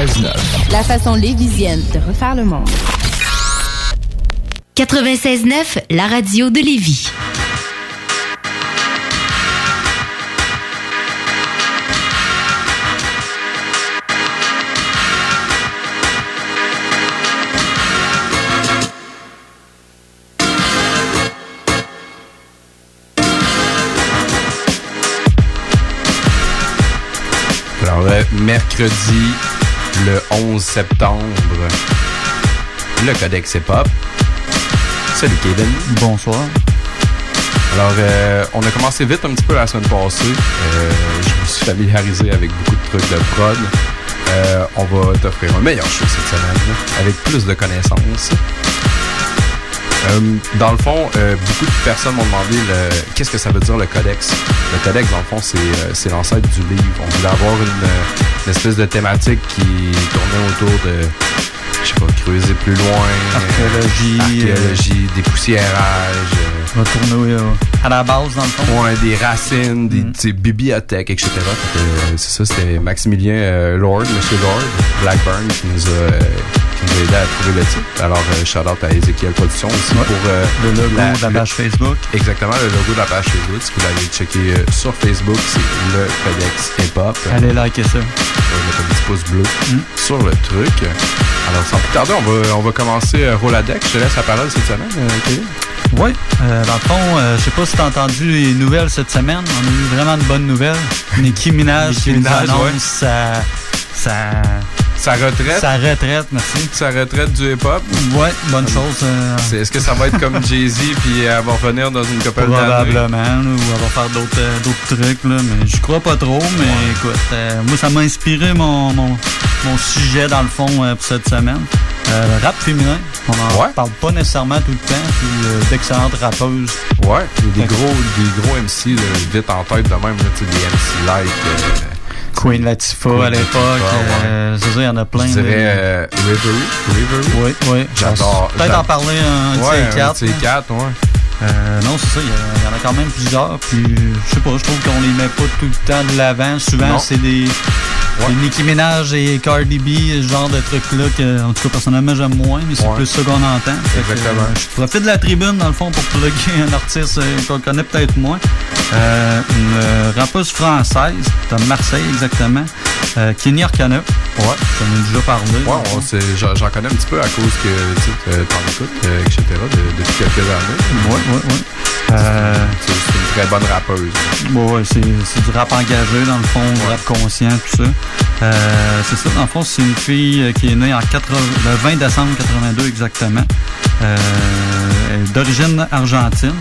96.9. La façon lévisienne de refaire le monde. 96.9, la radio de Lévis. Alors, euh, mercredi, le 11 septembre, le Codex Hip Hop. Salut Kevin. Bonsoir. Alors, euh, on a commencé vite un petit peu la semaine passée. Euh, je me suis familiarisé avec beaucoup de trucs de prod. Euh, on va t'offrir un meilleur show cette semaine, avec plus de connaissances. Euh, dans le fond, euh, beaucoup de personnes m'ont demandé le, qu'est-ce que ça veut dire le codex? Le codex, dans le fond, c'est, euh, c'est l'ancêtre du livre. On voulait avoir une, euh, une espèce de thématique qui tournait autour de, je sais pas, creuser plus loin. Archéologie, euh, archéologie, dépoussiérage. Euh, Retourner euh, à la base, dans le fond. Ouais, des racines, des, Mm. sais, bibliothèques, etc. Euh, c'est ça, c'était Maximilien euh, Lord, Monsieur Lord, Blackburn, qui nous a, euh, qui nous a aidé à trouver le titre. Alors, euh, shout out à Ezekiel Production aussi Ouais. pour Le logo la- de la page Facebook. exactement le logo de la page Facebook. Si vous l'avez checké sur Facebook, c'est le Codex Hip Hop. Allez liker ça. On va mettre un petit pouce bleu Mm. sur le truc. Alors, sans plus tarder, on va, on va commencer Roladex. Je te laisse la parole cette semaine, Kevin. Oui, euh, dans le fond, euh, je sais pas si t'as entendu les nouvelles cette semaine. On a eu vraiment de bonnes nouvelles. Nicki Minaj Nicki Minaj, annonce ouais. sa, sa, Sa retraite, sa retraite, merci. sa retraite du hip-hop. Ouais, bonne chose. euh, Est-ce que ça va être comme Jay-Z puis elle va revenir dans une couple d'années? Probablement, là, ou elle va faire d'autres euh, trucs, là, mais je crois pas trop, mais écoute, euh, moi ça m'a inspiré mon, mon, mon sujet dans le fond euh, pour cette semaine. Euh, rap féminin, on en Ouais. parle pas nécessairement tout le temps, puis euh, d'excellentes rappeuses. Ouais, des gros, des gros MC là, vite en tête de même, là, des MC like. euh, Queen Latifah Queen à l'époque, euh, c'est ça, il y en a plein. je dirais là. euh, Rivery. Rivery? Oui, oui. J'adore- Peut-être en parler un de ces un quatre. de là. quatre, ouais. Euh, non, c'est ça, il y, y en a quand même plusieurs. Puis, je sais pas, je trouve qu'on les met pas tout le temps de l'avant. Souvent, c'est des, des Nicki Minaj et Cardi B, ce genre de trucs-là que, en tout cas, personnellement, j'aime moins, mais c'est Ouais. plus ça qu'on entend. Que, Exactement. euh, je profite de la tribune, dans le fond, pour plugger un artiste euh, qu'on connaît peut-être moins. Euh, une rappeuse française, de Marseille exactement, Kenny Arcana. Ouais, j'en ai déjà parlé. Ouais, j'en connais un petit peu à cause que tu t'en écoutes, etc. de- depuis quelques années. Ouais, ouais, ouais. C'est une très bonne rappeuse. Ouais, c'est du rap engagé, dans le fond, du rap conscient, tout ça. Euh, c'est ça, dans le fond, c'est une fille euh, qui est née en 80, le 20 décembre 82 exactement. Euh, elle est d'origine argentine.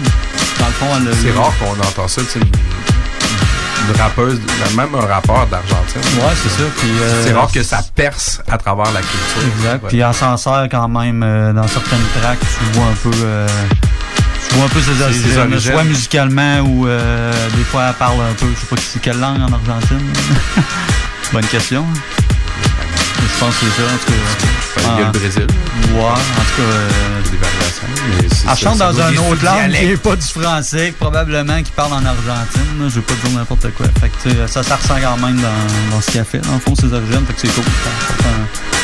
Dans le fond, elle C'est eu- rare qu'on entend ça, tu sais, une, une rappeuse, même un rappeur d'Argentine. Ouais, c'est ça. Puis, euh, C'est rare que ça perce à travers la culture. Exact. Puis elle s'en sert quand même dans certaines tracks. Tu vois un peu, vois un peu ses origines, soit musicalement ou euh, des fois elle parle un peu. Je sais pas quelle langue en Argentine. Bonne question. Je pense que c'est ça. En tout cas, Il y a le Brésil, ouais, en tout cas. euh, des variations. elle chante dans un autre langue qui n'est pas du français, probablement qui parle en Argentine. Je vais pas dire n'importe quoi. Fait que, ça, ça ressent quand même dans, dans ce qu'elle fait, dans le fond, ses origines. Fait que c'est cool.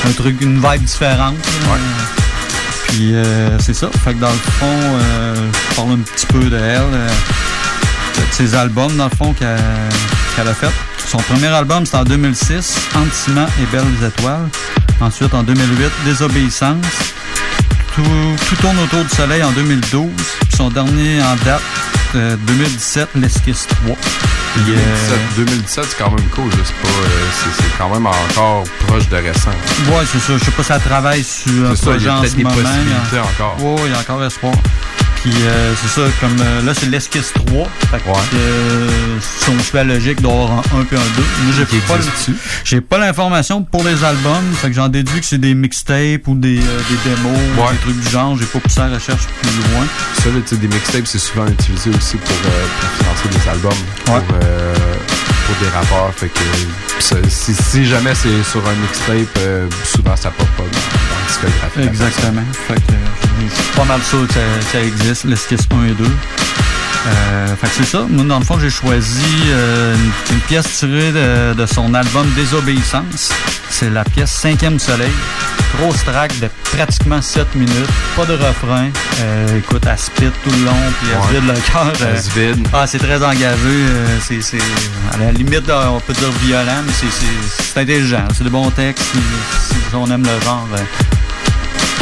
Un, un truc, une vibe différente. Ouais. Puis euh, c'est ça. Fait que dans le fond, euh, je parle un petit peu de elle. euh, de ses albums, dans le fond, qu'elle qu'elle a fait. Son premier album, c'était en 2006, Antiment et Belles Étoiles. Ensuite, en 2008, Désobéissance. Tout, tout tourne autour du soleil en 2012. Puis son dernier en date, euh, 2017, L'Esquisse 3. Puis, euh, 2017, 2017, c'est quand même cool. là. C'est pas, euh, c'est- c'est quand même encore proche de récent. ouais, c'est ça. Je sais pas si elle travaille sur un C'est ça, il projet en ce moment. possibilités encore. Ouais, il y a encore espoir. Puis euh, c'est ça, comme euh, là, c'est l'esquisse 3. Fait que Ouais. euh, si on suit la logique, il doit y avoir un 1 puis un 2. Moi, j'ai pas, le- existe-tu? j'ai pas l'information pour les albums. Fait que j'en déduis que c'est des mixtapes ou des, euh, des démos, Ouais. des trucs du genre. J'ai pas poussé la recherche plus loin. Ça, là, tu sais, des mixtapes, c'est souvent utilisé aussi pour, euh, pour financer des albums. Ouais. Pour, euh, pour des rapports. Fait que si, jamais c'est sur un mixtape, euh, souvent ça pop pas dans. Exactement. Fait que euh, je suis pas mal sûr que ça, ça existe, l'esquisse 1 et 2. Euh, fait que c'est ça. Moi, dans le fond, j'ai choisi euh, une, une pièce tirée de, de son album Désobéissance. C'est la pièce Cinquième Soleil. Grosse track de pratiquement 7 minutes. Pas de refrain. Euh, écoute, elle spit tout le long, puis elle se vide le cœur. Elle se vide. Ah, c'est très engagé. c'est, c'est, à la limite, on peut dire violent, mais c'est, c'est, c'est intelligent. C'est de bons textes. Si, si on aime le genre, euh,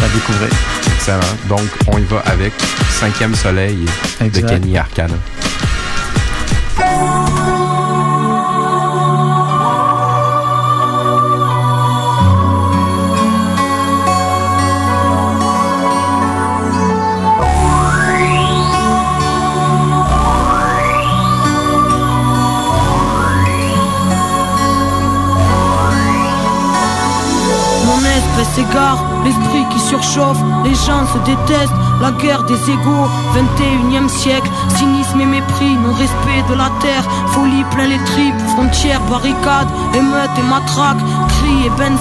à découvrir. Excellent. Donc, on y va avec Cinquième Soleil Exact. de Kenny Arcana. Mon les gens se détestent, la guerre des égaux, 21 e siècle, cynisme et mépris, non-respect de la terre, folie plein les tripes, frontières, barricades, émeutes et matraques, cris et bains de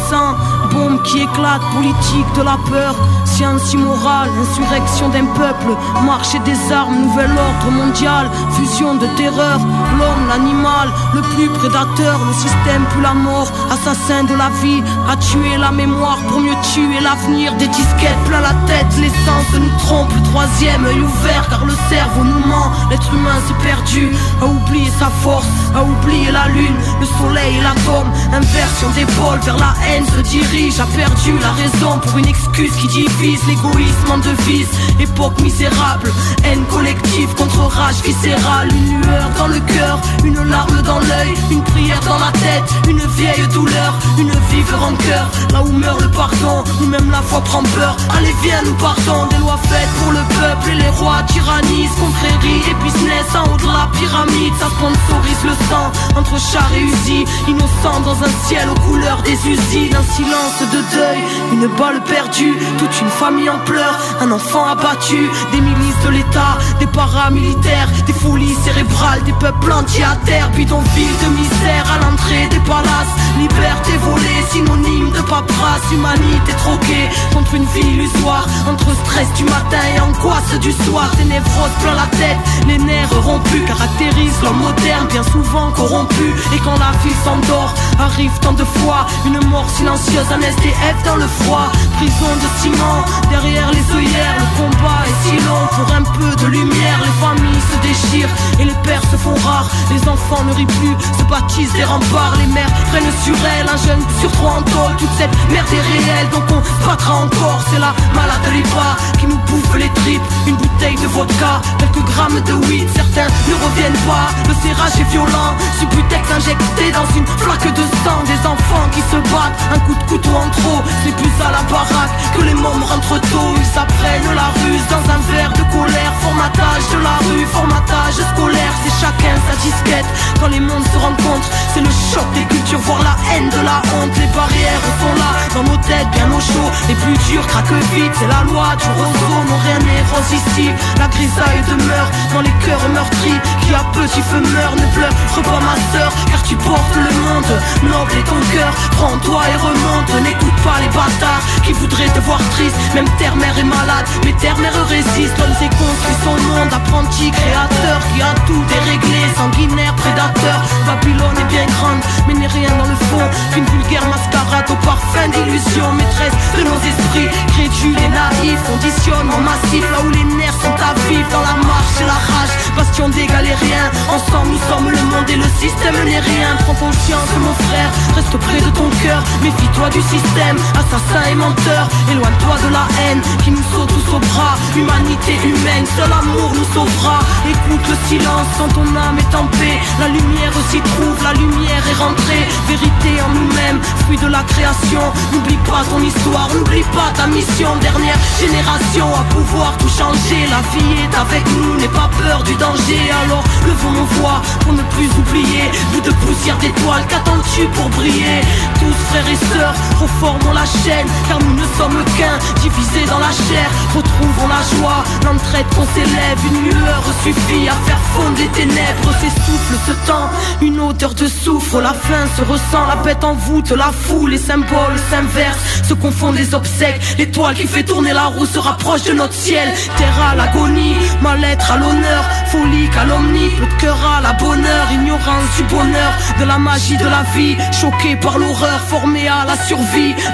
bombes qui éclatent, politique de la peur, science immorale, insurrection d'un peuple, marché des armes, nouvel ordre mondial, fusion de terreur, l'homme, l'animal, le plus prédateur, le système plus la mort, assassin de la vie, a tué la mémoire pour mieux tuer l'avenir, des disquettes plein la tête, l'essence nous trompe, troisième œil ouvert car le cerveau nous ment, l'être humain s'est perdu, a oublié sa force, a oublié la lune, le soleil et l'atome, inversion d'épaule vers la haine se dirige, a perdu la raison pour une excuse qui divise, l'égoïsme en devise, époque misérable, haine collective contre rage viscérale, une lueur dans le cœur, une larme dans l'œil, une prière dans la tête, une vieille douleur, une vive rancœur, là où meurt le pardon, où même la foi prend peur, allez viens nous partons, des lois faites pour le peuple et les rois tyrannisent, confréries et business en haut de la pyramide, ça sponsorise le sang entre char et usine, innocent dans un ciel aux couleurs des usines, un silence de deuil, une balle perdue, toute une famille en pleurs, un enfant abattu, des milices de l'État, des paramilitaires, des folies cérébrales, des peuples entiers à terre, bidonville de misère à l'entrée des palaces, liberté volée, synonyme de paperasse, humanité troquée contre une vie illusoire, entre stress du matin et angoisse du soir, des névroses plein la tête, les nerfs rompus caractérisent l'homme moderne, bien souvent corrompu, et quand la vie s'endort, arrive tant de fois une mort silencieuse, un SDF dans le froid, prison de ciment, derrière les œillères, le combat est si long pour un peu de lumière, les familles se déchirent et les pères se font rares, les enfants ne rient plus, se baptisent des remparts, les mères prennent sur elles, un jeune sur trois en tôle, toute cette merde est réelle, donc on battra encore, c'est la malade lipa qui nous bouffe les tripes, une bouteille de vodka, quelques grammes de weed, certains ne reviennent pas, le serrage est violent, subutex injecté dans une flaque de sang, des enfants qui se battent, un coup de couteau en trop, c'est plus à la baraque que les mômes rentrent tôt, ils apprennent la ruse dans un verre de colère, formatage de la rue, formatage scolaire, c'est chacun sa disquette, quand les mondes se rencontrent, c'est le choc des cultures, voir la haine de la honte, les barrières sont là, dans nos têtes bien au chaud, les plus durs craquent vite, c'est la loi du roseau, non rien n'est rose ici, la grisaille demeure dans les cœurs meurtris, qui à petit feu meurt, ne pleure. Pas ma sœur, car tu portes le monde, noble est ton cœur, prends-toi et remonte, n'écoute pas les bâtards, qui voudraient te voir triste, même terre-mère est malade, mais terre-mère résiste, l'homme s'est construit son monde, apprenti, créateur, qui a tout déréglé, sanguinaire, prédateur, Babylone est bien grande, mais n'est rien dans le fond, qu'une vulgaire mascarade au parfum d'illusion, maîtresse de nos esprits, crédules et naïfs, conditionnement massif, là où les nerfs sont à vivre, dans la marche et la rage, bastion des galériens, ensemble nous sommes le monde et le système n'est rien, prends conscience mon frère, reste près de ton cœur, méfie-toi du système, assassin et menteur, éloigne-toi de la haine qui nous saute tous au bras, humanité humaine, seul amour nous sauvera, écoute le silence quand ton âme est en paix, la lumière s'y trouve, la lumière est rentrée, vérité en nous-mêmes, fruit de la création, n'oublie pas ton histoire, n'oublie pas ta mission, dernière génération à pouvoir tout changer, la vie est avec nous, n'aie pas peur du danger, alors levons nos voix pour ne plus oublier, bout de poussière d'étoiles, qu'attends-tu pour briller? Tous frères et sœurs, reformons la chaîne, car nous ne sommes qu'un, divisés dans la chair, retrouvons la joie, l'entraide qu'on s'élève, une lueur suffit à faire fondre les ténèbres, s'essouffle ce temps, une odeur de soufre, la faim se ressent, la bête en voûte, la foule, les symboles s'inversent, se confondent les obsèques, l'étoile qui fait tourner la roue se rapproche de notre ciel, terre à l'agonie, mal-être à l'honneur, folie calomnie, peu cœur à la bonheur, ignorance du bonheur, de la magie de la vie, choqué par l'horreur, formé à la survie.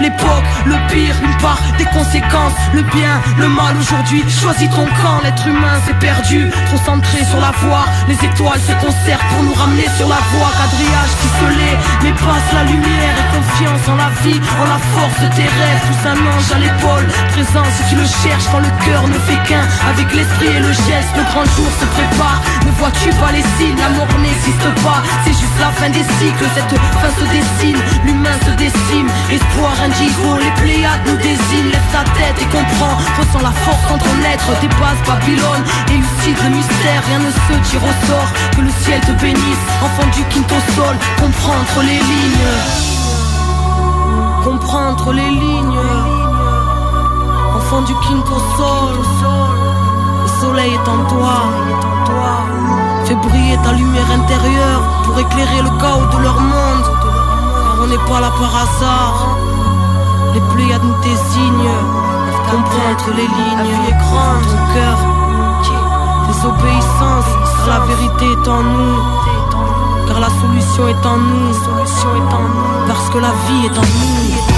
L'époque, le pire, une part des conséquences, le bien, le mal aujourd'hui. Choisis ton camp, l'être humain s'est perdu, trop centré sur la voie. Les étoiles se concertent pour nous ramener sur la voie. Quadrillage ficelé, mais passe la lumière et confiance en la vie, en la force de tes rêves. Tous un ange à l'épaule, présent si tu le cherches quand le cœur ne fait qu'un. Avec l'esprit et le geste, le grand jour se prépare. Ne vois-tu pas les signes, l'amour n'existe pas. C'est juste la fin des cycles, cette fin se dessine, l'humain se décime. Espoir indigo, les pléiades nous désignent. Lève ta tête et comprends, ressens la force quand ton être dépasse Babylone. Élucide le mystère, rien ne se tire au sort. Que le ciel te bénisse, enfant du quinto sol, comprendre les lignes. Comprendre les lignes. Enfant du quinto sol, le soleil est en toi. Fais briller ta lumière intérieure pour éclairer le chaos de leur monde. On n'est pas là par hasard. Les pléiades nous désignent. Comprendre les lignes. La vie est grande, ton cœur. Désobéissance, la vérité est en nous. Car la solution est en nous. Solution est en nous. Parce que la vie est en nous.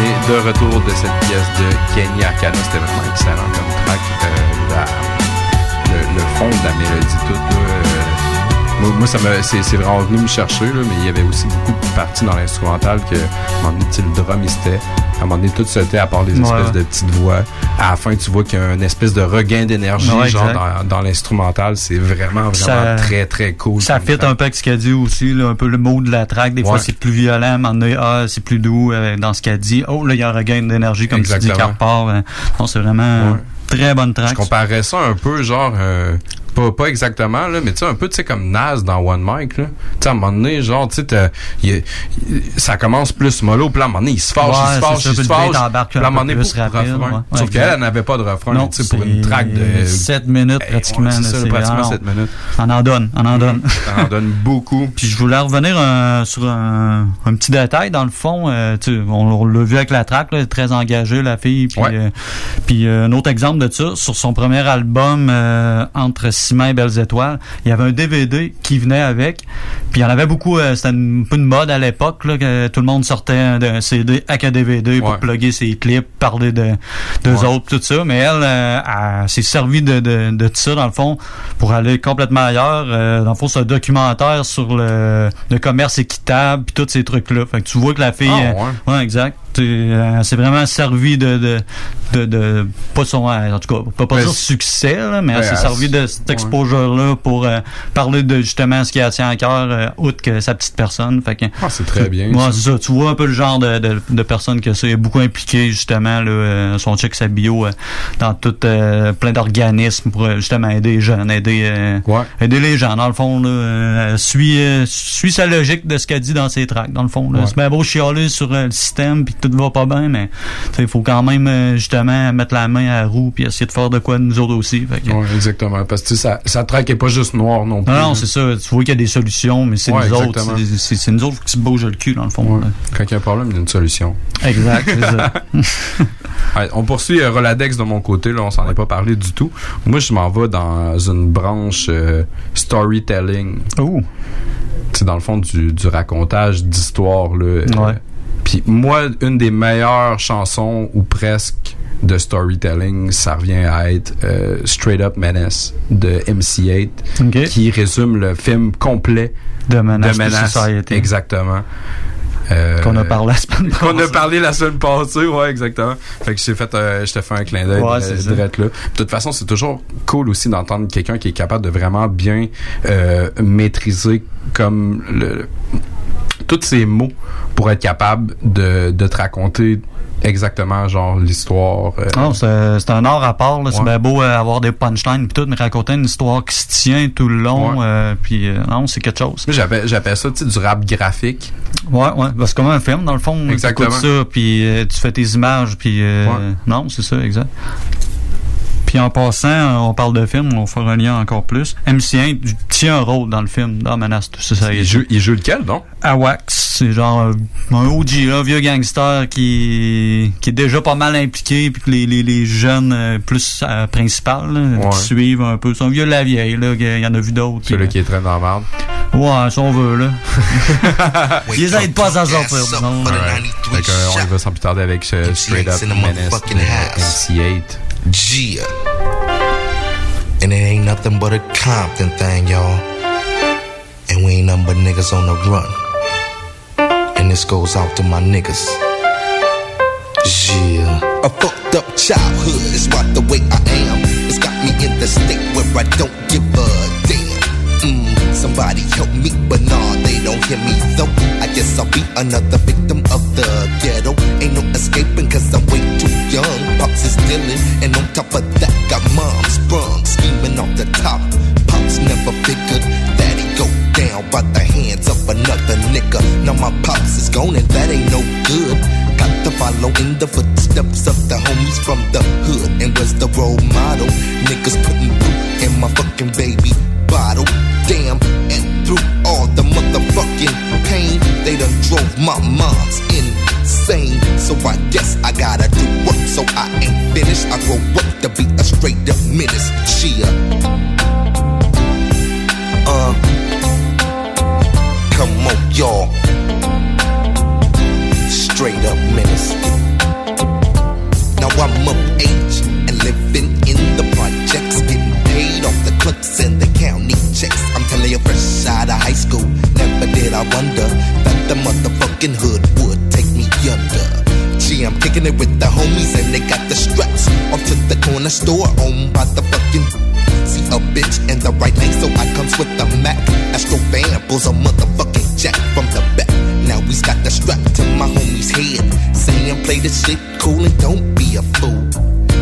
Est de retour de cette pièce de Kenny Arcana. C'était vraiment excellent comme track. Euh, la- le, le fond de la mélodie, tout. là, euh, moi, moi, ça me, c'est, vraiment venu me chercher, là, mais il y avait aussi beaucoup de parties dans l'instrumental que, à un moment donné, le drum, il s'était. À un moment donné, tout se tait à part les Ouais. espèces de petites voix. À la fin, tu vois qu'il y a une espèce de regain d'énergie, Ouais, genre, dans, dans l'instrumental. C'est vraiment, vraiment Ça- très, très cool. Ça fit track. un peu avec ce qu'elle dit aussi, là, un peu le mot de la track. Des fois, c'est plus violent, donné, ah, c'est plus doux euh, dans ce qu'elle dit. Oh, là, il y a un regain d'énergie, comme tu dis, Exactement. qui repart. euh, non, c'est vraiment Ouais. très bonne Je track. comparais ça un peu, genre, euh, pas, pas exactement, là, mais tu sais, un peu, tu sais, comme Nas dans One Mic, là. Tu sais, à un moment donné, genre, tu sais, ça commence plus mollo, puis à un moment donné, il se fâche, ouais, il se fâche, il se fâche. Puis à un moment donné, plus rapide. Ouais. Ouais, Sauf qu'elle, elle n'avait pas de refrain, tu sais, pour une track de. 7 minutes, eh, pratiquement. c'est ça, pratiquement 7 minutes. On en donne, on en donne. on en donne beaucoup. Puis je voulais revenir euh, sur un, un, petit détail, dans le fond, euh, tu on, on l'a vu avec la track, là, très engagée, la fille. Puis, euh, puis euh, un autre exemple de ça, sur son premier album, euh, Entre 6 et Belles Étoiles, il y avait un DVD qui venait avec. Puis il y en avait beaucoup, euh, c'était un peu une mode à l'époque, que tout le monde sortait d'un CD avec un DVD pour plugger ses clips, parler de d'eux autres, tout ça. Mais elle, euh, s'est servie de, de, ça, dans le fond, pour aller complètement ailleurs. Euh, dans le fond, c'est un documentaire sur le, le commerce équitable, puis tous ces trucs-là. Fait que tu vois que la fille... Ah, ouais, exact. Euh, Elle s'est vraiment servi de, de, de, de pas son, en tout cas, on peut pas Ben, dire c'est- succès, là, mais elle Ouais, s'est elle servi de cet ouais. exposure-là pour euh, parler de justement ce qui a tient à cœur, euh, outre que sa petite personne. Fait que, Ah, c'est très bien. Ouais, ça. c'est ça. Tu vois un peu le genre de, de, de personne que c'est beaucoup impliqué justement là, euh, son check sa bio euh, dans tout euh, plein d'organismes pour euh, justement aider les jeunes, aider euh, Ouais. aider les gens dans le fond là, euh, suit euh, suit sa logique de ce qu'elle dit dans ses tracks dans le fond. là. Ouais. C'est bien beau chialer sur euh, le système puis tout va pas bien mais il faut quand même euh, justement mettre la main à la roue puis essayer de faire de quoi nous autres aussi. Fait que- Ouais, exactement. Parce que ça, ça traque est pas juste noir non plus. non, non, c'est ça. Tu vois qu'il y a des solutions, mais c'est Ouais, nous autres. exactement. c'est- nous autres qui se bougent le cul, dans le fond. Ouais. Quand il y a un problème, il y a une solution. Exact, c'est ça. On poursuit euh, Roladex de mon côté, là, on s'en est pas parlé du tout. Moi, je m'en vais dans une branche euh, storytelling. Oh. C'est dans le fond du, du racontage d'histoires. là. Euh, Ouais. Puis moi, une des meilleures chansons, ou presque, de storytelling, ça revient à être euh, Straight Up Menace de MC8, OK. qui résume le film complet De menace, de Menace. Society. Exactement. Euh, Qu'on a parlé la semaine qu'on a passée. parlé la semaine passée, ouais, exactement. Fait que j'ai fait, euh, je te fais un clin d'œil Ouais, euh, direct là. De toute façon, c'est toujours cool aussi d'entendre quelqu'un qui est capable de vraiment bien euh, maîtriser comme le tous ces mots pour être capable de, de te raconter exactement genre l'histoire. euh, Non, c'est un art à part. C'est bien beau euh, avoir des punchlines puis tout, mais raconter une histoire qui se tient tout le long, Ouais. euh, puis euh, non, c'est quelque chose. j'appelle, ça du rap graphique. Ouais, ouais. Ben, c'est comme un film, dans le fond. Exactement. Tu ça, puis tu fais tes images, puis... Ouais. Non, c'est ça, exact. Puis en passant, euh, on parle de film, on va faire un lien encore plus. MC1 tient un rôle dans le film, dans Menace. C'est ça. Il joue, il joue lequel, donc? Awax, c'est genre euh, un OG, là, vieux gangster qui, qui est déjà pas mal impliqué, puis que les, les, les jeunes euh, plus euh, principales là, Ouais. qui suivent un peu. C'est un vieux de la vieille, là, il y en a vu d'autres. Celui puis, qui est très dans la merde. euh, Ouais, si on veut, là. Ils aident pas à s'en sortir, disons. Fait on y va sans plus tarder avec euh, Straight Up Menace. MC8. Gia. And it ain't nothing but a Compton thing, y'all. And we ain't nothing but niggas on the run. And this goes out to my niggas. Yeah. A fucked up childhood is right the way I am. It's got me in the state where I don't give a damn. Mm, somebody help me, but nah, they don't hear me though. I guess I'll be another victim of the ghetto. Ain't no escaping cause I'm way too young. Pops is dealing, and on top of that, got mom sprung, scheming off the top. Pops never figured that he go down by the hands of another nigga. Now my pops is gone, and that ain't no good. Got to follow in the footsteps of the homies from the hood. And was the role model. Niggas putting in my fucking baby bottle. Damn, and through all the motherfucking pain, they done drove my mom's insane. So I guess I gotta do work, so I ain't finished. I grow up to be a straight up menace. Chia. Uh, come on, y'all. Straight up menace. Now I'm of age and living in the projects, getting paid off the clerks and the county high school, never did I wonder that the motherfucking hood would take me under. Gee, I'm kicking it with the homies and they got the straps off to the corner store owned by the fucking. See a bitch in the right lane, so I comes with the Mac. Astro Van pulls a motherfucking jack from the back. Now we's got the strap to my homie's head, saying play this shit cool and don't be a fool.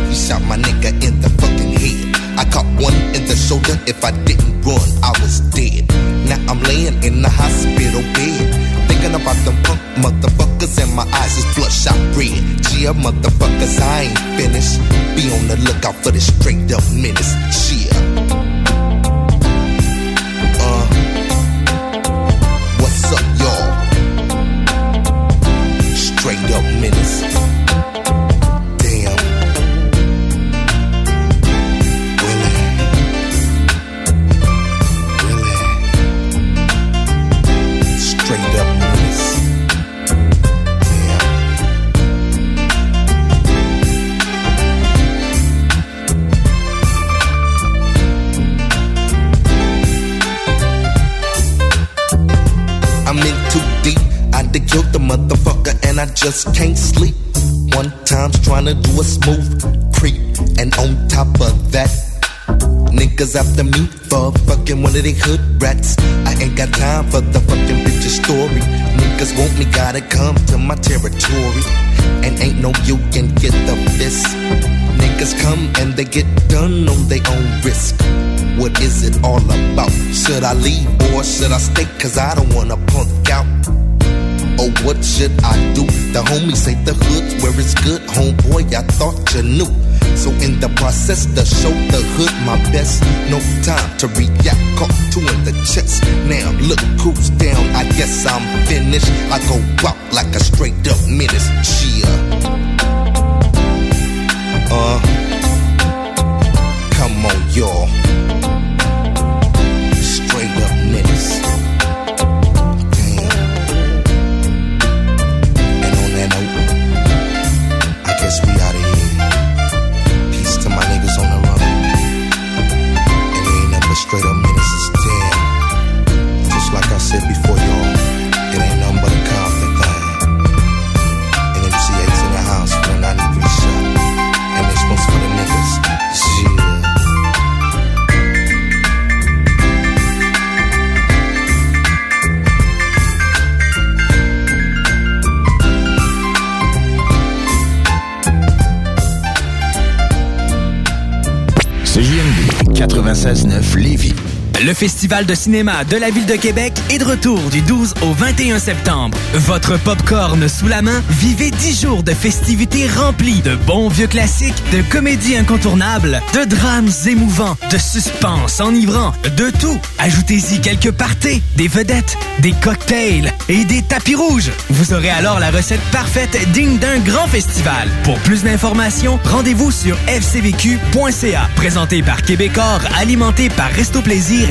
He shot my nigga in the fucking head. I caught one in the shoulder. If I didn't run, I was dead. Now I'm laying in the hospital bed. Thinking about them punk motherfuckers and my eyes is bloodshot red. Yeah, motherfuckers, I ain't finished. Be on the lookout for this straight up menace. Yeah. And I just can't sleep. One time's trying to do a smooth creep, and on top of that, niggas after me for fucking one of they hood rats. I ain't got time for the fucking bitch's story. Niggas want me, gotta come to my territory, and ain't no you can get the fist. Niggas come and they get done on their own risk. What is it all about? Should I leave or should I stay? Cause I don't wanna punk out. What should I do? The homies say the hood's where it's good, homeboy. I thought you knew. So in the process to show the hood my best, no time to react. Caught two in the chest. Now look who's down. I guess I'm finished. I go out like a straight up menace. Cheer. Uh, come on, y'all. 96.9 Lévis. Le Festival de cinéma de la ville de Québec est de retour du 12 au 21 septembre. Votre popcorn sous la main, vivez 10 jours de festivités remplies de bons vieux classiques, de comédies incontournables, de drames émouvants, de suspense enivrant, de tout. Ajoutez-y quelques parties, des vedettes, des cocktails et des tapis rouges. Vous aurez alors la recette parfaite digne d'un grand festival. Pour plus d'informations, rendez-vous sur fcvq.ca. Présenté par Québecor, alimenté par Resto Plaisir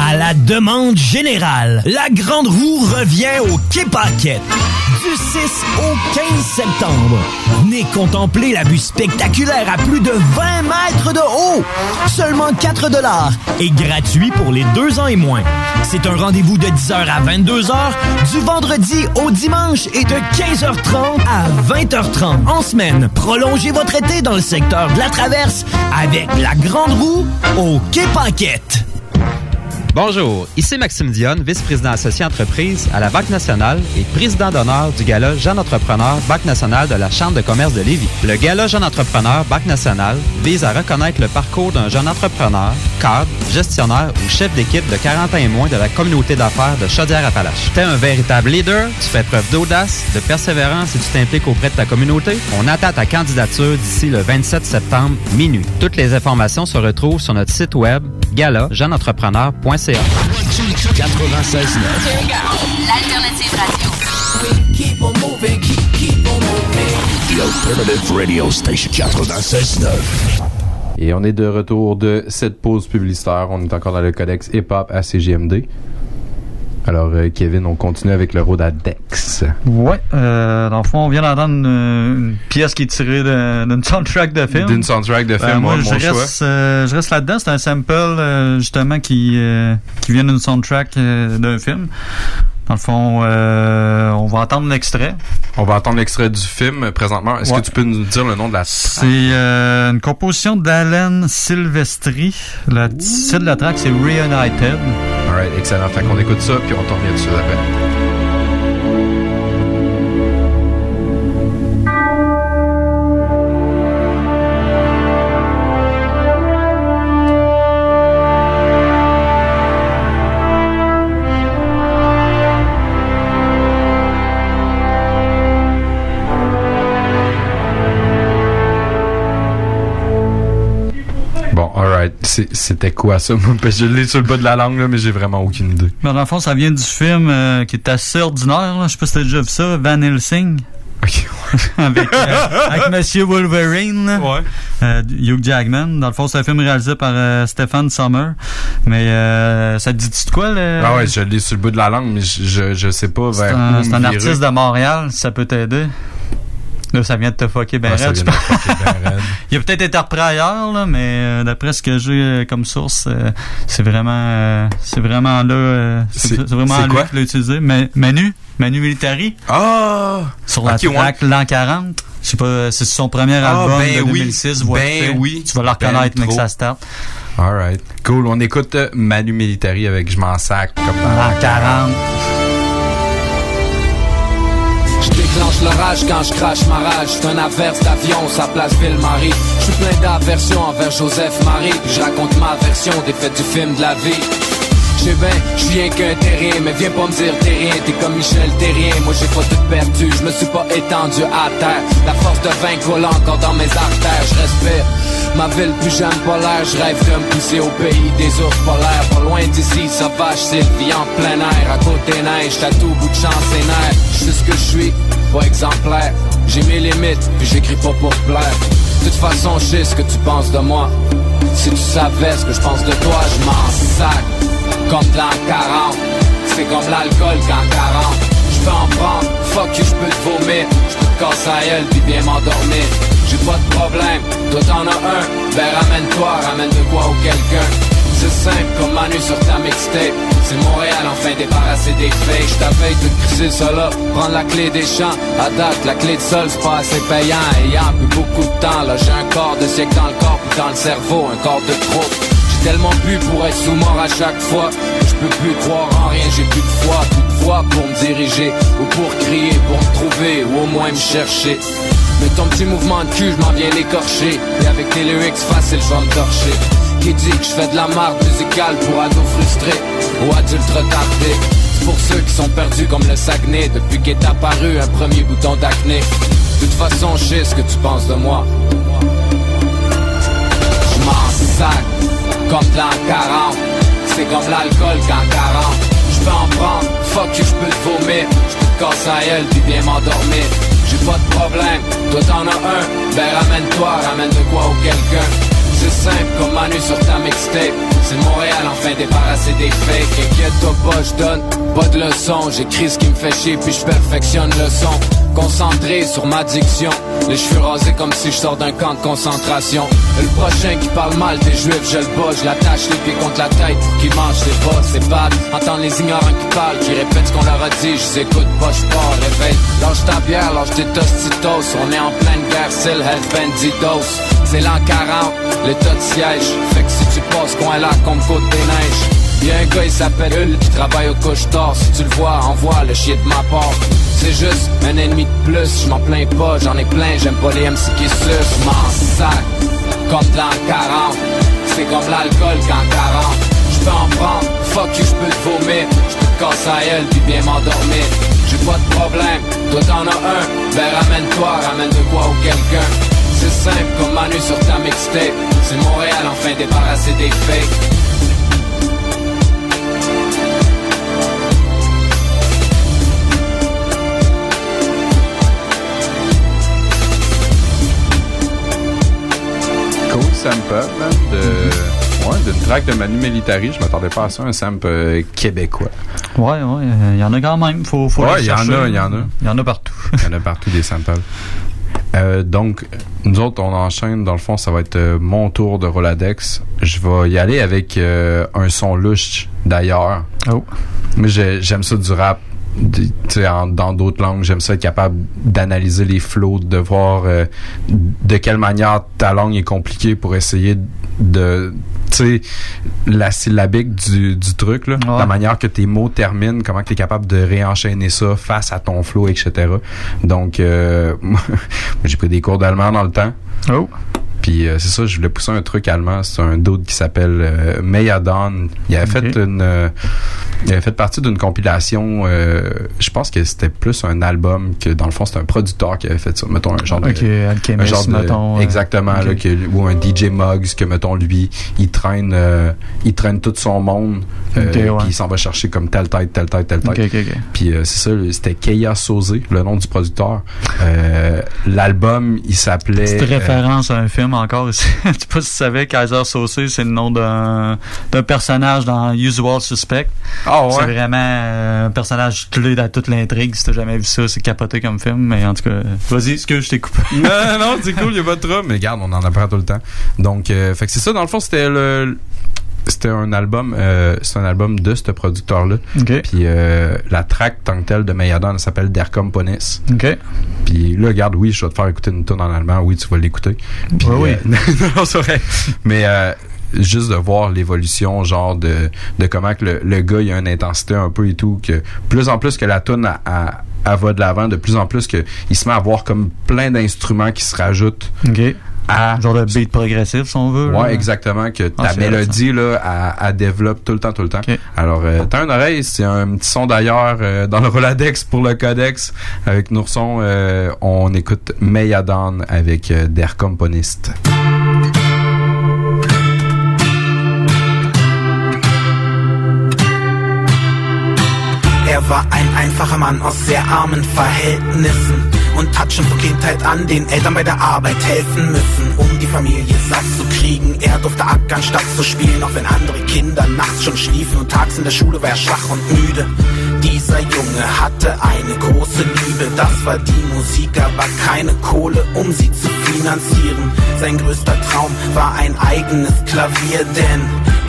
À la demande générale, la Grande Roue revient au Quai. Du 6 au 15 septembre. Venez contempler la vue spectaculaire à plus de 20 mètres de haut. Seulement 4 dollars et gratuit pour les deux ans et moins. C'est un rendez-vous de 10h à 22h du vendredi au dimanche et de 15h30 à 20h30 en semaine. Prolongez votre été dans le secteur de la Traverse avec la Grande Roue au Quai. Bonjour, ici Maxime Dionne, vice-président associé entreprise à la Banque nationale et président d'honneur du Gala Jeune Entrepreneur Banque nationale de la Chambre de commerce de Lévis. Le Gala Jeune Entrepreneur Banque nationale vise à reconnaître le parcours d'un jeune entrepreneur, cadre, gestionnaire ou chef d'équipe de 40 ans et moins de la communauté d'affaires de Chaudière-Appalaches. T'es un véritable leader, tu fais preuve d'audace, de persévérance et tu t'impliques auprès de ta communauté? On attend ta candidature d'ici le 27 septembre minuit. Toutes les informations se retrouvent sur notre site web gala-jeuneentrepreneur.ca. 96.9. L'alternative radio. The Alternative Radio Station 96.9. Et on est de retour de cette pause publicitaire. On est encore dans le codex hip-hop à CGMD. Alors, euh, Kevin, on continue avec le road à Dex. Ouais, euh, dans le fond, on vient d'entendre une, une pièce qui est tirée d'une soundtrack de film. D'une soundtrack de Ben, film, moi, ouais, je mon choix. reste, euh, je reste là-dedans. C'est un sample, euh, justement, qui, euh, qui vient d'une soundtrack euh, d'un film. Dans le fond, euh, on va entendre l'extrait. On va entendre l'extrait du film euh, présentement. Est-ce Ouais. que tu peux nous dire le nom de la C'est euh, une composition d'Alan Silvestri. Le titre de la track, c'est Reunited. Alright, excellent. Fait qu'on écoute ça, puis on t'en revient dessus après. C'était quoi ça? Je l'ai sur le bas de la langue, là, mais j'ai vraiment aucune idée. Mais dans le fond, ça vient du film euh, qui est assez ordinaire. là. Je sais pas si t'as déjà vu ça, Van Helsing. avec, euh, avec Monsieur Wolverine. Euh, Hugh Jackman. Dans le fond, c'est un film réalisé par euh, Stephen Sommer. Mais euh, ça te dit-tu de quoi? Le... Ah ouais, je l'ai sur le bout de la langue, mais je, je, je sais pas C'est un, où un artiste de Montréal, si ça peut t'aider. Là, ça vient de te fucker ben ça raide, de fucker ben raide. Il a peut-être été repris ailleurs, là, mais euh, d'après ce que j'ai euh, comme source, euh, c'est vraiment euh, c'est vraiment là. euh, c'est vraiment c'est lui qui l'a utilisé. Manu, Manu Militari. Ah! Sur la Ok, ouais. track L'an 40. Je sais pas, c'est son premier Ah, album ben de oui. 2006. voix Ben oui. Tu vas le Ben reconnaître, mais que trop. ça start. Alright. Cool. On écoute euh, Manu Militari avec Je m'en sac L'an 40. Déclenche l'orage quand je crache ma rage. C'est un averse d'avion, sa place Ville-Marie. Je suis plein d'aversion envers Joseph Marie. Puis je raconte ma version des faits du film de la vie. Je sais bien, je rien qu'un terrien, mais viens pas me dire t'es rien, t'es comme Michel Terrien. Moi j'ai pas tout perdu, je me suis pas étendu à terre. La force de vaincre roule encore dans mes artères, je respire. Ma ville plus pas l'air, je rêve de me pousser au pays des ours polaires. Pas loin d'ici, sauvage Sylvie en plein air. À côté neige, t'as tout bout de chance et. Je ce que je suis, pas exemplaire. J'ai mes limites, puis j'écris pas pour plaire. De toute façon, je ce que tu penses de moi. Si tu savais ce que je pense de toi, je m'en sac. Comme de l'an 40, c'est comme l'alcool qu'en 40. Je peux en prendre, fuck you, je peux te vomir. Je te casser la gueule, puis bien m'endormir. J'ai pas de problème, toi t'en as un, ben ramène-toi, ramène de quoi ou quelqu'un. C'est simple comme Manu sur ta mixtape. C'est Montréal enfin débarrassé des fakes J't'avais de crisser là. Prendre la clé des champs. À date la clé de sol c'est pas assez payant. Ayant plus beaucoup de temps Là. J'ai un corps de siècle dans le corps Puis dans le cerveau. Un corps de trop J'ai tellement bu pour être sous-mort à chaque fois. Je peux plus croire en rien J'ai plus de foi, de voix pour me diriger Ou pour crier, pour me trouver Ou au moins me chercher mais ton petit mouvement de cul, je m'en viens l'écorcher. Et avec tes lyrics faciles, je vais me torcher. Qui dit que je fais de la marde musicale pour ados frustrés Ou adultes retardés? C'est pour ceux qui sont perdus comme le Saguenay. Depuis qu'est apparu un premier bouton d'acné. De toute façon, je sais ce que tu penses de moi. Je m'en sac comme de l'an 40 C'est comme l'alcool qu'en 40 Je peux en prendre, fuck you, je peux te vomir. Je peux te casser à elle, puis bien m'endormir j'ai pas de problème, toi t'en as un, ben ramène-toi, ramène de quoi ou quelqu'un. C'est simple comme Manu sur ta mixtape. C'est Montréal enfin débarrassé des fakes. Inquiète-toi pas, je donne pas de leçons. J'écris ce qui me fait chier puis je perfectionne le son. Concentré sur ma diction. Les cheveux rasés comme si je sors d'un camp de concentration. Le prochain qui parle mal des juifs, je le bats. L'attache les pieds contre la tête pour qu'il mange ses bas C'est bad, entendre les ignorants qui parlent Qui répètent ce qu'on leur a dit, je les écoute pas, je pars, réveille. Lâche ta bière, lâche tes tostitos. On est en pleine guerre, c'est le head bandidos C'est l'an 40 l'état de siège. Fait que si tu passes coin là comme côte des neiges. Y'a un gars il s'appelle Hull qui travaille au couche-tard Si tu le vois, envoie le chien de ma part. C'est juste un ennemi de plus, je m'en plains pas, j'en ai plein, j'aime pas les MC qui sucent. M'en sac, comme dans 40 C'est comme l'alcool qu'en 40 Je peux en prendre, fuck you, je peux te vomir. Je peux te casser à elle, puis bien m'endormir. J'ai pas de problème, toi t'en as un. Ben ramène-toi, ramène de quoi ou quelqu'un c'est simple comme Manu sur ta mixtape C'est Montréal enfin débarrassé des fakes Cool sample, de... Ouais, d'une track de Manu Militari. Je m'attendais pas à ça, un sample euh, québécois. Ouais, ouais, il y en a quand même. Faut, faut Ouais, les il y en a, il y en a. Il y en a partout. Il y en a partout des samples. Euh, donc, nous autres, on enchaîne. Dans le fond, ça va être euh, mon tour de Roladex. Je vais y aller avec euh, un son louche, d'ailleurs. Oh. Mais j'ai- j'aime ça du rap. En- dans d'autres langues, j'aime ça être capable d'analyser les flows, de voir euh, de quelle manière ta langue est compliquée pour essayer de tu sais la syllabique du, du truc là, la manière que tes mots terminent, comment tu es capable de réenchaîner ça face à ton flow, etc. Donc euh, j'ai pris des cours d'allemand dans le temps. Oh. Puis euh, c'est ça, je voulais pousser un truc allemand. C'est un dude qui s'appelle euh, Meyadon. Il avait fait une, euh, il avait fait partie d'une compilation. euh, je pense que c'était plus un album que dans le fond c'était un producteur qui avait fait ça. Mettons un genre de, un genre de- mettons, exactement ok. là, que, ou un DJ Muggs que mettons lui, il traîne, il traîne tout son monde. Puis il s'en va chercher comme telle tête, telle tête, telle tête. Puis c'est ça, c'était Keia Sosé, le nom du producteur. L'album, il s'appelait. Petite euh, référence à un film encore ici. Je sais pas si tu savais, Kaiser Saucé, c'est le nom d'un d'un personnage dans Usual Suspect. Ah ouais? C'est vraiment euh, un personnage clé dans toute l'intrigue. Si t'as jamais vu ça, c'est capoté comme film. Mais en tout cas, vas-y, excuse, je t'ai coupé. non, non, non, c'est cool, il y a pas de trouble. Mais regarde, on en apprend tout le temps. Donc, euh, fait que c'est ça, dans le fond, c'était le. C'était un album, euh, c'est un album de ce producteur-là. Puis euh, la track tant que telle de Mayadon elle s'appelle Der Komponist. Ok. Puis là, regarde, oui, je vais te faire écouter une tune en allemand. Oui, tu vas l'écouter. Puis, oui. euh, non, c'est vrai. Mais juste de voir l'évolution, genre de, de comment que le, le gars il a une intensité un peu et tout, que plus en plus que la tune a, a- va de l'avant, de plus en plus que il se met à avoir comme plein d'instruments qui se rajoutent. À Genre de beat progressif, si on veut. Ouais, là. exactement. Que Ah, ta mélodie, là, elle, elle développe tout le temps, tout le temps. Alors, euh, t'as une oreille, c'est un petit son d'ailleurs euh, dans le Roladex pour le Codex. Avec Nourson, euh, on écoute Meyadon avec euh, Der Komponist. Er war ein einfacher Mann aus sehr armen Verhältnissen und hat schon von Kindheit an den Eltern bei der Arbeit helfen müssen, um die Familie satt zu kriegen. Er durfte ackern statt zu spielen, auch wenn andere Kinder nachts schon schliefen und tags in der Schule war er schwach und müde. Dieser Junge hatte eine große Liebe, das war die Musik, aber keine Kohle, um sie zu finanzieren. Sein größter Traum war ein eigenes Klavier, denn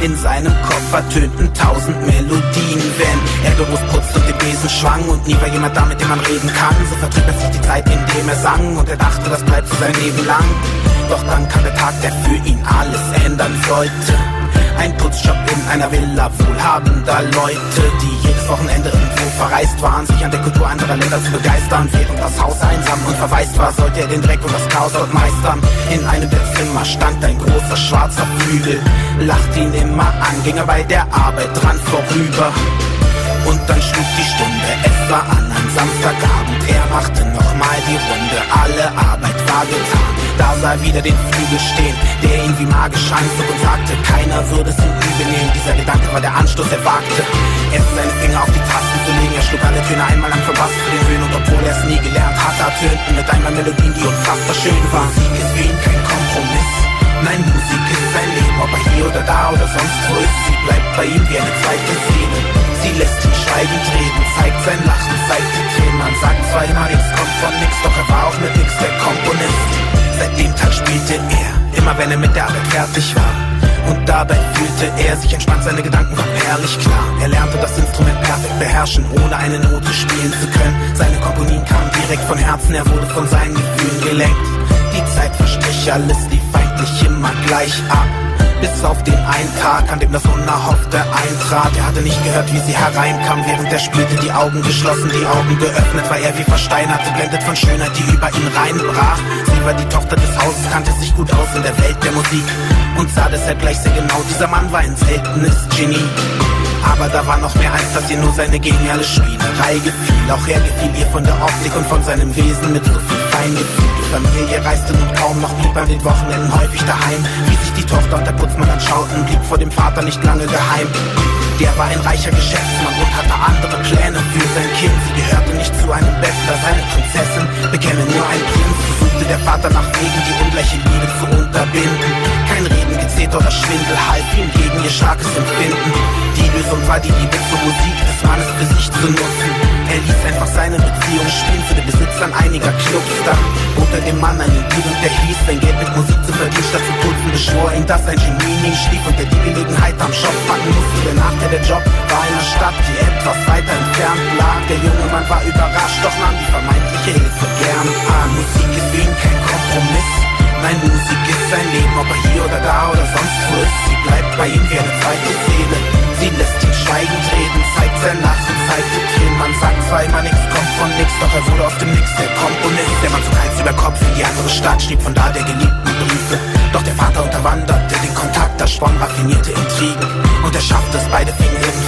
In seinem Kopf ertönten tausend Melodien, wenn er Büros putzt und den Besen schwang und nie war jemand da, mit dem man reden kann. So vertrieb er sich die Zeit, indem er sang und er dachte, das bleibt für sein Leben lang. Doch dann kam der Tag, der für ihn alles ändern sollte. Ein Putzjob in einer Villa wohlhabender Leute, die jedes Wochenende irgendwo verreist waren, sich an der Kultur anderer Länder zu begeistern. Während das Haus einsam und verwaist war, sollte er den Dreck und das Chaos dort meistern. In einem der Zimmer stand ein großer schwarzer Flügel, lachte ihn immer an, ging er bei der Arbeit dran vorüber. Und dann schlug die Stunde, es war an einem Samstagabend, er machte nochmal die Runde, alle Arbeit war getan. Da sah er wieder den Flügel stehen, der ihn wie magisch anzog und sagte, keiner würde es ihm übel nehmen. Dieser Gedanke war der Anstoß, er wagte, erst seine Finger auf die Tasten zu legen. Er schlug alle Töne einmal lang verpasst den Höhen und obwohl er es nie gelernt hatte, ertönten mit einmal Melodien, die unfassbar schön waren. Musik ist für ihn kein Kompromiss. Nein, Musik ist sein Leben, ob er hier oder da oder sonst wo ist. Sie bleibt bei ihm wie eine zweite Seele. Sie lässt ihn schweigend reden, zeigt sein Lachen, zeigt die Tränen. Man sagt zwar immer, nichts kommt von nix, doch er war auch mit nix der Komponist. Seit dem Tag spielte er, immer wenn er mit der Arbeit fertig war. Und dabei fühlte er sich entspannt, seine Gedanken waren herrlich klar. Er lernte das Instrument perfekt beherrschen, ohne eine Note spielen zu können. Seine Komponien kamen direkt von Herzen, er wurde von seinen Gefühlen gelenkt. Die Zeit verstrich, alles lief eigentlich immer gleich ab. Bis auf den einen Tag, an dem das Unerhoffte eintrat. Er hatte nicht gehört, wie sie hereinkam, während er spielte, die Augen geschlossen, die Augen geöffnet, war er wie versteinert, geblendet von Schönheit, die über ihn reinbrach. Sie war die Tochter des Hauses, kannte sich gut aus in der Welt der Musik und sah deshalb gleich sehr genau, dieser Mann war ein seltenes Genie. Aber da war noch mehr als dass ihr nur seine geniale Spielerei gefiel. Auch er gefiel ihr von der Optik und von seinem Wesen mit so viel Feingefühl. Die Familie reiste nun kaum noch, blieb an den Wochenenden häufig daheim. Wie sich die Tochter und der Putzmann anschauten, blieb vor dem Vater nicht lange geheim. Der war ein reicher Geschäftsmann und hatte andere Pläne für sein Kind. Sie gehörte nicht zu einem Bettler, seine Prinzessin bekäme nur ein Prinz. Suchte der Vater nach Wegen, die ungleiche Liebe zu unterbinden. Kein Gezählt oder Schwindel, half ihm gegen ihr starkes Empfinden. Die Lösung war die Liebe zur Musik des Mannes für sich zu nutzen. Er ließ einfach seine Beziehung spielen zu den Besitzern einiger Clubs. Dann bot er dem Mann einen Deal und der hieß, sein Geld mit Musik zu verdienen statt zu putzen. Beschwor ihn, dass ein Genie in schlief und er die Gelegenheit am Shop fanden musste. Der Nachteil der Job war in einer Stadt, die etwas weiter entfernt lag. Der junge Mann war überrascht, doch nahm die vermeintliche Hilfe gern an. Musik ist für ihn kein Kompromiss. Nein, Musik ist sein Leben, ob er hier oder da oder sonst wo ist. Sie bleibt bei ihm wie eine zweite Seele. Sie lässt ihn schweigend reden, zeigt sein Lachen, zeigt die Tränen. Man sagt zwar immer, nichts kommt von nix, doch er wurde aus dem Nix der Komponist. Der Mann zog Hals über Kopf in die andere Stadt, schrieb von da der geliebten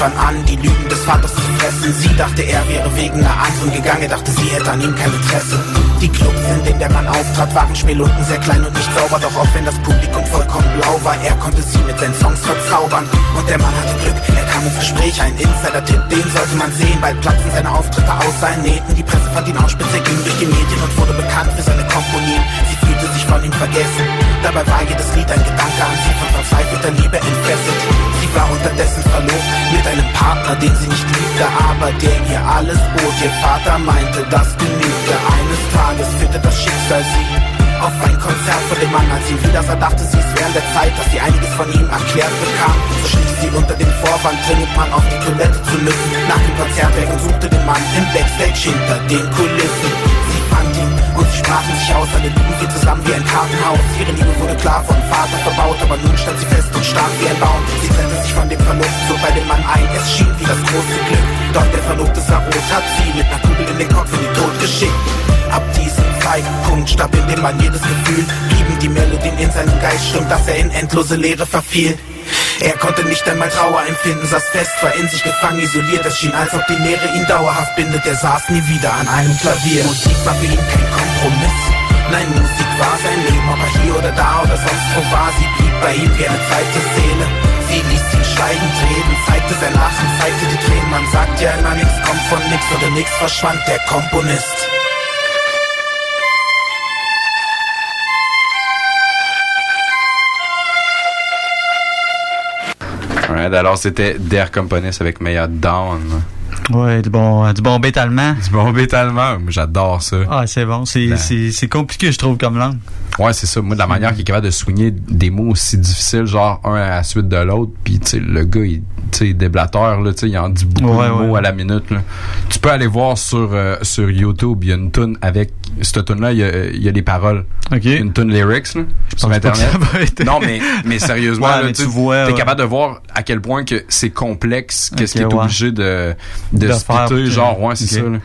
irgendwann an, die Lügen des Vaters zu fressen. Sie dachte, er wäre wegen einer anderen gegangen, er dachte, sie hätte an ihm kein Interesse. Die Clubs, in denen der Mann auftrat, waren Schmählunden sehr klein und nicht sauber. Doch auch wenn das Publikum vollkommen blau war, er konnte sie mit seinen Songs verzaubern. Und der Mann hatte Glück, er kam ins Gespräch, ein Insider-Tipp, den sollte man sehen. Bald platzten seine Auftritte aus seinen Nähten. Die Presse fand ihn ausspitz, er ging durch die Medien und wurde bekannt für seine Komponien. Sich von ihm vergessen. Dabei war jedes Lied ein Gedanke an sie, von verzweifelter Liebe entfesselt. Sie war unterdessen verlobt mit einem Partner, den sie nicht liebte, aber der ihr alles bot. Ihr Vater meinte, das genügte. Eines Tages führte das Schicksal sie auf ein Konzert von dem Mann. Als sie wieder sah, dachte sie, es während der Zeit, dass sie einiges von ihm erklärt bekam. So schlich sie unter dem Vorwand, dringend Mann auf die Toilette zu müssen. Nach dem Konzert weg und suchte den Mann im Backstage hinter den Kulissen. Ihn und sie sprachen sich aus, alle luden wir zusammen wie ein Kartenhaus. Ihre Liebe wurde klar vom Vater verbaut, aber nun stand sie fest und stark wie ein Baum. Sie trennte sich von dem Verlobten, so bei dem Mann ein, es schien wie das große Glück. Doch der Verlobte sah rot, hat sie mit einer Kugel in den Kopf in den Tod geschickt. Ab diesem Zeitpunkt starb in dem Mann jedes Gefühl, blieben die Melodien in seinem Geist, stimmt, dass er in endlose Leere verfiel. Er konnte nicht einmal Trauer empfinden, saß fest, war in sich gefangen, isoliert. Es schien, als ob die Leere ihn dauerhaft bindet. Er saß nie wieder an einem Klavier. Musik war für ihn kein Kompromiss. Nein, Musik war sein Leben, ob er hier oder da oder sonst wo war. Sie blieb bei ihm wie eine zweite Seele. Sie ließ ihn schweigend reden, zeigte sein Lachen, zeigte die Tränen. Man sagt ja immer, nichts kommt von nix oder nix verschwand der Komponist. Alors c'était Der Componist avec Maya Down. Ouais, du bon, du bon bête allemand. Du bon bête allemand, j'adore ça. Ah, c'est bon. C'est Ben. c'est- c'est compliqué, je trouve, comme langue. Ouais, c'est ça. Moi, de la manière qu'il est capable de soigner des mots aussi difficiles, genre un à la suite de l'autre, puis tu sais, le gars, il, tu sais, déblateur, là, il en dit beaucoup Ouais, de mots ouais. à la minute. Là. Tu peux aller voir sur euh, sur YouTube, il y a une tune avec cette tune là, il y a, y a des paroles, une tune lyrics là, sur internet. ça va être- Non, mais mais sérieusement, Ouais, là, mais tu vois, es capable de voir à quel point que c'est complexe, qu'est-ce Ok, qu'il est obligé de de, De splitter, faire, genre ouais, c'est ok. ça. Là.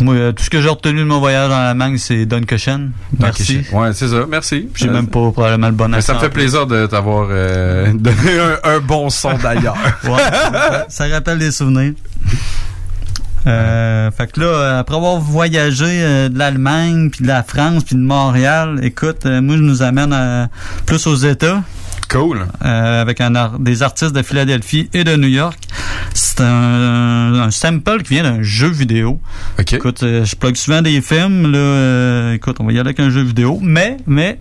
Moi, euh, tout ce que j'ai retenu de mon voyage en Allemagne, c'est Dunkirchen. Merci. Ouais, c'est ça. Merci. J'ai même pas probablement le bon mais ça me fait plaisir de t'avoir euh, donné un, un bon son d'ailleurs. Ouais, ça rappelle des souvenirs. Euh, fait que là, après avoir voyagé euh, de l'Allemagne, puis de la France, puis de Montréal, écoute, euh, moi je nous amène plus aux États. Cool. Euh, avec un ar- des artistes de Philadelphie et de New York. C'est un, un sample qui vient d'un jeu vidéo. Écoute, euh, je plug souvent des films. Là, euh, écoute, on va y aller avec un jeu vidéo. Mais, mais,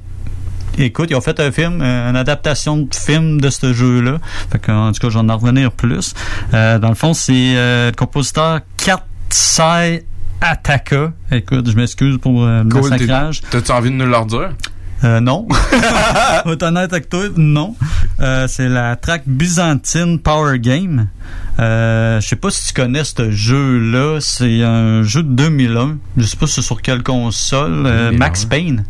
écoute, ils ont fait un film, une adaptation de film de ce jeu-là. Fait que, en tout cas, j'en ai revenir plus. Dans le fond, c'est le compositeur Katsai Ataka. Écoute, je m'excuse pour le Cool. massacrage. T'as-tu envie de nous leur dire? Euh, non. Honnête avec toi, non. Euh, c'est la track Byzantine Power Game. Euh, je sais pas si tu connais ce jeu-là. C'est un jeu de 2001. Je sais pas c'est sur quelle console. Euh, 2001. Max Payne.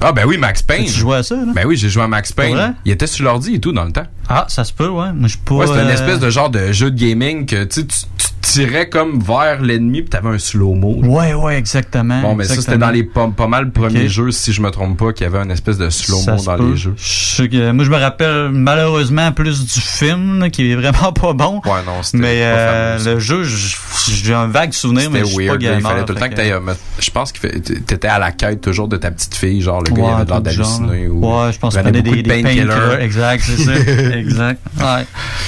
Ah ben oui, Max Payne. Tu jouais à ça, là? Ben oui, j'ai joué à Max? Payne. Il était sur l'ordi et tout dans le temps. Ah, ça se peut, ouais. Je pas. Ouais, c'était une euh, espèce de genre de jeu de gaming que tu tu tu tirais comme vers l'ennemi puis t'avais un slow-mo. Ouais, ouais, exactement. Bon, mais ça, c'était dans les pas, pas mal premiers Ok. jeux, si je me trompe pas, qu'il y avait une espèce de slow-mo dans peut. les jeux. Je moi, je me rappelle malheureusement plus du film, là, qui est vraiment pas bon. Ouais, non, c'était Mais pas euh, fameux, le jeu, j'ai un vague souvenir, mais je suis pas gamer. il fallait tout le temps que que- Je pense que t'étais à la quête toujours de ta petite fille, genre le gars il avait l'air d'halluciner. Ouais, je pense qu'il prenait des, de des painkillers. Exact, c'est ça. exact. Ouais.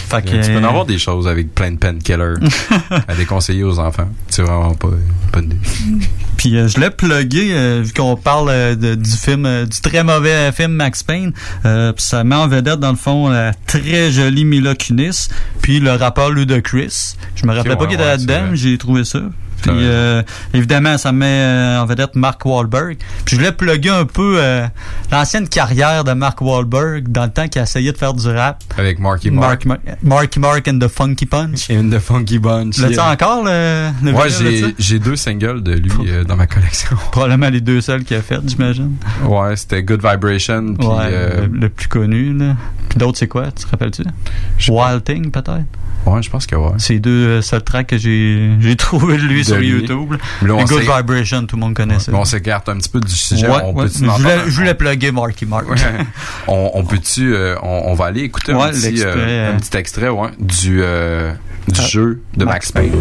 Fait que, tu peux en avoir des choses avec plein de painkillers à déconseiller aux enfants. C'est vraiment pas une bonne idée. Puis euh, je l'ai plugué, euh, vu qu'on parle euh, de- du film, du très mauvais film Max Payne. Puis ça met en vedette, dans le fond, la très jolie Mila Kunis, puis le rappeur Ludacris. Je me rappelais ouais, pas qu'il était ouais, là-dedans, j'ai trouvé ça. Puis euh, évidemment, ça met euh, en vedette Mark Wahlberg. Puis je voulais plugger un peu euh, l'ancienne carrière de Mark Wahlberg dans le temps qu'il essayait de faire du rap. Avec Marky Mark. Mark, Mark, Marky Mark and the Funky Punch. In the Funky Bunch. L'as-tu yeah. encore, le, le Ouais, j'ai, j'ai deux singles de lui dans ma collection. Probablement les deux seuls qu'il a fait, j'imagine. Ouais, c'était Good Vibration. Puis, ouais, le, le plus connu, là. Puis d'autres, c'est quoi? Tu te rappelles-tu? Wild Thing, peut-être? Ouais, je pense que ouais. C'est deux euh, seuls tracks que j'ai j'ai trouvé de lui De sur lui. YouTube. là. Good Vibration, tout le monde connaît ça. Mais on s'écarte un petit peu du sujet. Ouais, on ouais. peut-tu je, voulais, parler? je voulais plugger Marky Mark. Ouais. on, on peut-tu, euh, on, on va aller écouter Ouais, un, petit, euh, euh. un petit extrait ouais, du, du Ah, jeu de Max Payne.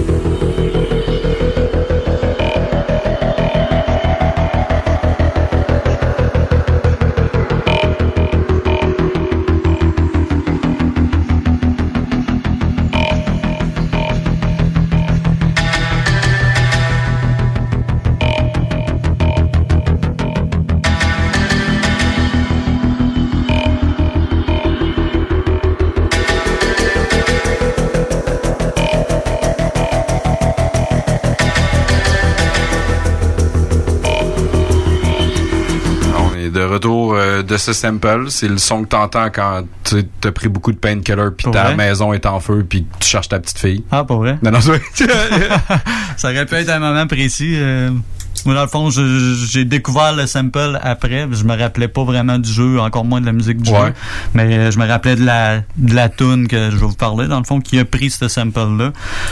De ce sample. C'est le son que t'entends quand tu as pris beaucoup de painkiller puis ta vrai? maison est en feu puis tu cherches ta petite fille. Ah, pas vrai? Non, non, ça aurait pu être un moment précis. euh, moi, dans le fond, j'ai découvert le sample après. Je me rappelais pas vraiment du jeu, encore moins de la musique du Ouais. jeu. Mais euh, je me rappelais de la, de la tune que je vais vous parler, dans le fond, qui a pris ce sample-là.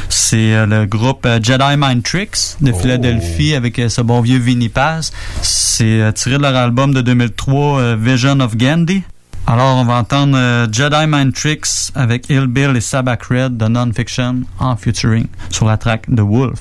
C'est euh, le groupe euh, Jedi Mind Tricks de Philadelphie avec ce bon vieux Vinnie Paz. C'est tiré de leur album de 2003, euh, Vision of Gandhi. Alors, on va entendre Jedi Mind Tricks avec Ill Bill et Sabak Red de Non-Fiction en featuring sur la track The Wolf.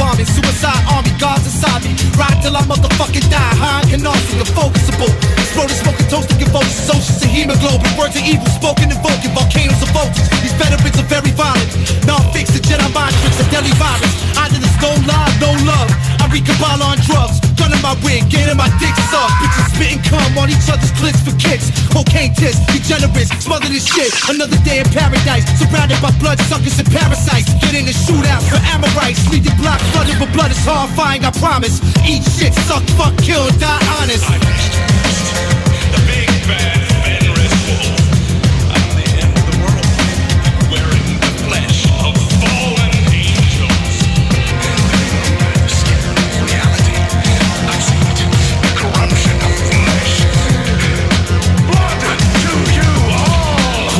bombing, suicide army, guards inside me. Ride till I motherfucking die, high and nausea, focusable. Exploding, smoking, toasting, convulsions, socials, and hemoglobin. Words of evil, spoken, invoking, volcanoes of voltage. These veterans are very violent. Non-fiction, Jedi mind tricks, a deadly virus. I did this, no lie, no love. Read Kabbalah on drugs. Gunning my wig, getting my dick sucked. Bitches spitting cum on each other's clits for kicks. Cocaine tits, degenerates, smother this shit. Another day in paradise, surrounded by blood suckers and parasites. Get in the shootout for Amorites. Leave the block flooded with blood, it's horrifying, I promise. Eat shit, suck, fuck, kill, die honest. The big bad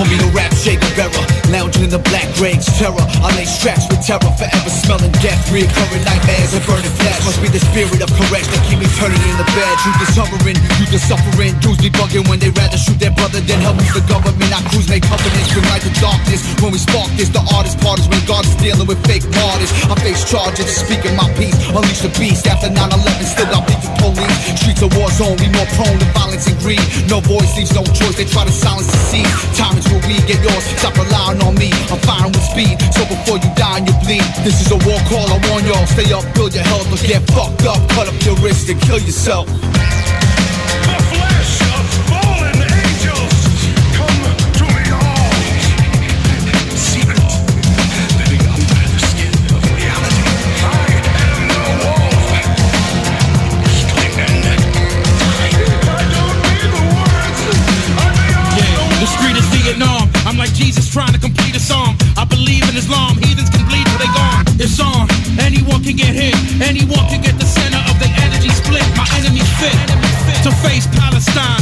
all. Call me the rap Che Guevara, lounging in the black rage terror. I lay straps with terror, forever smelling death. Reoccurring nightmares and burning flesh. Must be the spirit of correction that keep me turning in the bed. You just hovering, you just suffering. Dudes be bugging when they rather shoot their brother than help move the government. I cruise, make covenants, bring light to darkness. When we spark this, the artist part is when God is dealing with fake martyrs. I face charges, speaking my peace. Unleash the beast after 9-11, still got beef with police. Streets a war zone, we more prone to violence and greed. No voice leaves no choice, they try to silence the seed. Time is where we get yours, stop relying on me. I'm firing with speed, so before you die and you bleed. This is a war call, I warn y'all. Stay up, build your health, or get fucked up. Cut up your wrist and kill yourself. Islam. Heathens can bleed till they gone. It's on. Anyone can get hit. Anyone can get the center of the energy split. My enemy fit to face Palestine.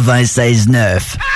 96.9.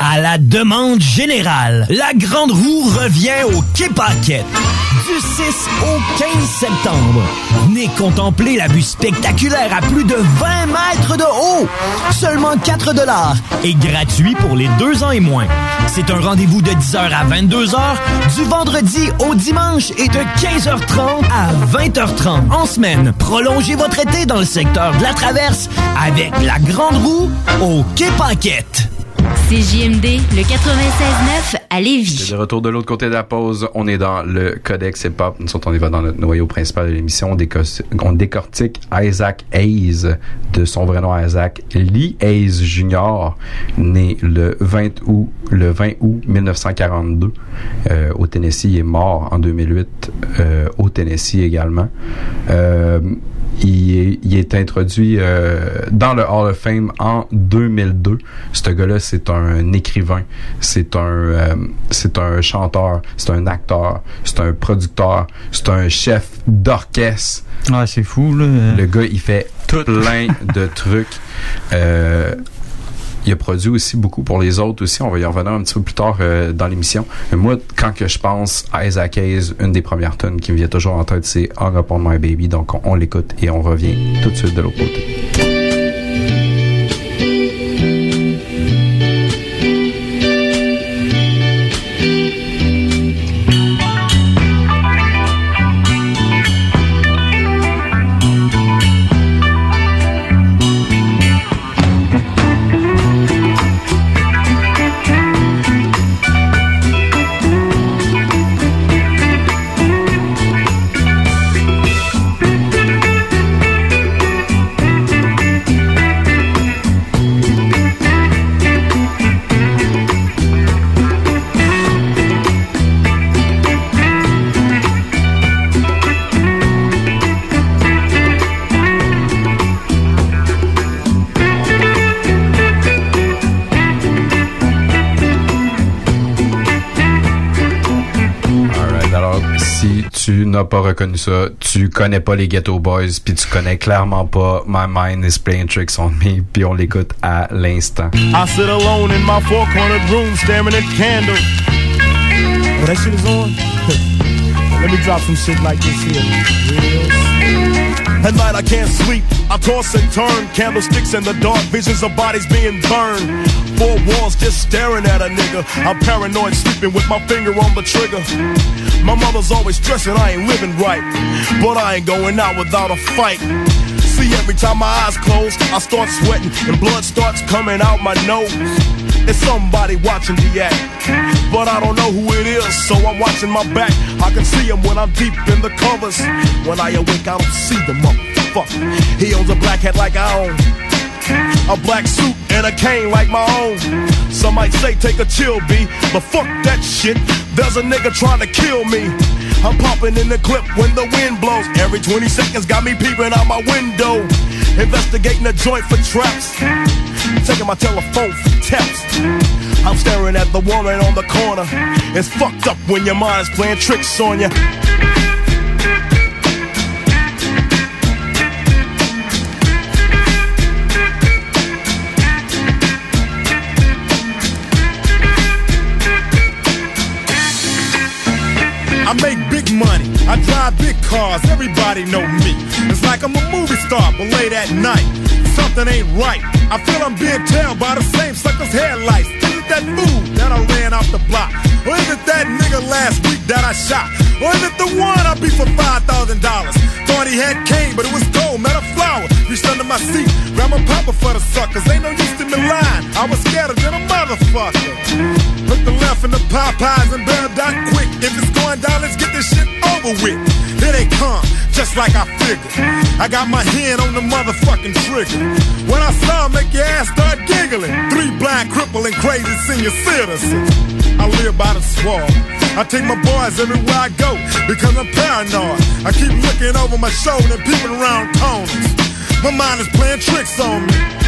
À la demande générale, la Grande Roue revient au Paquette. Du 6 au 15 septembre. Venez contempler la vue spectaculaire à plus de 20 mètres de haut. Seulement 4 dollars et gratuit pour les deux ans et moins. C'est un rendez-vous de 10h à 22h du vendredi au dimanche et de 15h30 à 20h30 en semaine. Prolongez votre été dans le secteur de la Traverse avec la Grande Roue au Quai Paquette. CJMD, le 96.9 à Lévis. De retour de l'autre côté de la pause. On est dans le Codex Hip. Nous on y dans le noyau principal de l'émission. On, déco- on décortique Isaac Hayes de son vrai nom Isaac Lee Hayes Jr. né le 20 août, le 20 août 1942 euh, au Tennessee. Est mort en 2008 euh, au Tennessee également. Euh, il est, il est introduit euh, dans le Hall of Fame en 2002. Ce gars-là, c'est un écrivain, c'est un, euh, c'est un chanteur, c'est un acteur, c'est un producteur, c'est un chef d'orchestre. Ouais, c'est fou, là. Le gars, il fait plein de trucs. Euh, il a produit aussi beaucoup pour les autres aussi. On va y revenir un petit peu plus tard euh, dans l'émission. Mais moi, quand que je pense à Isaac Hayes, une des premières tonnes qui me vient toujours en tête, c'est Hung Up on My Baby. Donc, on, on l'écoute et on revient tout de suite de l'autre côté. Pas reconnu ça, tu connais pas les Ghetto Boys, puis tu connais clairement pas My Mind is Playing Tricks on Me, puis on l'écoute à l'instant. I sit alone in my four cornered room staring at candles. Oh, that shit is on? Let me drop some shit like this here. Real At night I can't sleep, I toss and turn. Candlesticks in the dark, visions of bodies being burned. Four walls just staring at a nigga. I'm paranoid, sleeping with my finger on the trigger. My mother's always stressing I ain't living right, but I ain't going out without a fight. See, every time my eyes close, I start sweating and blood starts coming out my nose. It's somebody watching the act, but I don't know who it is, so I'm watching my back. I can see him when I'm deep in the covers. When I awake, I don't see the motherfucker. He owns a black hat like I own. A black suit and a cane like my own. Some might say take a chill, B, but fuck that shit. There's a nigga trying to kill me. I'm popping in the clip when the wind blows. Every 20 seconds got me peeping out my window. Investigating the joint for traps. Taking my telephone for taps. I'm staring at the woman on the corner. It's fucked up when your mind's playing tricks on you. Money. I drive big cars. Everybody know me. It's like I'm a movie star, but late at night, something ain't right. I feel I'm being tailed by the same sucker's headlights. Is that fool that I ran off the block? Or is it that nigga last week that I shot? Or is it the one I beat for five thousand dollars? Thought he had cane, but it was gold, met a flower. Reached under my seat, grabbed my papa for the suckers. Ain't no use to me lying. I was scared than a motherfucker. Put the left in the Popeyes and bailed out quick. If it's going down, let's get this shit over with. Here they come, just like I figured. I got my hand on the motherfucking trigger. When I saw make your ass start giggling. Three blind, crippling, crazy senior citizens. I live by the swamp. I take my boys everywhere I go because I'm paranoid. I keep looking over my shoulder and peeping around corners. My mind is playing tricks on me.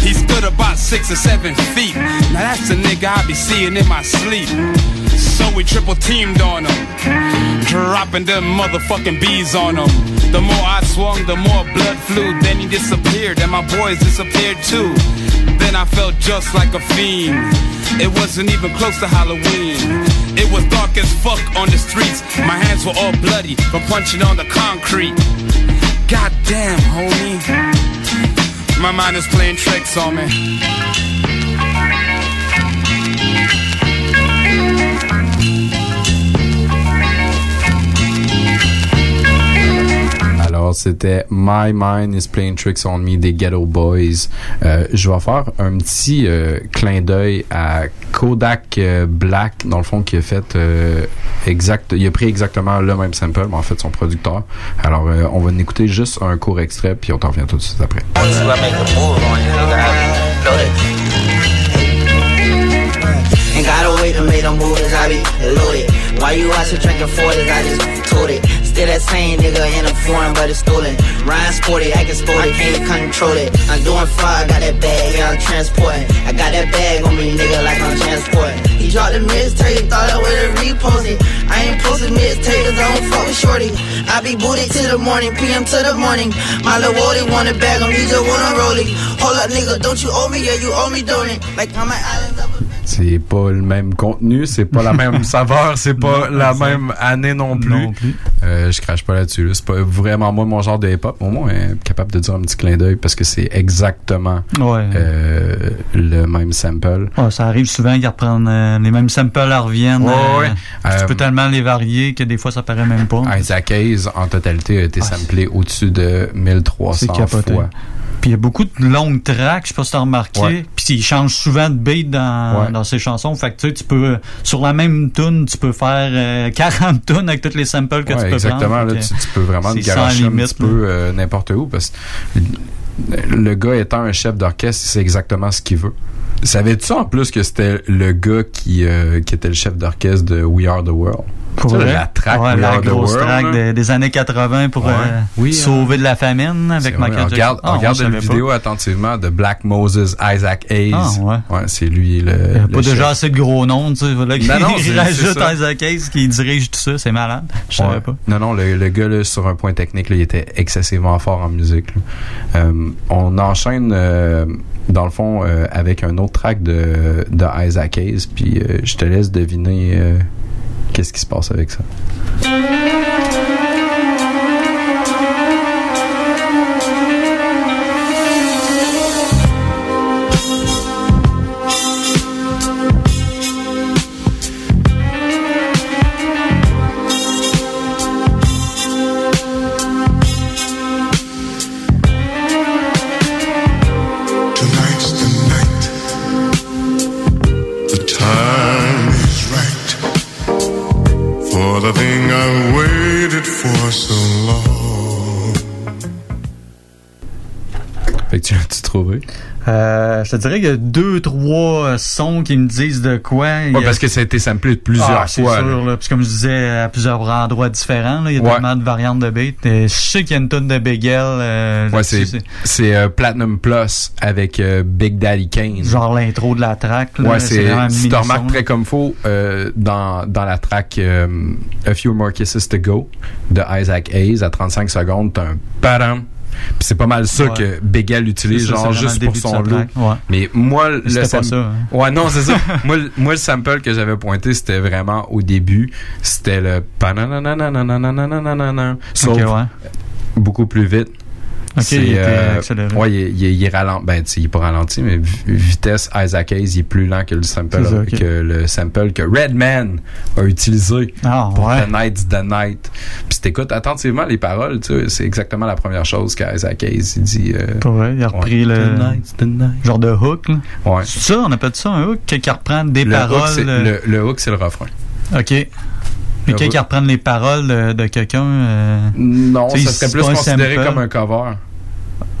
He stood about six or seven feet. Now that's the nigga I be seeing in my sleep. So we triple teamed on him, dropping them motherfucking bees on him. The more I swung, the more blood flew. Then he disappeared, and my boys disappeared too. Then I felt just like a fiend. It wasn't even close to Halloween. It was dark as fuck on the streets. My hands were all bloody from punching on the concrete. Goddamn, homie. My mind is playing tricks on me. C'était My Mind is Playing Tricks on Me des Ghetto Boys. Euh, je vais faire un petit euh, clin d'œil à Kodak euh, Black, dans le fond, qui a fait exact, il a pris exactement le même sample, mais en fait, son producteur. Alors, on va écouter juste un court extrait, puis on t'en revient tout de suite après. Ain't gotta wait to make them moves, I be loaded. Why you out here drinking 40s, I just told it. Still that same nigga in a foreign, but it's stolen. Ryan sporty, acting sporty, can't control it. I'm doing far, I got that bag, yeah, I'm transporting. I got that bag on me, nigga, like I'm transporting. He dropped the mixtape, thought I would've reposted. I ain't posted mixtape, cause I don't fuck with shorty. I be booted to the morning, PM to the morning. My little Wody want a bag, I'm just wanna roll it. Hold up, nigga, don't you owe me, yeah, you owe me, don't it? Like I'm an island C'est pas le même contenu, c'est pas la même saveur, c'est pas Non, la même année non plus. Non plus. Euh, je crache pas là-dessus. là. C'est pas vraiment moi mon genre de hip-hop. Au moins, euh, capable de dire un petit clin d'œil parce que c'est exactement Ouais. euh, le même sample. Ouais, ça arrive souvent qu'ils reprennent euh, les mêmes samples à reviennent. Ouais. Tu peux tellement les varier que des fois ça paraît même pas. Isaac Hayes, en totalité, a été samplé au-dessus de 1300 C'est capoté. fois. Puis il y a beaucoup de longues tracks, je sais pas si t'as remarqué. Ouais. Puis il change souvent de beat dans, Ouais. dans ses chansons. Fait que tu sais, tu peux, sur la même tune, tu peux faire euh, 40 tunes avec toutes les samples que Ouais, tu peux exactement. prendre. Là, Fait tu, tu peux vraiment te garocher un petit peu euh, n'importe où parce que le gars étant un chef d'orchestre, c'est exactement ce qu'il veut. Savais-tu en plus que c'était le gars qui, euh, qui était le chef d'orchestre de We Are the World? Pour vrai? la Ouais, the grosse là. des, années 80 pour Ouais. euh, Oui, sauver de la famine avec Michael Jackson. regarde, Ah, regarde la pas. vidéo attentivement de Black Moses, Isaac Hayes. Ah, ouais. c'est lui le. Il y a pas chef. déjà assez de gros noms, tu sais. Voilà, Non, non, c'est- il c'est rajoute. Isaac Hayes qui dirige tout ça, c'est malade. Je savais pas. Non, non, le, le gars, là, sur un point technique, là, il était excessivement fort en musique. là. Euh, on enchaîne, euh, dans le fond, euh, avec un autre track de, de Isaac Hayes, puis euh, je te laisse deviner euh, qu'est-ce qui se passe avec ça? Euh, je te dirais qu'il y a deux, trois euh, sons qui me disent de quoi. Ouais, a- parce que ça a été samplé plusieurs Ah, c'est fois. sûr, là. Puis comme je disais, à plusieurs endroits différents, là, il y a Ouais. tellement de variantes de beats. Et je sais qu'il y a une tonne de Bigel. Euh, Ouais, c'est, c'est euh, Platinum Plus avec Big Daddy Kane. genre l'intro de la track. Là, Ouais, c'est, si tu remarques très comme euh, dans, dans la track A Few More Kisses to Go de Isaac Hayes, à 35 secondes, t'as un padam. Puis c'est pas mal ça que Bégal utilise, genre juste pour son lot. Ouais. Mais moi, le sample. Hein? Ouais, non, c'est ça. moi, le sample que j'avais pointé, c'était vraiment au début. C'était le. Sauf beaucoup plus vite. Ok, il était euh, accéléré. Ouais, il, est- il, il est ralenti. Ben, tu sais, il est pas ralenti, mais vi- vitesse Isaac Hayes, il est plus lent que le sample, ça, que le sample que Redman a utilisé Ah, pour ouais. The Night's the Night. Puis si t'écoutes attentivement les paroles, tu sais, c'est exactement la première chose qu'Isaac Hayes il dit. euh, Pour vrai, il a repris ouais. le The Night's the Night. genre de hook. Là. Ouais. C'est ça, on appelle ça un hook, qui reprend des Le paroles. hook, euh, le, le hook, c'est le refrain. OK. Mais Le qui reprend les paroles de, de quelqu'un. euh, Non, ça serait plus considéré comme un cover.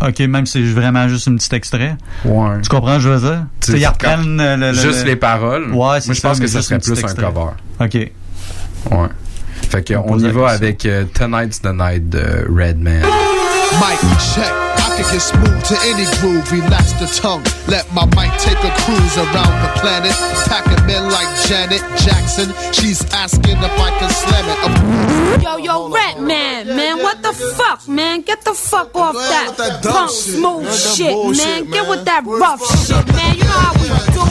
OK, même si c'est vraiment juste un petit extrait. Ouais. Tu comprends, ce que je veux dire? Tu ils reprennent le, le- Juste le- les paroles. Ouais, c'est Moi, je pense que ça serait plus un cover. OK. Ouais. Fait que On y va avec euh, Tonight's the Night de Redman. Mic check. Can smooth to any groove. Relax the tongue. Let my mic take a cruise around the planet. Packing men like Janet Jackson. She's asking if I can slam it. A- Yo, yo, Rat Man, man, what the fuck, man? Get the fuck off that, that punk shit. smooth That shit, bullshit, man. Get with that rough shit, man. You know how we do.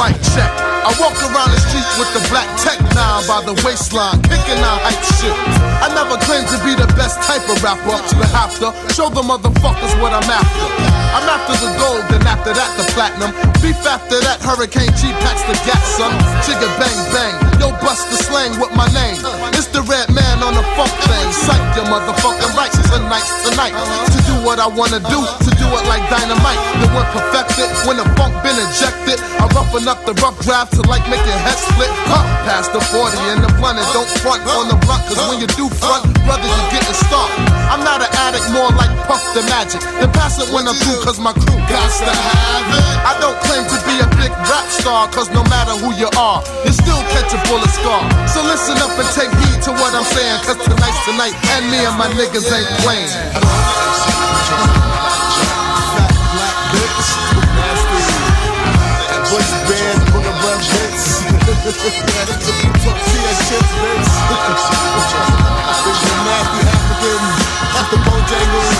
Mic check. I walk around the street with the black tech now by the waistline, kicking out hype shit. I never claimed to be the best type of rapper, but have to show the motherfuckers what I'm after. I'm after the gold, then after that the platinum. Beef after that, Hurricane G packs the gas, son. Chigga bang bang, yo bust the slang with my name. It's the red man on the funk thing. Psych your motherfucking rights tonight. To do what I wanna do to do it like dynamite. Then when perfected, when the funk been ejected, I roughen up the rough draft to like make your head split. Huh, past the 40 and the blunt and don't front on the blunt, cause when you do front, brother, you getting stopped. I'm not an addict, more like Puff the Magic. Then pass it when I'm through, cause my crew got to have it. I don't claim to be a big rap star, cause no matter who you are, you still catch a bullet scar. So listen up and take heed to what I'm saying, cause tonight's tonight, and me and my niggas ain't playing. Bojangles.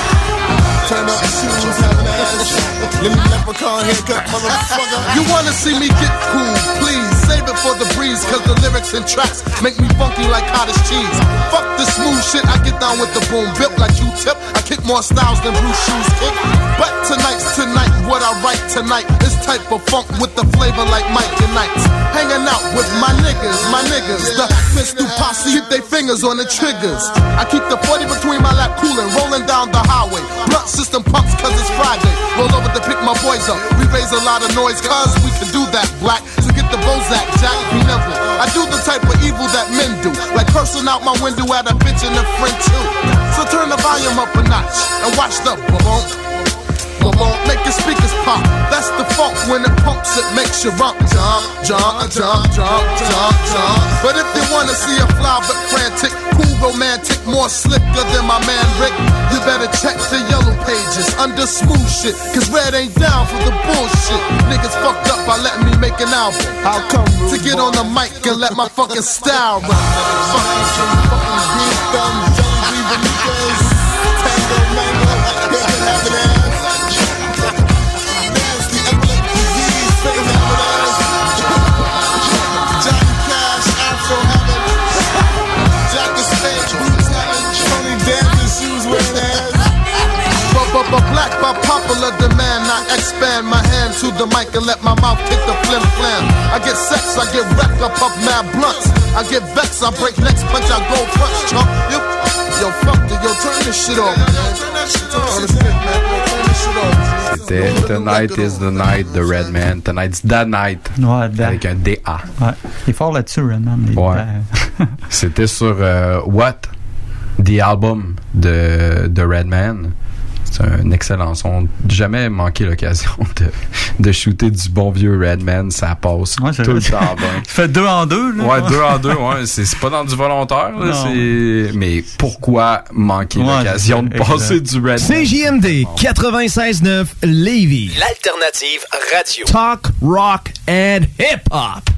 Leprechaun haircut, motherfucker. You wanna see me get cool, please save it for the breeze, cause the lyrics and tracks make me funky like cottage cheese. Fuck the smooth shit, I get down with the boom, built like you tip. I kick more styles than Bruce Shoes kick. But tonight's tonight, what I write tonight is type of funk with the flavor like Mike and Knights. Hanging out with my niggas, my niggas, the Mr. Posse, keep they fingers on the triggers. I keep the 40 between my lap, coolin', rolling down the highway. Blunt system pumps cause it's Friday. Roll over to pick my boys up. We raise a lot of noise cause we can do that, black. So get the Bozak, Jack, be nimble. I do the type of evil that men do. Like cursing out my window at a bitch and a friend too. So turn the volume up a notch and watch the. Boom, make your speakers pop. That's the funk when it pumps, it makes you rump, jump, jump, jump, jump, jump, jump. But if you wanna see a fly but frantic, cool, romantic, more slicker than my man Rick, you better check the yellow pages under smooth shit. Cause Red ain't down for the bullshit. Niggas fucked up by letting me make an album. How come? To get on the mic and let my fucking style run. Fucking green thumbs, tango mango, But, but, but black by popular demand, I expand my hand to the mic and let my mouth kick the flim flam. I get sex, I get wrecked, I puff mad blunts. I get vexed, I break necks, punch, I go punch, chump. You, yo, fuck it, yo, turn this shit off, man. C'était Tonight is the Night de Redman. Tonight's the Night. Ouais. Avec un DA. Ouais. Il est fort là-dessus, Redman. Ouais. euh, C'était sur euh, What? The Album de, de Redman. C'est un excellent son. Jamais manqué l'occasion de, de shooter du bon vieux Redman. Ça passe Ouais, tout le temps bien. Tu fais deux en deux, là. Ouais, deux en deux, ouais. C'est pas dans du volontaire, là, Mais pourquoi manquer Ouais, l'occasion de passer du Redman? CJMD 96.9 Lévis. L'alternative radio. Talk, rock and hip-hop.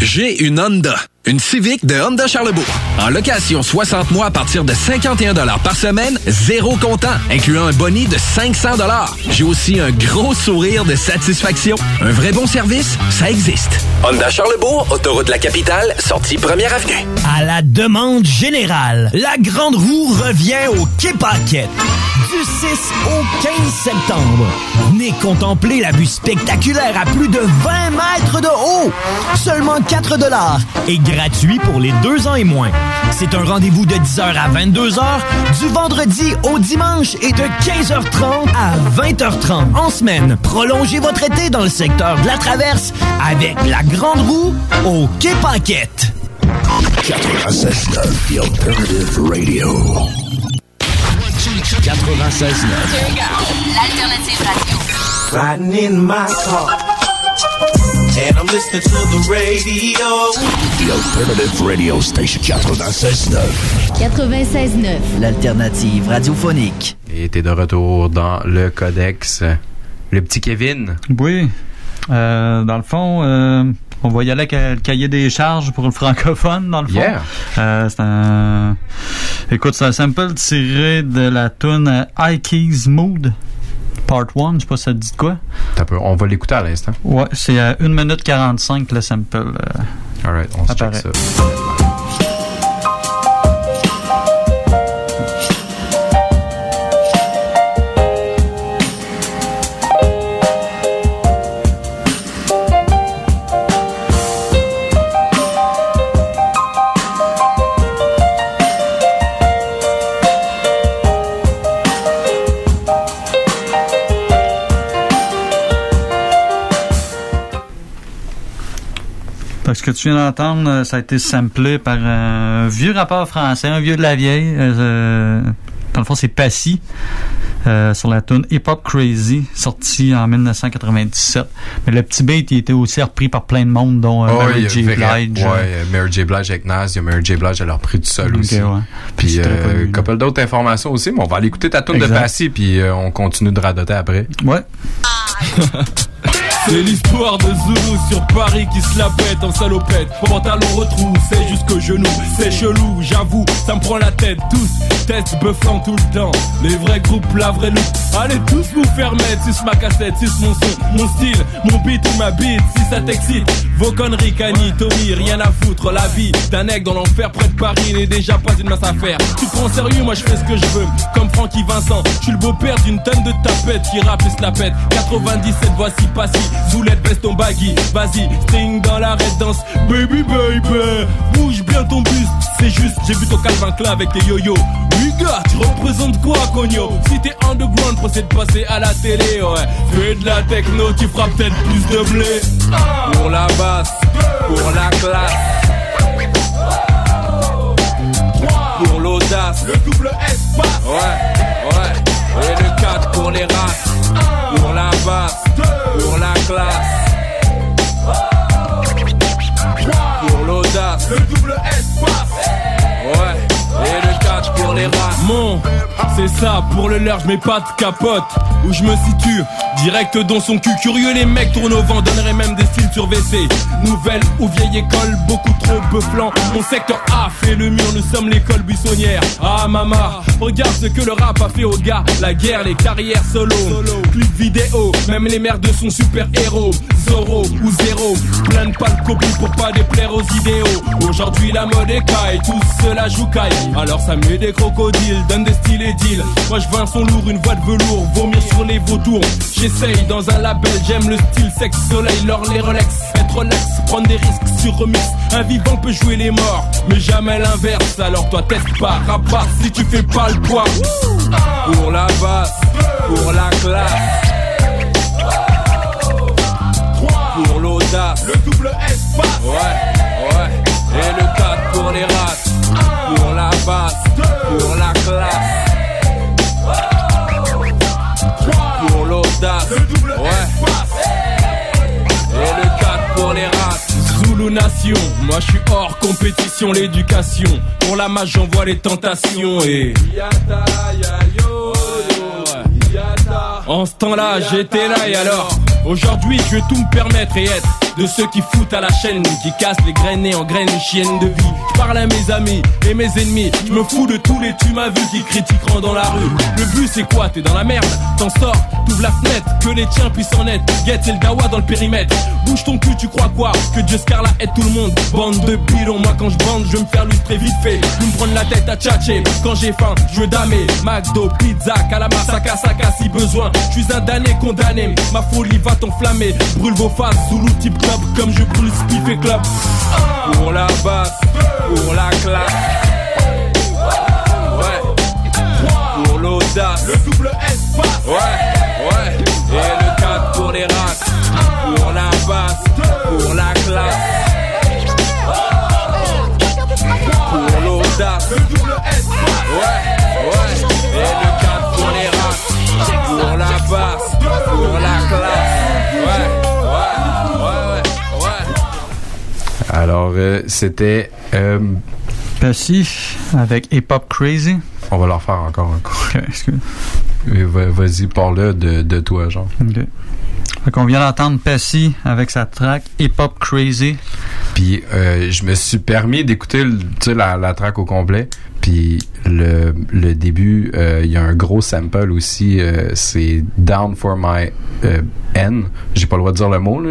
J'ai une Honda. Une Civic de Honda Charlebourg. En location 60 mois à partir de 51 par semaine, zéro comptant, incluant un boni de 500 J'ai aussi un gros sourire de satisfaction. Un vrai bon service, ça existe. Honda Charlebourg, autoroute de la capitale, sortie première avenue. À la demande générale, la Grande Roue revient au Quai Paquette. Du 6 au 15 septembre. Venez contempler la vue spectaculaire à plus de 20 mètres de haut. Seulement 4 dollars et gratuit pour les deux ans et moins. C'est un rendez-vous de 10h à 22h, du vendredi au dimanche et de 15h30 à 20h30 en semaine. Prolongez votre été dans le secteur de la Traverse avec la Grande Roue au Quai Paquette. 96.9 The Alternative Radio. 96.9 L'alternative radio. riding in my car. And I'm listening to the radio. The Alternative Radio Station 96.9. 96.9. L'alternative radiophonique. Et t'es de retour dans le codex. Le petit Kevin. Oui. Euh, dans le fond, euh, on va y aller avec le cahier des charges pour le francophone, dans le fond. Yeah. Euh, c'est un... Écoute, c'est un sample tiré de la tune High Keys Mood, Part 1. Je sais pas si ça te dit de quoi. Peu- On va l'écouter à l'instant. Ouais, c'est à 1 minute 45 le sample. euh, Alright, on se check ça. Fait que ce que tu viens d'entendre, euh, ça a été samplé par un vieux rappeur français, un vieux de la vieille. euh, dans le fond, c'est Passy. euh, sur la tune Hip Hop Crazy, sorti en 1997. Mais le petit beat, il était aussi repris par plein de monde, dont euh, Oh, Mary J. Blige. Ouais, euh, Mary J. Blige avec Nas, il y a Mary J. Blige, elle a repris du sol Ok, aussi. ouais. Puis, euh, couple d'autres informations aussi, mais on va aller écouter ta tune de. Passy, puis euh, on continue de radoter après. Ouais. C'est l'histoire de Zulu sur Paris qui se la pète en salopette. Pantalon retroussé jusqu'au genou. C'est chelou, j'avoue, ça me prend la tête. Tous test buffant tout le temps. Les vrais groupes, la vraie loupe. Allez tous vous faire mettre, ma cassette, sus mon son, mon style, mon beat ou ma beat. Si ça t'excite, vos conneries, Kanye, Tommy, rien à foutre. La vie d'un mec dans l'enfer près de Paris n'est déjà pas une mince affaire. Tu te prends sérieux, moi je fais ce que je veux. Comme Francky Vincent, je suis le beau-père d'une tonne de tapettes qui rappe et se pète. 97, voici Passy. Zoulette, baisse ton baggy. Vas-y, string dans la danse. Baby, baby, bouge bien ton buste. C'est juste, j'ai vu ton Calvin Klein avec tes yo-yo. Tu représentes quoi, Cogno Si t'es underground, procède de passer à la télé, ouais. Fais de la techno, tu feras peut-être plus de blé. Pour la basse, pour la classe. Pour l'audace. Le double espace. Ouais, ouais. Et le 4 pour les races. Pour la basse, pour la classe. Pour l'audace. Le double espace. Ouais. Et le 4 pour les races. Mon, c'est ça, pour le leur, je mets pas de capote. Où je me situe, direct dans son cul. Curieux, les mecs tournent au vent, donneraient même des styles sur WC. Nouvelle ou vieille école, beaucoup trop beuflant. Mon secteur A fait le mur, nous sommes l'école buissonnière. Ah, maman, regarde ce que le rap a fait aux gars. La guerre, les carrières solo. Clip vidéo, même les merdes sont super héros. Zoro ou zéro, plein de pâles copies pour pas déplaire aux idéaux. Aujourd'hui, la mode est caille, tous cela joue caille. Alors ça met des crocodiles, donne des styles et deals. Moi je veux un son lourd, une voix de velours, vomir sur les vautours. J'essaye dans un label, j'aime le style sexe, soleil, l'or, les Rolex. Être relax, prendre des risques sur remix. Un vivant peut jouer les morts, mais jamais l'inverse. Alors toi teste pas, rabat si tu fais pas le poids. Pour la basse, pour la classe. Pour l'audace, le double espace. Ouais, ouais. Et le 4 pour les races. Pour la basse, pour la classe. Pour l'audace, le double espace. Et le 4 pour les races. Zulu Nation, moi je suis hors compétition, l'éducation. Pour la masse, j'envoie les tentations et. Yata, ya, yo, yo, yata. En ce temps-là, j'étais là et alors Aujourd'hui, je veux tout me permettre et être de ceux qui foutent à la chaîne, qui cassent les graines et en graines les chiennes de vie. Je parle à mes amis et mes ennemis, je me fous de tous les tu m'as vu qui critiqueront dans la rue. Le but c'est quoi? T'es dans la merde, t'en sors, t'ouvres la fenêtre, que les tiens puissent en être. Get le dawa dans le périmètre. Bouge ton cul, tu crois quoi? Que Dieu Scarla aide tout le monde. Bande de bidons, moi quand je bande, je vais me faire lustrer vite fait. Je vais me prendre la tête à tchatcher. Quand j'ai faim, je veux damer. McDo, pizza, calamar, saka saka si besoin. Je suis un damné condamné, ma folie va t'enflammer. Brûle vos faces, Zulu type club, comme je brûle spiff et club. Pour la basse, pour la classe. Ouais. Pour l'audace, le double espace. Ouais, ouais. Et le 4 pour les races. Pour la basse, pour la classe. Pour l'audace, le double espace. Ouais, ouais passe pour la classe. Ouais, ouais, ouais, ouais. Alors, euh, c'était. Euh, Passif avec Hip Hop Crazy. On va leur faire encore un coup. Ok, excuse. Mais va- Vas-y, parle-le de, de toi, genre. Ok. Fait qu'on vient d'entendre Passy avec sa track Hip Hop Crazy. Puis euh, je me suis permis d'écouter la, la track au complet. Puis le, le début, euh, il y a un gros sample aussi. euh, c'est Down for My N. J'ai pas le droit de dire le mot. Là.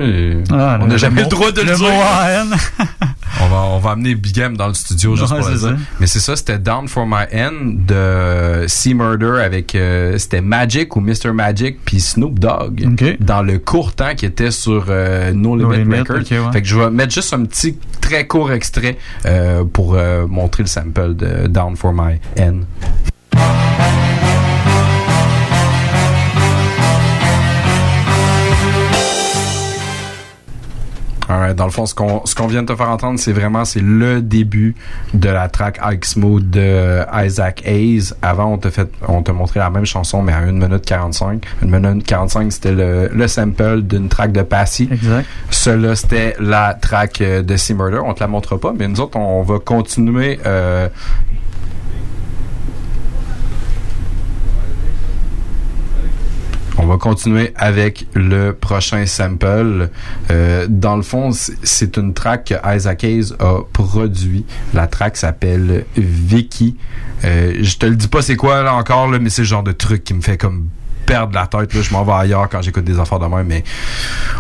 Ah, On n'a jamais le droit de le, le dire. mot AN. on, va, on va amener Big M dans le studio juste pour le dire. Mais c'est ça, c'était Down for My N de Sea Murder avec euh, c'était Magic ou Mr. Magic puis Snoop Dogg dans le court temps qui était sur euh, No No Limit Limit, Records. ouais. Fait que je vais mettre juste un petit très court extrait euh, pour euh, montrer le sample de Down for My N. Alright, dans le fond, ce qu'on ce qu'on vient de te faire entendre, c'est vraiment c'est le début de la track Ike Smooth de Isaac Hayes. Avant, on t'a fait on t'a montré la même chanson mais à 1 minute 45. 1 minute 45, c'était le, le sample d'une track de Passy. Exact. Cela, c'était la track euh, de Sea Murder. On te la montre pas, mais nous autres, on va continuer euh, On va continuer avec le prochain sample. Euh, dans le fond, c'est- une track que Isaac Hayes a produit. La track s'appelle Vicky. Euh, je te le dis pas c'est quoi là encore, là, mais c'est le genre de truc qui me fait comme perdre la tête. Là. Je m'en vais ailleurs quand j'écoute des affaires de même, mais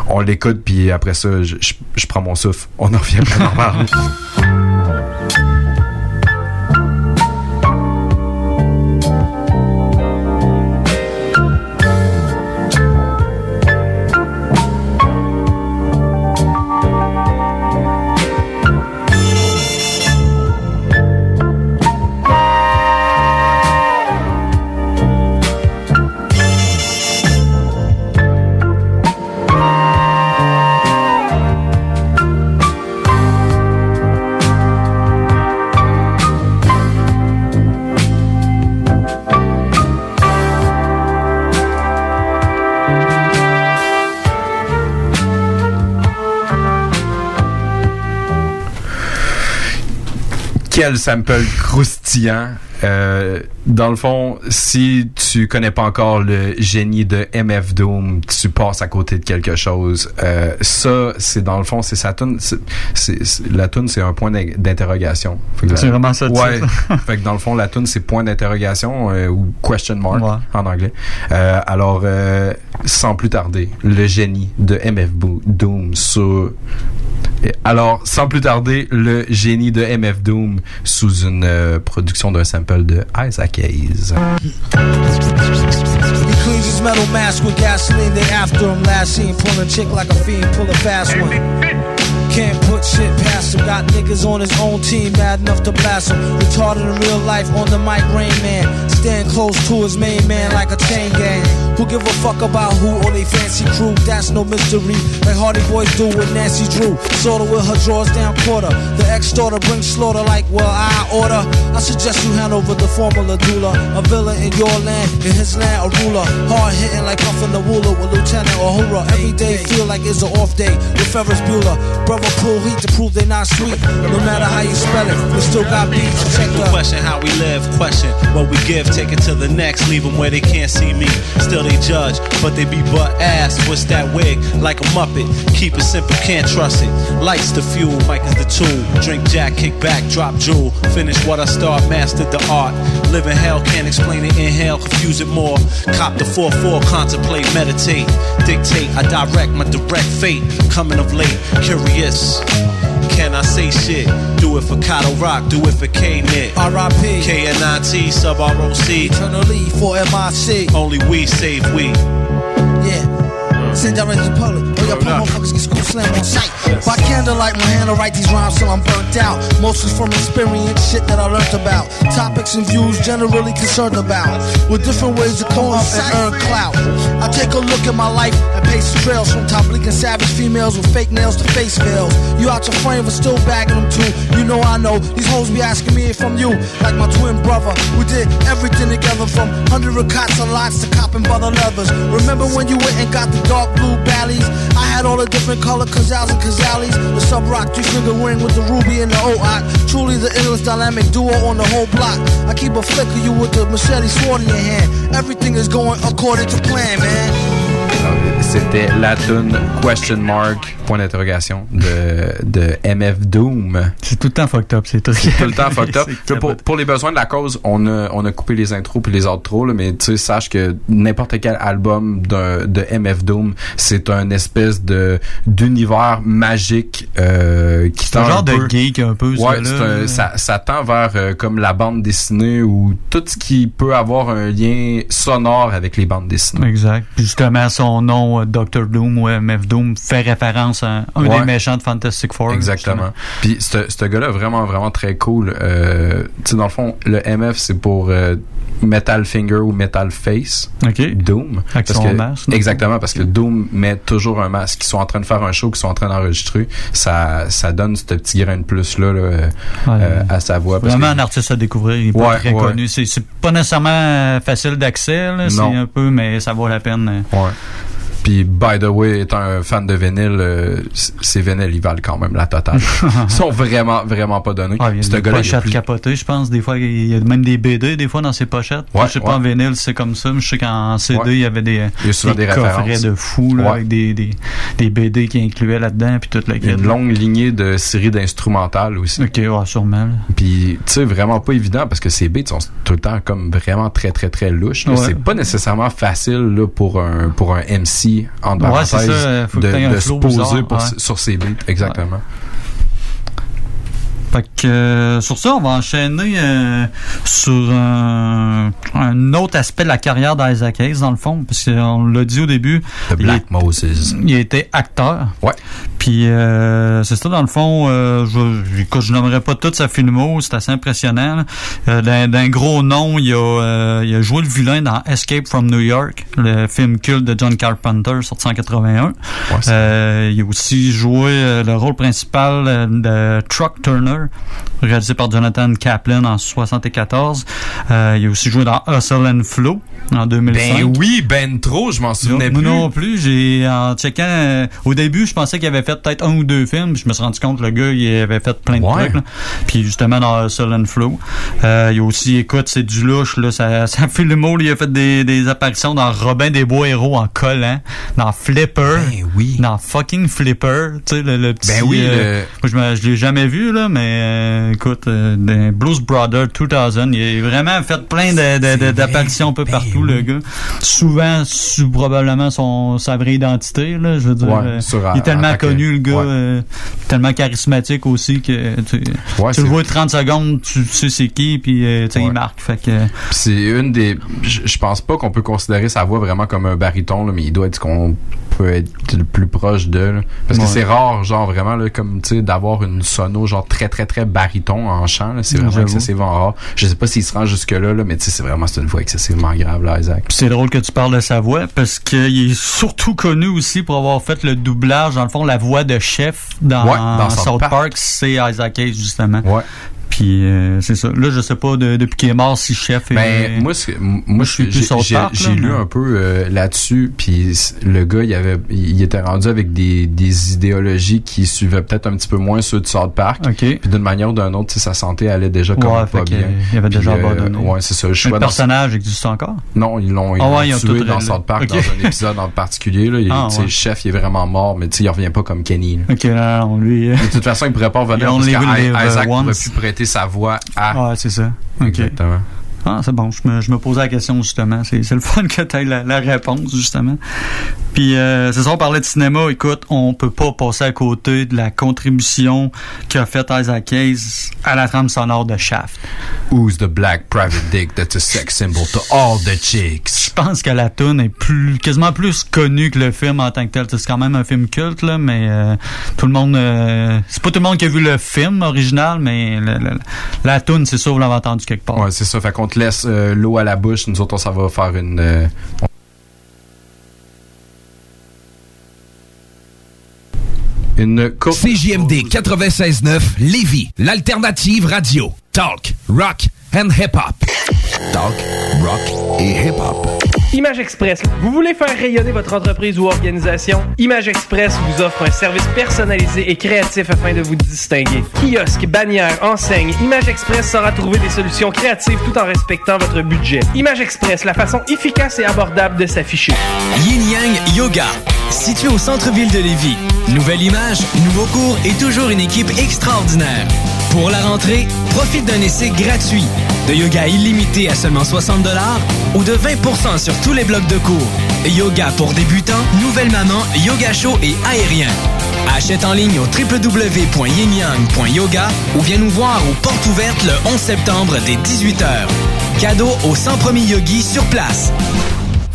on l'écoute puis après ça, je, je- je prends mon souffle. On en revient après normal. quel sample croustillant? Euh, dans le fond, si tu connais pas encore le génie de MF Doom, tu passes à côté de quelque chose. Euh, ça, c'est dans le fond, c'est sa tune. La tune, c'est un point d'in- d'interrogation. C'est vraiment ça, Ouais. fait que dans le fond, la tune, c'est point d'interrogation euh, ou question mark en anglais. Alors, sans plus tarder, le génie de MF Doom sur Alors, sans plus tarder, le génie de MF Doom sous une euh, production d'un sample de Isaac Hayes. He cleans his metal mask with gasoline. They after him last seen pull a chick like a fiend, pull a fast one. Put shit past him. Got niggas on his own team bad enough to blast him. Retarded in real life on the mic, Rain Man. Stand close to his main man like a chain gang. Who give a fuck about who or they fancy crew? That's no mystery. Like Hardy Boys do with Nancy Drew. Sorta with her drawers down quarter. The ex-daughter brings slaughter like, well, I order. I suggest you hand over the formula doula. A villain in your land, in his land, a ruler. Hard hitting like puffin' the ruler with Lieutenant Uhura. Every day feel like it's an off day with Ferris Bueller. Brother pull heat to prove they not sweet. No matter how you spell it, we still got beats. Check the question how we live, question what we give, take it to the next, leave them where they can't see me. Still they judge, but they be butt ass. What's that wig? Like a muppet. Keep it simple, can't trust it. Lights the fuel, mic is the tool. Drink jack, kick back, drop jewel. Finish what I start, mastered the art. Live in hell, can't explain it, inhale, confuse it more. Cop the 4-4, contemplate, meditate. Dictate, I direct my direct fate. Coming of late, curious. Can I say shit? Do it for Kato Rock, do it for K-Nit. R.I.P. K-N-I-T, sub R-O-C. Eternally for MIC. Only we save we. Yeah. Send direct to the public. Or your poor motherfuckers get school slam on sight. By candlelight, my hand to write these rhymes till I'm burnt out. Mostly from experience, shit that I learned about. Topics and views generally concerned about. With different ways to come up and earn clout. I take a look at my life and pace the trails from top leaking savage females with fake nails to face veils. You out your frame but still bagging them too. You know I know these hoes be asking me if I'm you. Like my twin brother, we did everything together from hundred cots and lots to copping brother leathers. Remember when you went and got the dark blue ballies? I had all the different color Kazals and Kazalis. The sub rock three finger ring with the ruby and the O-Ock. Truly the illest dynamic duo on the whole block. I keep a flick of you with the machete sword in your hand. Everything is going according to plan, man. C'était la tune Question Mark, point d'interrogation, de, de MF Doom. C'est tout le temps fucked up, c'est tout. C'est tout le temps fucked up. Pour, pour les besoins de la cause, on a, on a coupé les intros puis les outros, là, mais tu sais, sache que n'importe quel album de, de MF Doom, c'est un espèce de d'univers magique euh, qui C'est un tend genre de peu- geek un peu, ça, Ouais, là. un- ça, ça tend vers euh, comme la bande dessinée ou tout ce qui peut avoir un lien sonore avec les bandes dessinées. Exact. Puis justement, son nom, euh, Dr. Doom ou MF Doom, fait référence à un Ouais. des méchants de Fantastic Four. Exactement. Puis ce gars-là, vraiment, vraiment très cool. Euh, tu sais, dans le fond, le MF, c'est pour euh, Metal Finger ou Metal Face. OK. Doom. Avec Parce son que- masque? Exactement, parce que Doom met toujours un masque. Ils sont en train de faire un show, qu'ils sont en train d'enregistrer. Ça, ça donne ce petit grain de plus-là là, euh, à sa voix. parce Vraiment que- un artiste à découvrir. Il est pas Ouais, très ouais. connu. C'est pas nécessairement facile d'accès. C'est un peu, mais ça vaut la peine. Ouais. Puis, by the way, étant un fan de vinyle, euh, ces vinyles, ils valent quand même la totale. Ils sont vraiment, vraiment pas donnés. Ah, il y a des pochettes plus- capotées, je pense. Des fois, il y a même des BD, des fois, dans ses pochettes. Ouais, je sais pas en vinyle, c'est comme ça. Mais je sais qu'en CD, Ouais. il y avait des, Il y a souvent des coffrets de fous, là, avec des, des, des BD qui incluaient là-dedans, puis toute la Il y a kit. une longue lignée de séries d'instrumentales aussi. Ok, ouais, sûrement. Puis, tu sais, vraiment pas évident parce que ces beats sont tout le temps comme vraiment très, très, très louches. C'est pas nécessairement facile là, pour un pour un MC, en Ouais, ça, que de, se poser bizarre, pour- ouais. sur ces beats. Exactement. Fait que euh, sur ça, on va enchaîner euh, sur un, un autre aspect de la carrière d'Isaac Hayes, dans le fond, parce qu'on l'a dit au début. The il Black est- Moses. Il était acteur. Ouais. Puis euh, c'est ça, dans le fond, euh, je, écoute, je nommerai pas toute sa filmo, c'est assez impressionnant. D'un gros nom, il a, il a joué le vilain dans Escape from New York, le film culte de John Carpenter, sorti en 81. Euh, il a aussi joué le rôle principal de Truck Turner, réalisé par Jonathan Kaplan en 74. Euh, il a aussi joué dans Hustle and Flow en 2005. Ben oui, ben trop, je m'en souvenais Moi plus. non plus, j'ai en checkant euh, au début, je pensais qu'il avait fait peut-être un ou deux films, puis je me suis rendu compte que le gars, il avait fait plein de Ouais. trucs. là. Puis justement dans Hustle and Flow, euh, il a aussi écoute, c'est du louche là, ça ça fait le mot, il a fait des, des apparitions dans Robin des Bois héros en collant, dans Flipper, dans fucking Flipper, tu sais le, le petit Ben oui, euh, moi, je, je l'ai jamais vu là, mais euh, écoute, Blues Brother 2000, il a vraiment fait plein d'apparitions un peu partout le gars. Souvent sous probablement son sa vraie identité là, je veux dire. Ouais, euh, sur, il est en tellement que- connu le gars, ouais. euh, tellement charismatique aussi que tu, Ouais, tu le vois 30 secondes, tu sais c'est qui puis euh, il marque. Fait que Puis c'est une des. Je pense pas qu'on peut considérer sa voix vraiment comme un baryton, là, mais il doit être qu'on peut être le plus proche de. là. Parce Ouais. que c'est rare, genre vraiment, là, comme tu sais, d'avoir une sono genre très très très baryton en chant. C'est vraiment excessivement rare. Je sais pas s'il se rend jusque là, là mais tu sais, c'est vraiment c'est une voix excessivement grave, là, Isaac. C'est drôle que tu parles de sa voix parce qu'il est surtout connu aussi pour avoir fait le doublage, dans le fond, la voix de chef dans, Ouais, dans South. Park, c'est Isaac Hayes, justement. Ouais. Puis euh, c'est ça. Là, je sais pas de- depuis qu'il est mort si chef est... Ben, moi, moi, je suis plus j'ai- lu un peu euh, là-dessus, puis le gars, il avait, il était rendu avec des, des idéologies qui suivaient peut-être un petit peu moins ceux de South Park. Puis d'une manière ou d'une autre, sa santé allait déjà comme Ouais, pas fait que, bien. euh, il avait déjà euh, abandonné. Ouais, c'est ça. Je le personnage existe encore? Non, ils l'ont ils ont tué dans. South Park dans un épisode en particulier. Là. Il- Ah, ouais. Chef, il est vraiment mort, mais il revient pas comme Kenny. là. Ok, là, on lui... De toute façon, il pourrait pas revenir parce qu'Isaac pourrait plus prêter sa voix à. Ouais, c'est ça. Ok. Exactement. Ah, c'est bon. Je me, je me posais la question, justement. C'est c'est le fun que tu aies la, la réponse, justement. Puis, euh, c'est ça, on parlait de cinéma. Écoute, on peut pas passer à côté de la contribution qu'a faite Isaac Hayes à la trame sonore de Shaft. Who's the black private dick that's a sex symbol to all the chicks? Je pense que la tune est plus, quasiment plus connue que le film en tant que tel. C'est quand même un film culte, là, mais euh, tout le monde... euh, c'est pas tout le monde qui a vu le film original, mais le- le- la tune, c'est sûr, vous l'avez entendu quelque part. Ouais, c'est ça. Fait qu'on te laisse euh, l'eau à la bouche. Nous autres, on s'en va faire une. euh, Une courte. CJMD 96.9 Lévis, l'alternative radio. Talk, rock and hip-hop. Talk, rock et hip-hop. Image Express. Vous voulez faire rayonner votre entreprise ou organisation? Image Express vous offre un service personnalisé et créatif afin de vous distinguer. Kiosque, bannière, enseigne, Image Express saura trouver des solutions créatives tout en respectant votre budget. Image Express, la façon efficace et abordable de s'afficher. Yin Yang Yoga, situé au centre-ville de Lévis. Nouvelle image, nouveau cours et toujours une équipe extraordinaire. Pour la rentrée, profite d'un essai gratuit, de yoga illimité à seulement 60 ou de 20% sur tous les blocs de cours. Yoga pour débutants, nouvelle maman, yoga chaud et aérien. Achète en ligne au www.yinyang.yoga ou viens nous voir aux portes ouvertes le 11 septembre dès 18h. Cadeau aux 100 premiers yogis sur place.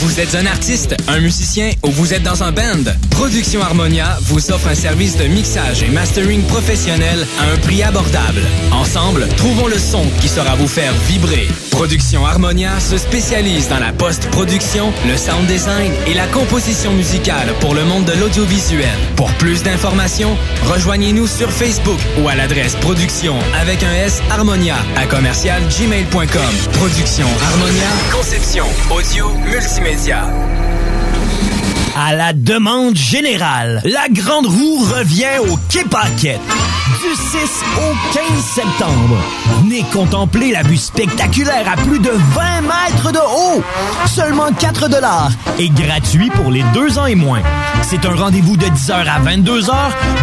Vous êtes un artiste, un musicien ou vous êtes dans un band? Production Harmonia vous offre un service de mixage et mastering professionnel à un prix abordable. Ensemble, trouvons le son qui saura vous faire vibrer. Production Harmonia se spécialise dans la post-production, le sound design et la composition musicale pour le monde de l'audiovisuel. Pour plus d'informations, rejoignez-nous sur Facebook ou à l'adresse production avec un S Harmonia à commercial gmail.com. Production Harmonia, conception, audio, multimédia médias à la demande générale, la Grande Roue revient au Quai Paquette. Du 6 au 15 septembre, venez contempler la vue spectaculaire à plus de 20 mètres de haut. Seulement 4 dollars et gratuit pour les deux ans et moins. C'est un rendez-vous de 10h à 22h,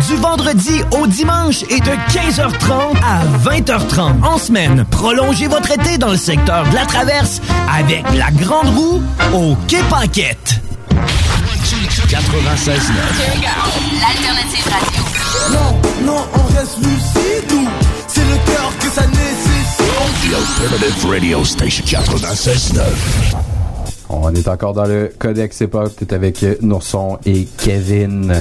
du vendredi au dimanche et de 15h30 à 20h30 en semaine. Prolongez votre été dans le secteur de la Traverse avec la Grande Roue au Quai Paquette. 96.9. L'alternative radio. Non, non, on reste lucide ou c'est le cœur que ça nécessite. The Alternative Radio Station 96.9. On est encore dans le Codex Époque. T'es avec euh, Nourson et Kevin.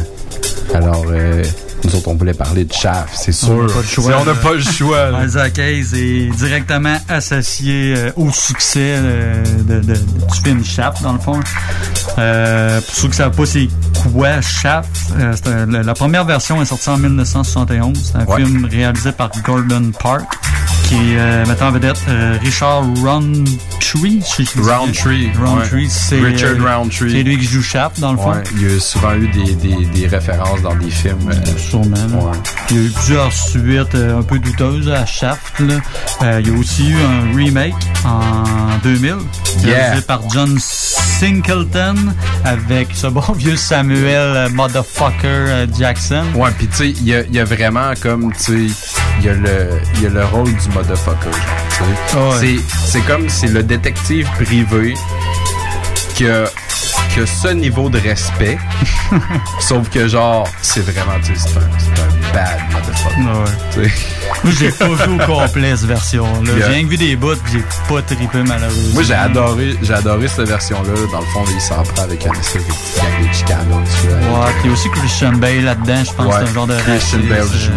Alors, euh, nous autres, on voulait parler de Chaff, c'est sûr. On n'a pas le choix. Si on n'a pas le choix. là. Isaac Hayes est directement associé euh, au succès euh, de, de- du film Shaft, dans le fond. Euh, pour ceux qui ne savent pas c'est quoi Shaft, euh, la, la première version est sortie en 1971. C'est un Ouais. film réalisé par Gordon Park, qui est euh, mettant en vedette euh, Richard Roundtree. Roundtree, c'est- Roundtree, c'est Richard euh, Roundtree. C'est lui qui joue Shaft, dans le fond. Il y a souvent eu des, des, des références dans des films. Sûrement. là. Il y a eu plusieurs suites un peu douteuses à Shaft. là. Il y a aussi eu un remake en 2000 Yeah. réalisé par John Singleton avec ce bon vieux Samuel Motherfucker Jackson. Ouais, puis tu sais, il y a, il y a vraiment comme, tu sais, il y, a le- il y a le rôle du motherfucker. Ah ouais. C'est- comme, c'est le détective privé qui a, qui a ce niveau de respect, sauf que genre, c'est vraiment, c'est un, c'est un bad motherfucker. tu sais. Moi, j'ai pas vu au complet cette version-là. Yeah. J'ai rien que vu des bouts pis j'ai pas trippé malheureusement. Moi, j'ai adoré, j'ai adoré cette version-là. Dans le fond, il s'en prend avec un espèce de petit vois. Ouais, puis il y a aussi Christian Bale là-dedans, je pense que c'est un genre de Christian raciste, Bale euh, joue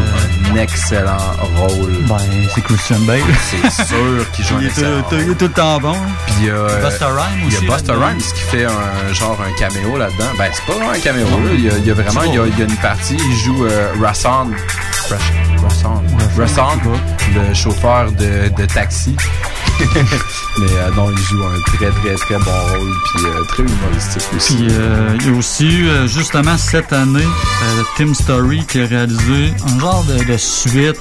un excellent rôle. Ben, c'est Christian Bale. C'est sûr qu'il joue un Il est excellent tout- il est tout le temps bon. Puis il y a euh, Busta Rhymes Il y aussi, a là-dedans. Rhymes qui fait un genre un caméo là-dedans. Ben c'est pas vraiment un caméo là. Il y a, il y a vraiment il y a, il y a une partie. Il joue euh, Rassan. Rassan. Rassan, le chauffeur de, de taxi. Mais euh, non, il joue un très très très bon rôle puis euh, très humoristique aussi. Puis euh, il y a aussi eu, justement cette année, euh, Tim Story qui a réalisé un genre de suite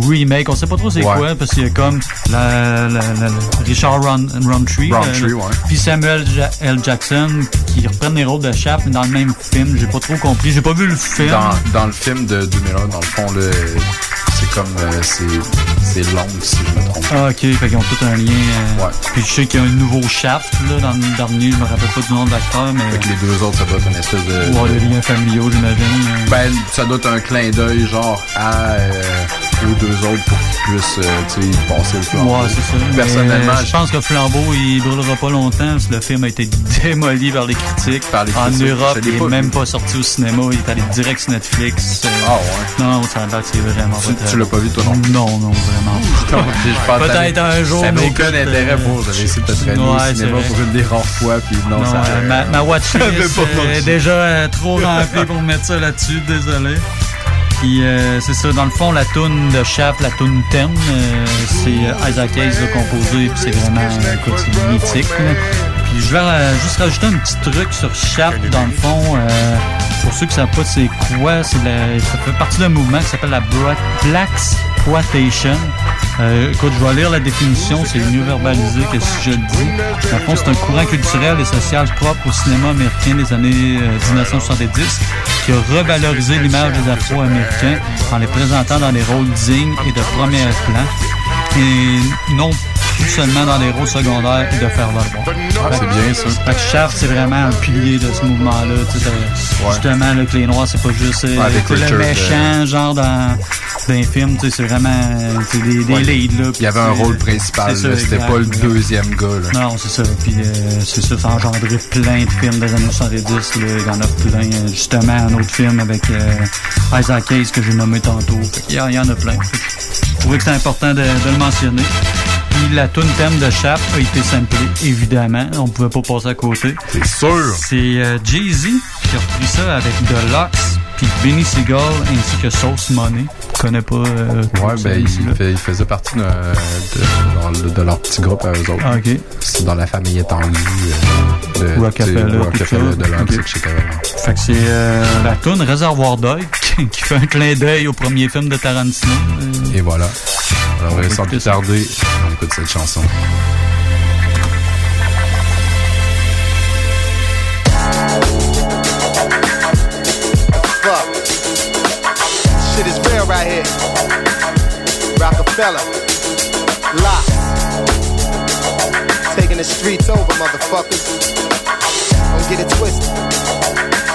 remake. On sait pas trop c'est Ouais. quoi, parce qu'il y a comme la, la- la- Richard Roundtree, Roundtree, le- ouais. puis Samuel Ja- L. Jackson qui reprennent les rôles de Shaft, mais dans le même film. J'ai pas trop compris. J'ai pas vu le film. Dans, dans le film de 2001, dans le fond, là, c'est comme. euh, c'est long, si je me trompe. Ah, ok, fait qu'ils ont tout un lien. euh, Puis je sais qu'il y a un nouveau Shaft là, dans le dernier, je me rappelle pas du nom de l'acteur, mais. Les deux autres, ça doit être une espèce de. Ouais, des liens familiaux, j'imagine. euh. Ben, ça doit être un clin d'œil, genre, à, euh, aux deux autres pour qu'ils puissent, euh, passer le flambeau. Ouais, c'est ça. Personnellement, je pense que Flambeau, il brûlera pas longtemps parce que le film a été démoli par les critiques. les en critiques. Europe, Je l'ai il pas est même pas sorti au cinéma. Il est allé direct sur Netflix. euh. Ah ouais? Non, ça a l'air que c'est vraiment Tu- pas tu l'as pas vu, toi, non? Non, non, vraiment. Pense Peut-être un jour. Ça n'a mais aucun écoute, intérêt euh, pour. J'avais essayé de te traîner au cinéma pour une des rares fois, puis non, ça. ma, ma watchlist pas est déjà euh, trop remplie pour mettre ça là-dessus, désolé. Puis euh, c'est ça, dans le fond, la toune de Shaft, la toune thème, euh, c'est euh, Isaac Hayes l'a composé, puis c'est vraiment, écoute, mythique. là. Puis je vais euh, juste rajouter un petit truc sur Shaft, dans le fond. pour ceux qui savent pas c'est quoi, c'est la- ça fait partie d'un mouvement qui s'appelle la Black Exploitation. Euh, écoute, je vais lire la définition, c'est mieux verbalisé que si je le dis. Le fond, c'est un courant culturel et social propre au cinéma américain des années euh, 1970 qui a revalorisé l'image des Afro-Américains en les présentant dans des rôles dignes et de premier plan et non seulement dans des rôles secondaires et de faire valoir. Ah, c'est bien, ça. Fait que Shaft, c'est vraiment un pilier de ce mouvement-là. Justement, là, que les Noirs, c'est pas juste euh, Ouais, tu sais, le méchant, genre dans, dans les films, tu sais, c'est vraiment euh, c'est des, des Ouais. leads. Là, Il y avait un rôle euh, principal, c'était pas le deuxième gars. Là. Non, c'est ça. Puis euh, c'est ça, ça a engendré plein de films des années 70. Là. Il y en a plein. euh, Justement, un autre film avec euh, Isaac Hayes que j'ai nommé tantôt. Y, il y en a plein. Je trouvais que c'était important de, de le mentionner. Puis la tune thème de Shaft a été samplée, évidemment. On pouvait pas passer à côté. C'est sûr. C'est euh, Jay-Z qui a repris ça avec The Locks, puis Benny Seagull ainsi que Sauce Money. Je connais pas. euh, Ouais, ben, il, fait- il faisait partie de, leur petit groupe à eux autres. Ah, ok. C'est dans la famille étendue. Euh, de, Rockefeller, Rockefeller, de Leipzig, Ok. etc. Fait que c'est euh, la tune Réservoir d'œil qui, fait un clin d'œil au premier film de Tarantino. Euh, Et voilà. Alors, On va sans plus tarder, on écoute cette chanson. Rockefeller. Lock. Taking the streets over, motherfuckers. Don't get it twisted.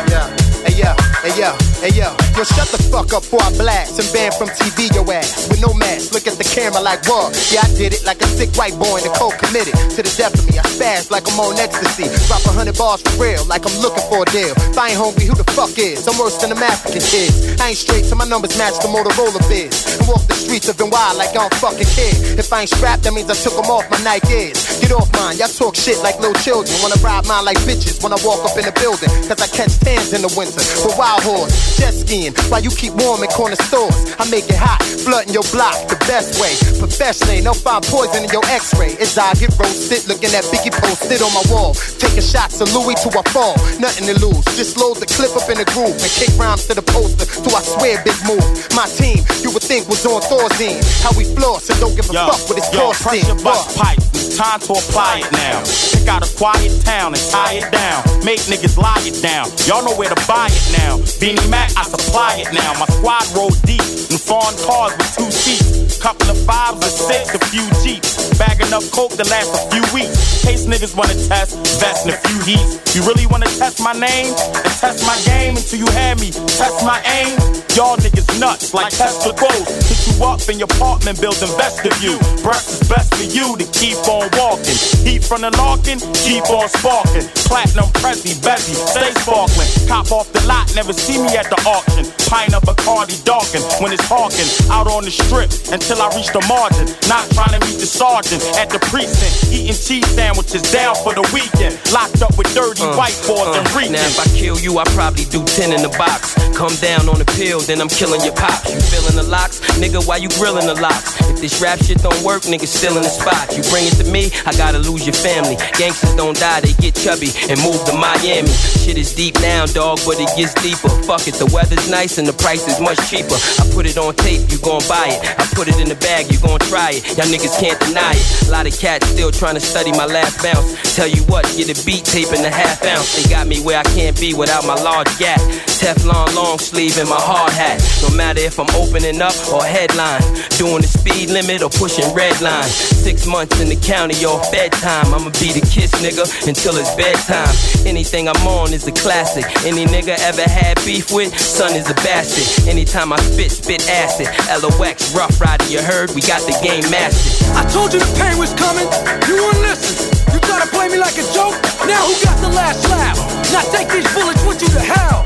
Yeah. Hey yo, hey yo, hey yo. Yo, shut the fuck up before I blast and ban from TV your ass with no mask. Look at the camera like what? Yeah, I did it like a sick white boy in the cold committed to the death of me. I spaz like I'm on ecstasy. Drop a hundred bars for real, like I'm looking for a deal. If I ain't hungry, who the fuck is? I'm worse than them African kids. I ain't straight, so my numbers match the Motorola biz. And walk the streets of NY like I'm fucking kid. If I ain't strapped, that means I took them off my Nikes. Get off mine, y'all talk shit like little children. Wanna ride mine like bitches when I walk up in the building. Cause I catch tans in the winter with wild horse. Jet skiing while you keep warm in corner stores. I make it hot, flooding your block the best way. Professionally, no find poison in your x-ray. As I get roasted, looking at Biggie posted on my wall. Taking shots of Louis to I fall. Nothing to lose. Just load the clip up in the groove and kick rhymes to the poster. To I swear, big move. My team, you would think was on Thor's end. How we floor, and don't give a Yo, fuck what it's yo, costing. pressure bust pipe. It's time to apply it now. Pick out a quiet town and tie it down. Make niggas lie it down. Y'all know where to buy it now. Beanie Mac, I supply it now. My squad roll deep in foreign cars with two seats. Couple of fives or six, a few jeeps. Bagging up coke to last a few weeks. Case niggas wanna test, vest in a few heats. You really wanna test my name and test my game until you have me test my aim? Y'all niggas nuts like Tesla goals. Hit you up in your apartment building best of you. Breath is best for you to keep on walking. Heat from the larkin, keep on sparking. Platinum Prezi, Bezzy, stay sparkling. Cop off the lot, never see me at the auction. Pint of Bacardi darken when it's hawking. Out on the strip until I reach the margin. Not trying to meet the sergeant at the precinct. Eating cheese sandwiches down for the weekend. Locked up with dirty Uh, white boys uh, and reeking. Now if I kill you, I probably do 10 in the box. Come down on the pill, then I'm killing your pops. You feeling the locks? Nigga, why you grilling the locks? If this rap shit don't work, nigga still in the spot. You bring it to me, I gotta lose your family. Gangsters don't die, they get chubby and move to Miami. Shit is deep now, dog, but it gets deeper. Fuck it, the weather's nice and the price is much cheaper. I put it on tape, you gon' buy it. I put it in the bag, you gon' try it. Y'all niggas can't deny it. A lot of cats still trying to study my last bounce. Tell you what, get a beat tape in a half ounce. They got me where I can't be without my large gap. Teflon long sleeve and my hard hat. No matter if I'm opening up or headline. Doing the speed limit or pushing red line. Six months in the county or fed time. I'ma be the kiss nigga until it's bedtime. Anything I'm on is a classic. Any nigga ever had beef with, son is a bastard. Anytime I spit, spit acid. LOX, rough rider, you heard? We got the game mastered. I told you the pain was coming, you wouldn't listen. You try to play me like a joke, now who got the last laugh? Now take these bullets with you to hell.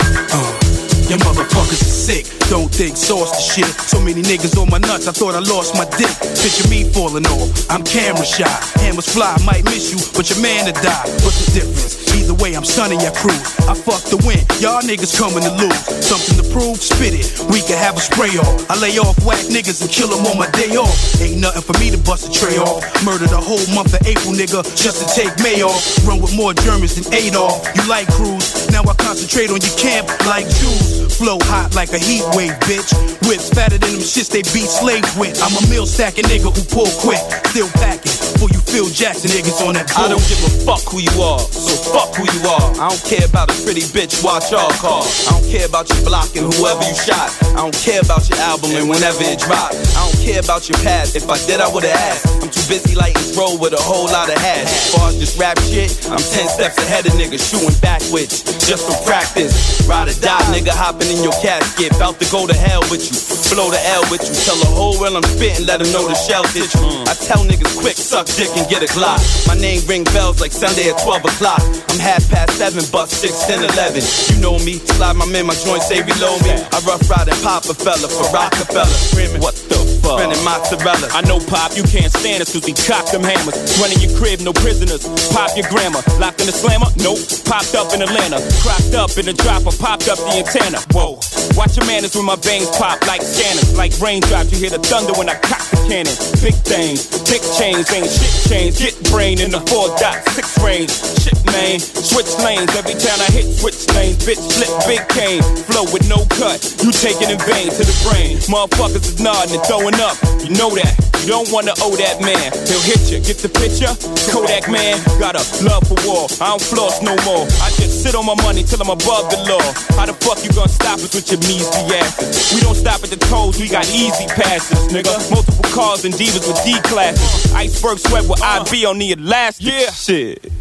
Your motherfuckers are sick. Don't think sauce the shit. So many niggas on my nuts, I thought I lost my dick. Picture me falling off. I'm camera shy. Hammers fly, might miss you, but your man to die. What's the difference? Either way, I'm sunning your crew. I fuck the win. Y'all niggas coming to lose. Something to prove? Spit it. We can have a spray off. I lay off whack niggas and kill them on my day off. Ain't nothing for me to bust a tray off. Murder the whole month of April, nigga, just to take May off. Run with more Germans than Adolf. You like cruise? Now I concentrate on your camp like Jews. Flow hot like a heat wave, bitch. Whips fatter than them shits they beat slaves with. I'm a mill stacking nigga who pull quick. Still packing. Before you feel Jackson niggas on that bull. I don't give a fuck who you are, so fuck who you are. I don't care about a pretty bitch, watch y'all call. I don't care about your block and whoever you shot. I don't care about your album and whenever it drop. I don't care about your past. If I did, I would've asked. I'm too busy lighting roll with a whole lot of hash. As far as this rap shit, I'm ten steps ahead of niggas shooting backwards just for practice. Ride or die, nigga hopping in your casket, bout to go to hell with you. Blow the L with you. Tell the whole world I'm spitting, let them know the shell hit you. I tell niggas quick, suck dick and get a Glock. My name ring bells like Sunday at 12 o'clock. I'm half past seven, but 6, 10, 11. You know me, slide my man, my joint say reload me. I rough ride and pop a fella for Rockefeller. Screaming, what the fuck? Spinning mozzarella. I know Pop, you can't stand us cause we cock them hammers. Running your crib, no prisoners. Pop your grandma. Locked in the slammer? Nope. Popped up in Atlanta. Cropped up in the dropper. Popped up the antenna. Whoa. Watch your manners when my veins pop like scanners. Like raindrops, you hear the thunder when I cock the cannon. Big things, big chains, ain't shit chains. Get brain in the four dot six range. Shit, man. Switch lanes. Every time I hit switch lanes. Bitch, flip big cane. Flow with no cut. You take it in vain to the brain. Motherfuckers is nodding and throwing up. You know that. You don't wanna owe that man. He'll hit you. Get the picture? Kodak man. Got a love for war. I don't floss no more. I just sit on my money till I'm above the law. How the fuck you gonna stop us with your measly asses? We don't stop at the toes. We got easy passes, nigga. Multiple cars and divas with D classes. Uh, iceberg sweat with IB uh, on the elastic. Yeah. Shit.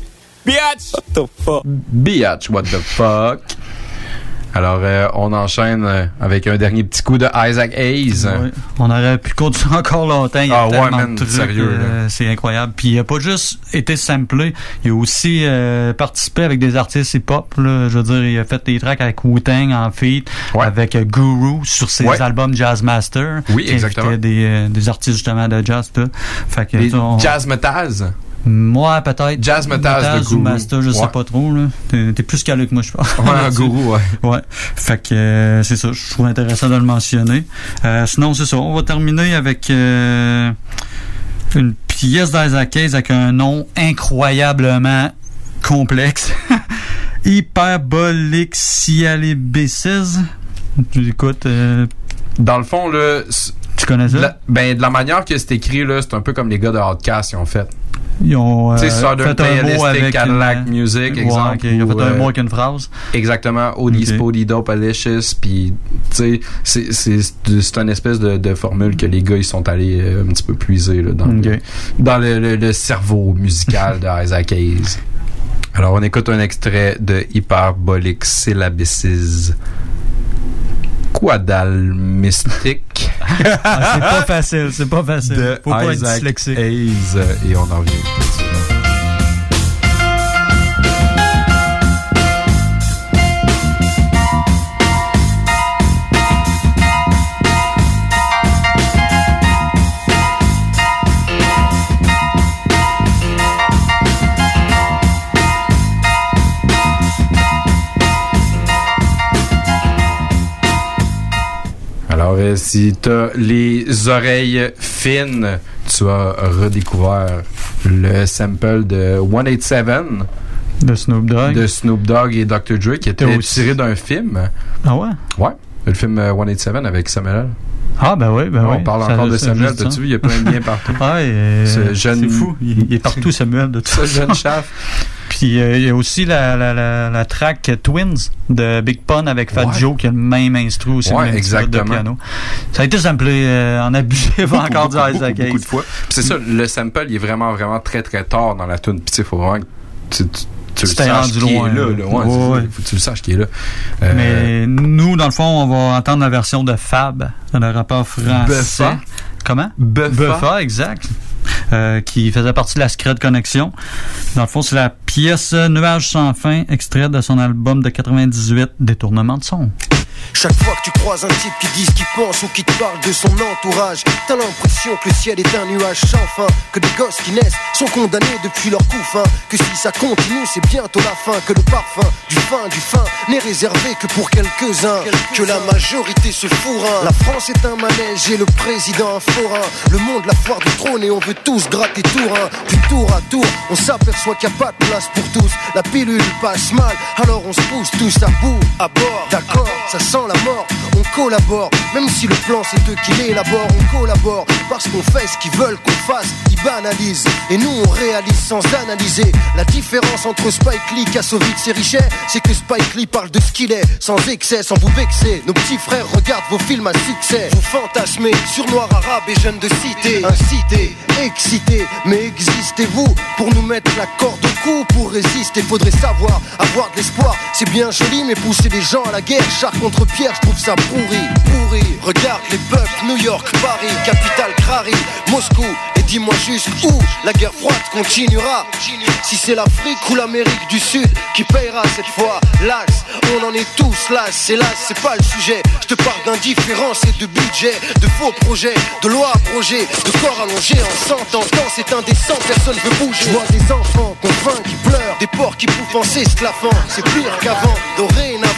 Biatch. What the fuck? Biatch, what the fuck? Alors, euh, on enchaîne euh, avec un dernier petit coup de Isaac Hayes. Ouais. On aurait pu continuer encore longtemps. Il y a Ah ouais, tellement man, de trucs, sérieux, euh, C'est incroyable. Puis il a pas juste été samplé, il a aussi euh, participé avec des artistes hip-hop. là. Je veux dire, il a fait des tracks avec Wu-Tang en feat, avec euh, Guru sur ses Ouais. albums Jazz Master. Oui, qui exactement. invitait Des, euh, des artistes justement de jazz. Tout. Fait que, on- Jazz Metaz. Moi, peut-être. Jazz ou. Master, je sais pas trop. là. T'es t'es plus calé que moi, je pense. Ouais, un gourou, ouais. Ouais. Fait que euh, c'est ça. Je trouve intéressant de le mentionner. Euh, sinon, c'est ça. On va terminer avec euh, une pièce d'Isaac Hayes avec un nom incroyablement complexe. Hyperbolixialibices. Tu écoutes. euh, Dans le fond, là. Tu connais ça? la- ben, de la manière que c'est écrit, là, c'est un peu comme les gars de Outcast, ils ont fait. Ils ont euh, Southern fait un mot avec Cadillac une- Music, Ouais, exemple. ok, Ils ont fait un euh, mot avec une phrase. Exactement, Odie Ok. Spody Dope Alicious, puis tu sais, c'est- une espèce de, de formule que les gars ils sont allés euh, un petit peu puiser là, dans, le, Ok. dans le, le- le cerveau musical de Isaac Hayes. Alors on écoute un extrait de Hyperbolic Syllabices Quadal Mystique Ah, c'est pas facile, c'est pas facile. de Faut pas être Isaac dyslexique. Hayes euh, et on en revient tout de suite. Euh, si t'as les oreilles fines, tu as redécouvert le sample de 187 de Snoop Dogg. de Snoop Dogg et Dr. Dre qui était aussi- tiré d'un film. Ah ouais? Ouais. Le film euh, 187 avec Samuel. Ah, ben oui, ben On oui. parle Ça- encore de Samuel, t'as-tu vu, il y a plein de liens partout. Euh, Ce jeune- c'est fou. Il, il est partout, Samuel, de tout Ce jeune chef. Puis euh, il y a aussi la, la, la, la track Twins de Big Pun avec Fat Ouais. Joe qui a le même instru aussi, Ouais, le même bout de exactement. piano. Ça a été samplé euh, en abusif encore du Isaac beaucoup, beaucoup Hayes. de fois. C'est ça, le sample, il est vraiment, vraiment très, très tard dans la tune. Puis tu sais, faut vraiment que tu, tu, tu le saches qu'il est là. là. là. Ouais, Ouais, c'est ça. ouais. Faut que tu le saches qu'il est là. Euh, Mais nous, dans le fond, on va entendre la version de Fab, le rappeur français. Buffa. Comment? Buffa. exact. Euh, qui faisait partie de la Secret Connection. Dans le fond, c'est la pièce Nuage sans fin, extrait de son album de 98, Détournement de son. Chaque fois que tu croises un type qui dit ce qu'il pense ou qui te parle de son entourage, t'as l'impression que le ciel est un nuage sans fin, que des gosses qui naissent sont condamnés depuis leur coup fin, que si ça continue c'est bientôt la fin, que le parfum du fin du fin n'est réservé que pour quelques-uns, que la majorité se fourrin. La France est un manège et le président un forain, le monde la foire du trône et on veut tous gratter tour un, puis tour à tour, on s'aperçoit qu'il n'y a pas de place pour tous, la pilule passe mal, alors on se pousse tous à bout, à bord, d'accord, ça sent la mort, on collabore, même si le plan c'est eux qui l'élaborent, on collabore, parce qu'on fait ce qu'ils veulent qu'on fasse, et nous on réalise sans analyser, la différence entre Spike Lee, Kassovitz et Richet, c'est que Spike Lee parle de ce qu'il est, sans excès, sans vous vexer, nos petits frères regardent vos films à succès, vous fantasmez sur noir arabe et jeunes de cité, incité, excité, mais existez-vous pour nous mettre la corde au cou, pour résister, faudrait savoir, avoir de l'espoir, c'est bien joli, mais pousser des gens à la guerre, char contre pierre, je trouve ça pourri, pourri. Regarde les peuples, New York, Paris, capitale Crary, Moscou, dis-moi juste où la guerre froide continuera. Si c'est l'Afrique ou l'Amérique du Sud qui payera cette fois, las, on en est tous las, hélas, c'est pas le sujet. Je te parle d'indifférence et de budget, de faux projets, de lois abrogées, de corps allongés en s'entendant, c'est indécent, personne veut bouger. Je vois des enfants faim, qui pleurent, des porcs qui pouffent en s'esclaffant, c'est pire qu'avant, dorénavant,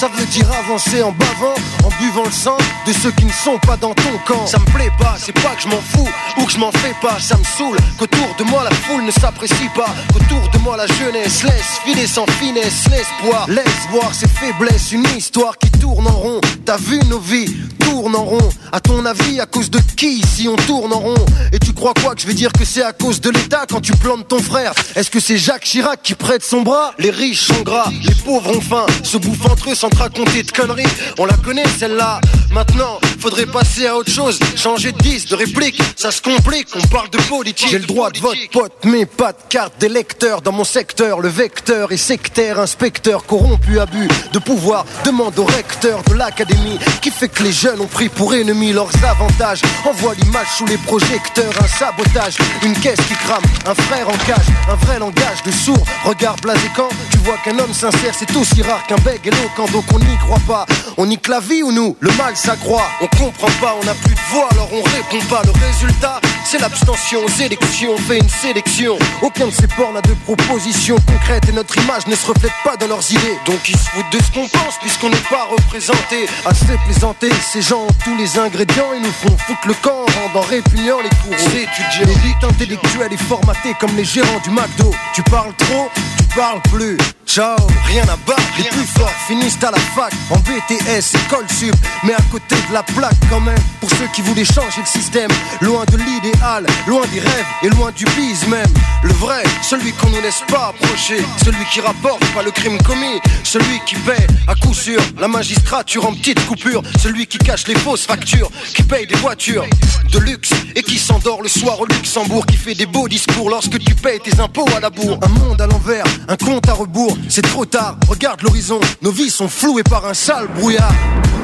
ça veut dire avancer en bavant, en buvant le sang de ceux qui ne sont pas dans ton camp. Ça me plaît pas, c'est pas que je m'en fous ou que je m'en fais pas, ça me saoule qu'autour de moi la foule ne s'apprécie pas, qu'autour de moi la jeunesse laisse filer sans finesse l'espoir, laisse voir ses faiblesses, une histoire qui tourne en rond. T'as vu nos vies tournent en rond. À ton avis, à cause de qui si on tourne en rond? Et tu crois quoi que je vais dire que c'est à cause de l'État quand tu plantes ton frère? Est-ce que c'est Jacques Chirac qui prête son bras? Les riches sont gras, les pauvres ont faim, se bouffent entre eux sans te raconter de conneries. On la connaît celle-là. Maintenant, faudrait passer à autre chose, changer de 10, de réplique. Ça se complique, on parle de politique. J'ai le droit de vote, pote, mais pas de carte d'électeur dans mon secteur. Le vecteur est sectaire, inspecteur, corrompu, abus de pouvoir. Demande au recteur de l'académie qui fait que les jeunes ont pris pour ennemis leurs avantages. Envoie l'image sous les projecteurs, un sabotage, une caisse qui crame, un frère en cage, un vrai langage de sourd. Regard blasé quand tu vois qu'un homme sincère c'est aussi rare qu'un éloquent, donc on n'y croit pas. On nique la vie ou nous Le mal s'accroît, on comprend pas, on n'a plus de voix, alors on répond pas. Le résultat, c'est l'abstention aux élections, on fait une sélection. Aucun de ces ports n'a de propositions concrètes et notre image ne se reflète pas dans leurs idées. Donc ils se foutent de ce qu'on pense puisqu'on n'est pas représenté. Assez plaisanté, ces gens ont tous les ingrédients, ils nous font foutre le camp en rendant répugnant les. C'est étudié, l'élite intellectuelle est formatée comme les gérants du McDo. Tu parles trop, tu parles plus. Ciao, rien à battre, les plus finissent à la fac, en BTS, école sup, mais à côté de la plaque quand même, pour ceux qui voulaient changer le système, loin de l'idéal, loin des rêves et loin du bise même. Le vrai, celui qu'on ne laisse pas approcher, celui qui rapporte pas le crime commis, celui qui paie à coup sûr la magistrature en petites coupures, celui qui cache les fausses factures, qui paye des voitures de luxe et qui s'endort le soir au Luxembourg, qui fait des beaux discours lorsque tu payes tes impôts à la bourre. Un monde à l'envers, un compte à rebours, c'est trop tard, regarde l'horizon, nos vies sont flouées par un sale brouillard.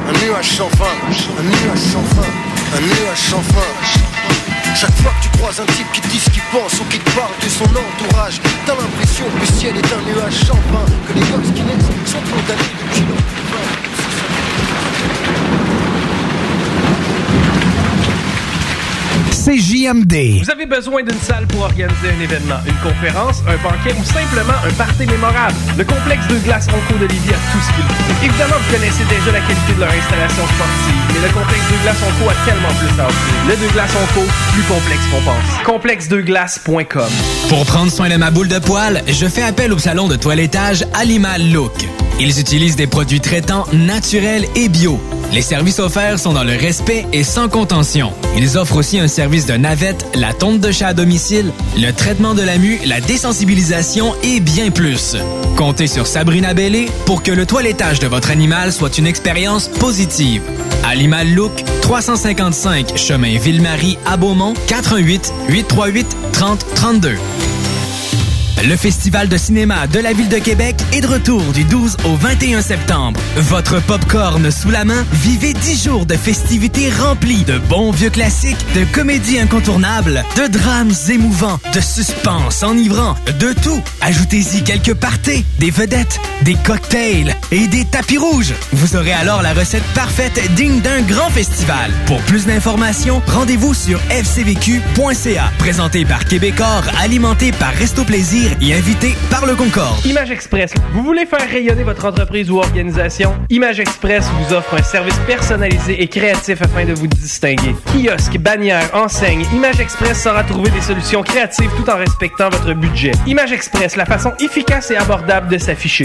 Un nuage sans fin, un nuage sans fin, un nuage sans fin. Chaque fois que tu croises un type qui te dit ce qu'il pense ou qui te parle de son entourage, t'as l'impression que le ciel est un nuage sans fin, que les gosses qui naissent sont condamnés depuis leur CJMD. Vous avez besoin d'une salle pour organiser un événement, une conférence, un banquet ou simplement un party mémorable. Le complexe de glace Onco de Lévis a tout ce qu'il faut. Évidemment, vous connaissez déjà la qualité de leur installation sportive, mais le complexe de glace Onco a tellement plus à offrir. Le de glace Onco, plus complexe qu'on pense. Complexedeglace.com Pour prendre soin de ma boule de poil, je fais appel au salon de toilettage Animal Look. Ils utilisent des produits traitants naturels et bio. Les services offerts sont dans le respect et sans contention. Ils offrent aussi un service de navette, la tonte de chat à domicile, le traitement de la mue, la désensibilisation et bien plus. Comptez sur Sabrina Bellé pour que le toilettage de votre animal soit une expérience positive. Animal Look, 355 chemin Ville-Marie à Beaumont, 418 838 3032. Le Festival de cinéma de la Ville de Québec est de retour du 12 au 21 septembre. Votre popcorn sous la main, vivez 10 jours de festivités remplies de bons vieux classiques, de comédies incontournables, de drames émouvants, de suspense enivrant, de tout. Ajoutez-y quelques parties, des vedettes, des cocktails et des tapis rouges. Vous aurez alors la recette parfaite digne d'un grand festival. Pour plus d'informations, rendez-vous sur fcvq.ca. Présenté par Québecor, alimenté par Resto Plaisir et invité par le Concorde. Image Express. Vous voulez faire rayonner votre entreprise ou organisation? Image Express vous offre un service personnalisé et créatif afin de vous distinguer. Kiosque, bannière, enseigne, Image Express saura trouver des solutions créatives tout en respectant votre budget. Image Express, la façon efficace et abordable de s'afficher.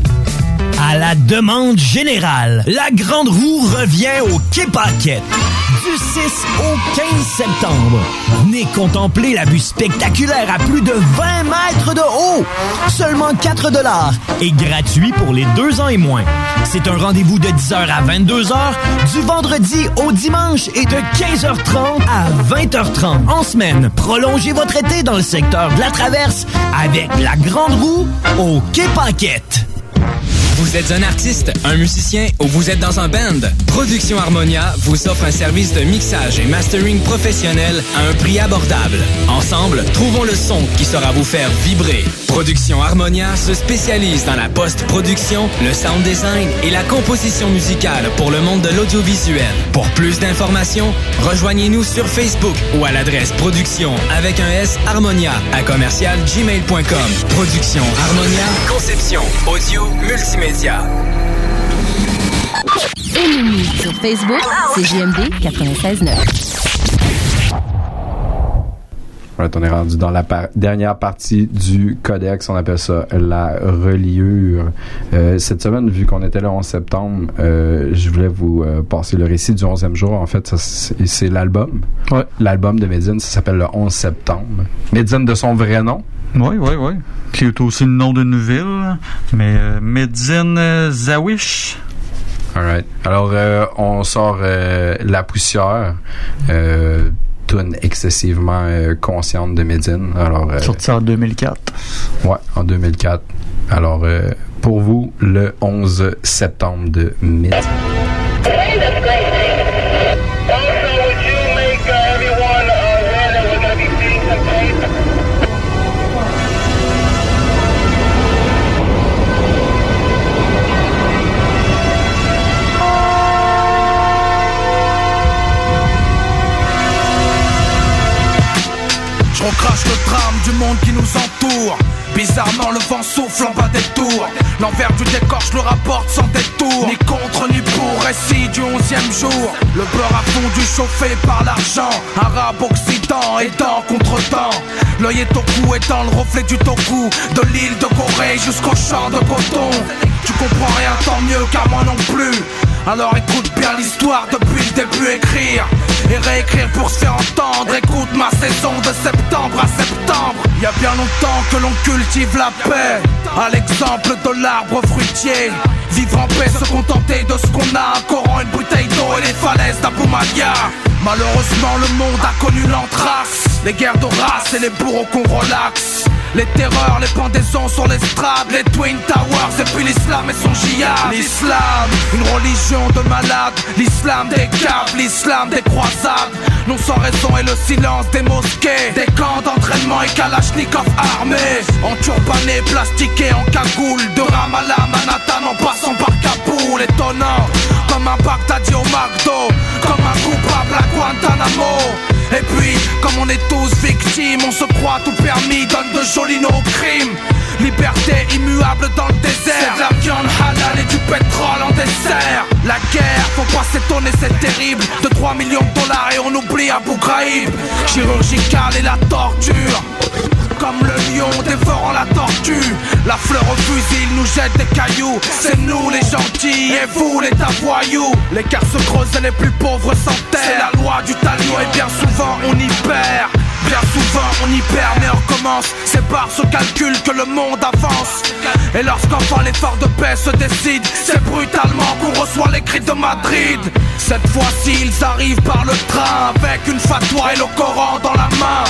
À la demande générale, la Grande Roue revient au Quai Paquette. Du 6 au 15 septembre, venez contempler la vue spectaculaire à plus de 20 mètres de haut. Seulement 4 dollars et gratuit pour les deux ans et moins. C'est un rendez-vous de 10h à 22h, du vendredi au dimanche et de 15h30 à 20h30 en semaine. Prolongez votre été dans le secteur de la Traverse avec la Grande Roue au Quai Paquette. Vous êtes un artiste, un musicien ou vous êtes dans un band? Production Harmonia vous offre un service de mixage et mastering professionnel à un prix abordable. Ensemble, trouvons le son qui saura vous faire vibrer. Production Harmonia se spécialise dans la post-production, le sound design et la composition musicale pour le monde de l'audiovisuel. Pour plus d'informations, rejoignez-nous sur Facebook ou à l'adresse production avec un S Harmonia à commercial gmail.com. Production Harmonia, conception, audio, multimédia. Aimez-nous sur Facebook, c'est JMD 96.9. Right, on est rendu dans la par- dernière partie du codex, on appelle ça la reliure. Euh, cette semaine, vu qu'on était là 11 septembre, euh, je voulais vous euh, passer le récit du 11e jour. En fait, c'est c'est l'album. L'album de Medine, ça s'appelle le 11 septembre. Medine de son vrai nom? Oui, oui, oui. Qui est aussi le nom d'une ville, mais euh, Medine euh, Zawish. Alright. Alors, euh, on sort euh, La Poussière, euh, excessivement euh, consciente de Medine. Alors, euh, Sorti en 2004. Ouais, en 2004. Alors, euh, pour vous, le 11 septembre de Medine. Je recrache le drame du monde qui nous entoure. Bizarrement, le vent souffle en bas des tours. L'envers du décor, je le rapporte sans détour. Ni contre ni pour, récit du onzième jour. Le beurre a fondu chauffé par l'argent. Arabe, occident, et temps contre temps. L'œil est au cou, étant le reflet du toku. De l'île de Corée jusqu'au champ de coton. Tu comprends rien, tant mieux, car moi non plus. Alors écoute bien l'histoire depuis le début, écrire. Et réécrire pour se faire entendre. Écoute ma saison de septembre à septembre. Il y a bien longtemps que l'on cultive la paix, à l'exemple de l'arbre fruitier. Vivre en paix, se contenter de ce qu'on a, un Coran, une bouteille d'eau et les falaises d'Aboumalia. Malheureusement, le monde a connu l'anthrax, les guerres de race et les bourreaux qu'on relaxe. Les terreurs, les pendaisons sur l'estrade, les Twin Towers et puis l'islam et son djihad. L'islam, une religion de malades, l'islam des caves, l'islam des croisades. Non sans raison et le silence des mosquées, des camps d'entraînement et kalachnikov armés. En turbané, plastiqué, en cagoule, de Ramallah, Manhattan en passant par Kaboul. Étonnant, comme un Baghdadi au McDo, comme un coupable à Guantanamo. Et puis, comme on est tous victimes, on se croit tout permis, donne de jolis Liberté immuable dans le désert, c'est de la viande halal et du pétrole en dessert. La guerre, faut pas s'étonner, c'est terrible. De 3 millions de dollars et on oublie Abu Ghraib. Chirurgical et la torture. Comme le lion dévorant la tortue La fleur au fusil nous jette des cailloux C'est nous les gentils et vous les voyous L'écart se creuse et les plus pauvres s'enterrent C'est la loi du talion et bien souvent on y perd Bien souvent on y perd mais on recommence C'est par ce calcul que le monde avance. Et lorsqu'enfin l'effort de paix se décide C'est brutalement qu'on reçoit les cris de Madrid. Cette fois-ci ils arrivent par le train Avec une fatwa et le Coran dans la main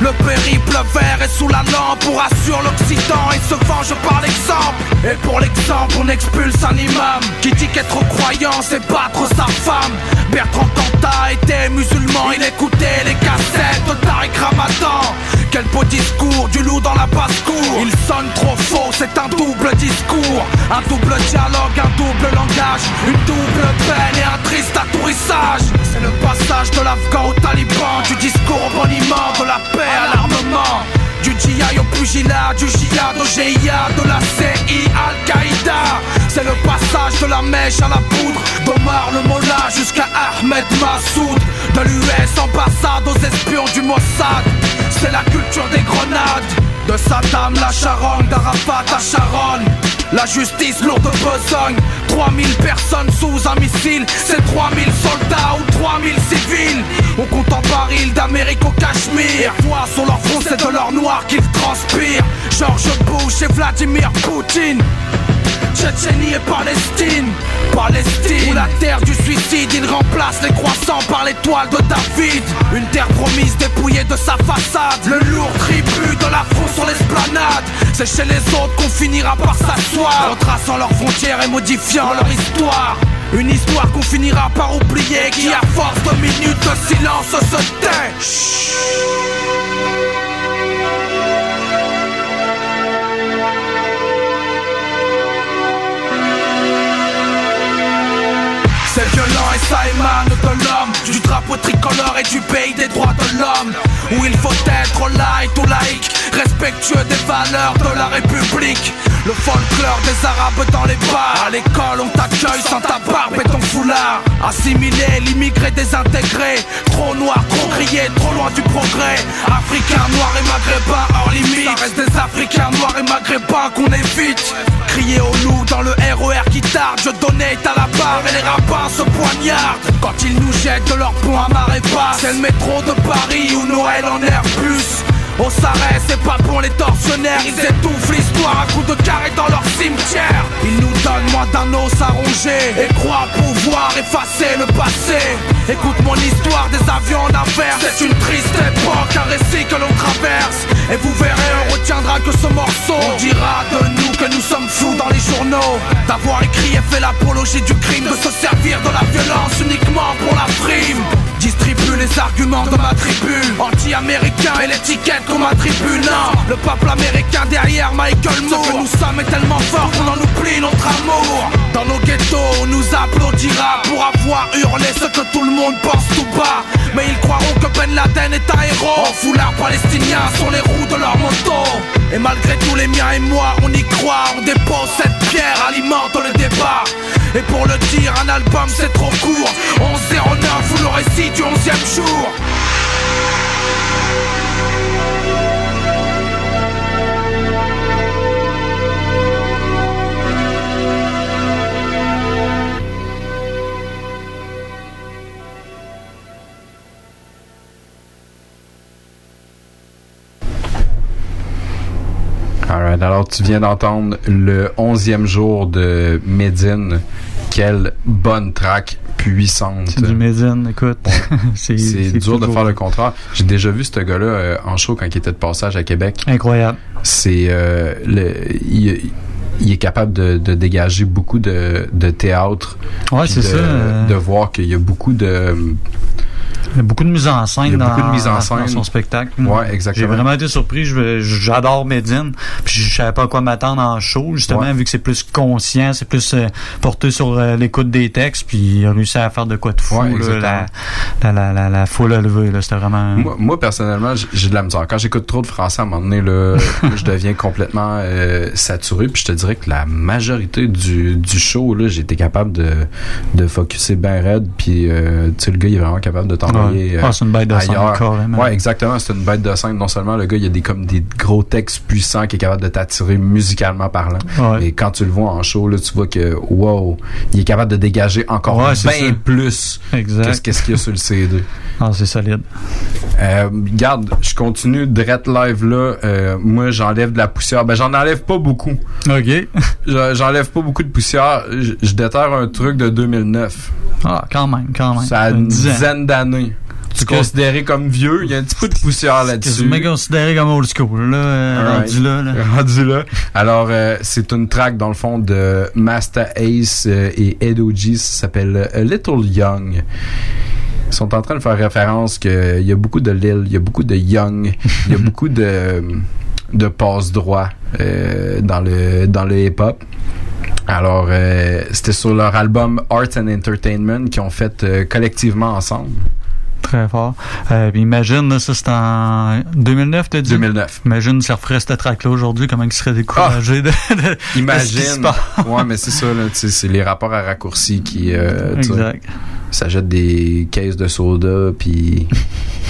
le périple vert est sous la lampe pour assurer l'Occident et se venge par l'exemple. Et pour l'exemple, on expulse un imam qui dit qu'être croyant c'est battre sa femme. Bertrand Cantat était musulman, il écoutait les cassettes de Tariq Ramadan. Quel beau discours, du loup dans la basse-cour. Il sonne trop faux, c'est un double discours. Un double dialogue, un double langage. Une double peine et un triste atourissage. C'est le passage de l'Afghan au Taliban, du discours au boniment, de la paix l'armement. Du GI au pugilat, du jihad au GIA, de la CI Al-Qaïda. C'est le passage de la mèche à la poudre, d'Omar le Mollah jusqu'à Ahmed Massoud. De l'US ambassade aux espions du Mossad. C'est la culture des grenades. De Saddam la charogne, d'Arafat à Sharon. La justice lourde de besogne. 3000 personnes sous un missile. C'est 3000 soldats ou 3000 civils. On compte en baril d'Amérique au Cachemire. Toi sur leur front c'est de l'or noir qu'ils transpirent. George Bush et Vladimir Poutine Tchétchénie et Palestine. Palestine. Où la terre du suicide Il remplace les croissants par l'étoile de David. Une terre promise dépouillée de sa façade. Le lourd tribut de la France sur l'esplanade. C'est chez les autres qu'on finira par s'asseoir. En traçant leurs frontières et modifiant leur histoire. Une histoire qu'on finira par oublier Qui à force de minutes de silence se tait C'est ça émane de l'homme. Du drapeau tricolore et du pays des droits de l'homme. Où il faut être light ou laïque Respectueux des valeurs de la République. Le folklore des arabes dans les bars. À l'école on t'accueille sans ta barbe et ton foulard. Assimilé, l'immigré désintégré. Trop noir, trop grillé, trop loin du progrès. Africains, noirs et maghrébins hors limite. Ça reste des Africains, noirs et maghrébins qu'on évite Crier au loup dans le RER qui tarde. Je donnais à la barre et les rapins se poignardent. Quand ils nous jettent de leur pont à marée basse C'est le métro de Paris ou Noël en air plus au Sarret, c'est pas pour les tortionnaires. Ils étouffent l'histoire à coups de carré dans leur cimetière. Ils nous donnent moins d'un os à ronger Et croient pouvoir effacer le passé. Écoute mon histoire des avions en C'est une triste époque, un récit que l'on traverse. Et vous verrez, on retiendra que ce morceau. On dira de nous que nous sommes fous dans les journaux. D'avoir écrit et fait l'apologie du crime De se servir de la violence uniquement pour la prime Distribue les arguments de ma tribu Anti-américain et l'étiquette qu'on m'attribue. Non, le peuple américain derrière Michael Moore Ce que nous sommes est tellement fort qu'on en oublie notre amour. Dans nos ghettos, on nous applaudira Pour avoir hurlé ce que tout le monde pense tout bas. Mais ils croiront que Ben Laden est un héros. En foulard palestinien sur les roues de leur moto. Et malgré tous les miens et moi, on y croit. On dépose cette pierre, alimente le débat. Et pour le dire, un album c'est trop court. 11-09, vous le récit du onzième jour. Alors tu viens d'entendre le onzième jour de Médine quelle bonne track puissante. C'est du Medine, écoute. c'est dur de faire le contraire. J'ai déjà vu ce gars-là euh, en show quand il était de passage à Québec. Incroyable. C'est euh, le, il, il est capable de, de dégager beaucoup de, de théâtre. Ouais, c'est ça, euh. De voir qu'il y a beaucoup de Il y a beaucoup de mise en scène, dans, beaucoup de mise en dans- scène. dans son spectacle. Ouais, exactement. J'ai vraiment été surpris. J'adore Medine. Puis je savais pas à quoi m'attendre en show, justement, Ouais. vu que c'est plus conscient, c'est plus euh, porté sur euh, l'écoute des textes. Puis il a réussi à faire de quoi de fou. Ouais, là, exactement. la, la, la, foule levé. là. C'était vraiment. Moi, moi, personnellement, j'ai de la misère. Quand j'écoute trop de français, à un moment donné, là, je deviens complètement euh, saturé. Puis je te dirais que la majorité du, du show, été capable de, de focuser bien raide. Puis, euh, tu sais, le gars, il est vraiment capable de Ouais. Ah, c'est une bête de scène. Ouais, exactement. C'est une bête de scène. Non seulement le gars, il y a des, comme des gros textes puissants qui est capable de t'attirer musicalement parlant. Ouais. Et quand tu le vois en show, là, tu vois que, wow, il est capable de dégager encore Ouais, bien plus Exact. qu'est-ce qu'est-ce qu'il y a sur le CD. Ah, c'est solide. Euh, garde, je continue direct live là. Euh, moi, j'enlève de la poussière. Ben, j'en enlève pas beaucoup. OK. Je- J'enlève pas beaucoup de poussière. Je, je déterre un truc de 2009. Ah, quand même, quand même. Ça a une dizaine d'années. Tu considéré comme vieux, il y a un petit peu de poussière là-dessus. quasiment considéré comme old school, là, euh, rendu là. là. Rendu là. Alors, euh, c'est une track, dans le fond, de Master Ace euh, et Ed O.G. Ça s'appelle euh, A Little Young. Ils sont en train de faire référence qu'il y a beaucoup de Lil, il y a beaucoup de Young, il y a beaucoup de, de passe-droit euh, dans le, dans le hip-hop. Alors, euh, c'était sur leur album Art and Entertainment qu'ils ont fait euh, collectivement ensemble. Très fort. Euh, puis imagine, là, ça c'est en 2009, t'as dit? 2009. Imagine, ça referait cette track-là aujourd'hui, comment il serait découragé de, de- de ce qui se Imagine. passe. ouais, mais c'est ça, c'est les rapports à raccourci qui. Euh, Exact. Ça jette des caisses de soda, puis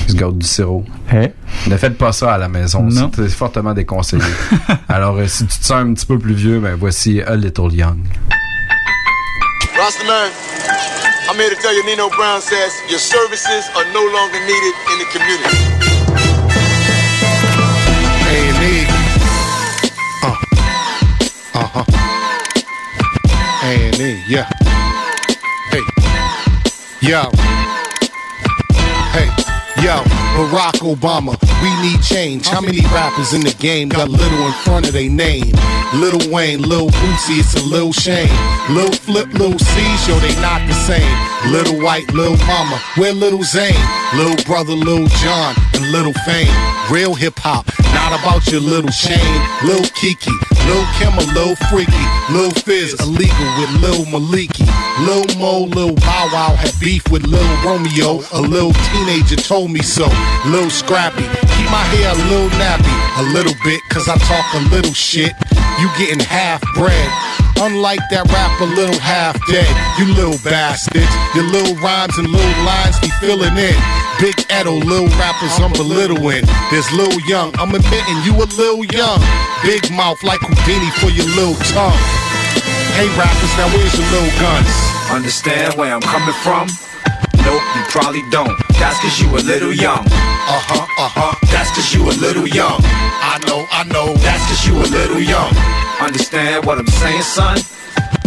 ils se gardent du sirop. Hey. Ne faites pas ça à la maison. Non. C'est fortement déconseillé. Alors, euh, si tu te sens un petit peu plus vieux, ben voici A Little Young. Rastaman, I'm here to tell you Nino Brown says your services are no longer needed in the community. A&E. Uh. Uh-huh. A&E, yeah. Hey. Yo. Yo, Barack Obama, we need change. How many rappers in the game got little in front of their name? Little Wayne, Lil Bootsy, it's a little shame. Lil Flip, Lil C, yo, they not the same. Little White, Lil Mama, where Little Zane? Lil Brother, Lil John, and Little Fame. Real hip hop, not about your little chain. Lil Kiki, Lil Kim, a Lil Freaky. Lil Fizz, illegal with Lil Maliki. Lil Mo, Lil Bow Wow had beef with Lil Romeo. A little teenager told me so. Lil Scrappy, keep my hair a little nappy. A little bit, cause I talk a little shit. You getting half bread. Unlike that rapper, little half dead. You little bastards. Your little rhymes and little lines be filling in. Big Edo, little rappers I'm belittling. There's Lil Young, I'm admitting you a little young. Big mouth like Houdini for your little tongue. Hey rappers, now where's your little guns? Understand where I'm coming from? Nope, you probably don't. That's cause you a little young. Uh huh, uh huh. That's cause you a little young. I know, I know. That's cause you a little young. Understand what I'm saying, son?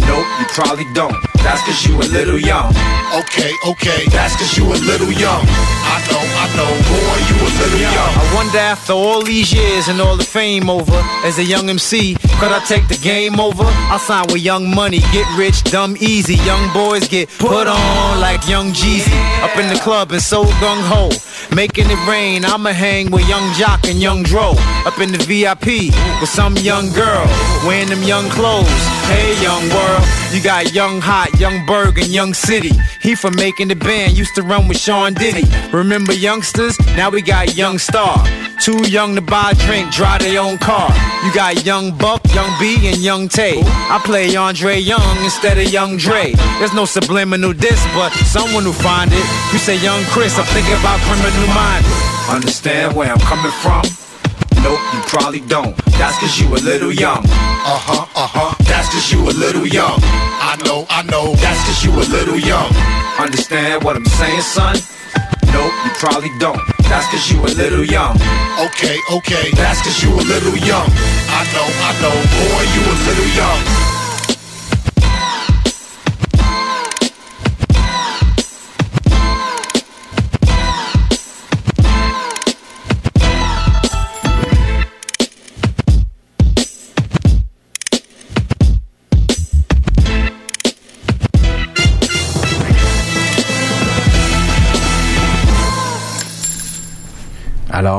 Nope, you probably don't. That's cause you a little young. Okay, okay. That's cause you a little young. I know, I know. Boy, you a little young. I wonder after all these years and all the fame over, as a young MC, could I take the game over? I'll sign with Young Money, get rich, dumb easy. Young boys get put on like Young Jeezy. Up in the club and so gung ho, making it rain. I'ma hang with Young Jock and Young Dro. Up in the VIP with some young girl wearing them young clothes. Hey, young world, you got Young Hot, Young Berg, and Young City. He from making the band, used to run with Sean Diddy. Remember youngsters? Now we got Young Star. Too young to buy a drink, drive their own car. You got Young Buck, Young B, and Young Tay. I play Andre Young instead of Young Dre. There's no subliminal diss, but someone who find it. You say Young Chris, I'm thinking about criminal minded. Understand where I'm coming from? Nope, you probably don't. That's cause you a little young. Uh huh, uh huh. That's cause you a little young. I know, I know. That's cause you a little young. Understand what I'm saying, son? Nope, you probably don't. That's cause you a little young. Okay, okay. That's cause you a little young. I know, I know. Boy, you a little young.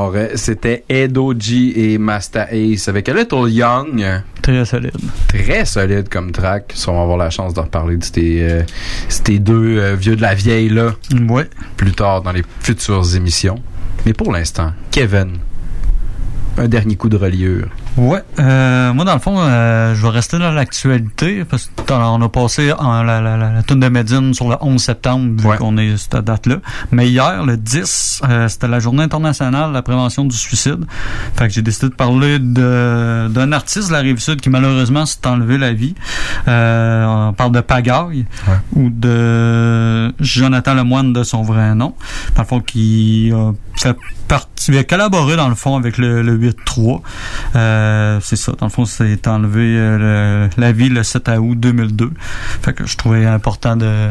Alors, euh, c'était Edo G et Master Ace avec A Little Young. Très solide. Très solide comme track. Ça, on va avoir la chance de reparler de ces, euh, ces deux euh, vieux de la vieille là. Ouais. Plus tard dans les futures émissions. Mais pour l'instant, Kevin, un dernier coup de reliure. Ouais, euh, moi dans le fond, euh, je vais rester dans l'actualité parce qu'on a passé en, la, la, la, de Medine sur le 11 septembre vu qu'on est cette date-là. Mais hier, le 10, euh, c'était la journée internationale de la prévention du suicide. Fait que j'ai décidé de parler de d'un artiste de la rive sud qui malheureusement s'est enlevé la vie. Euh, on parle de Pagaille ou de Jonathan Lemoine de son vrai nom. Dans le fond, qui a fait partie, il a collaboré dans le fond avec le, le 8-3. Euh, c'est ça. Dans le fond, c'est enlevé euh, la vie le 7 août 2002. Fait que je trouvais important de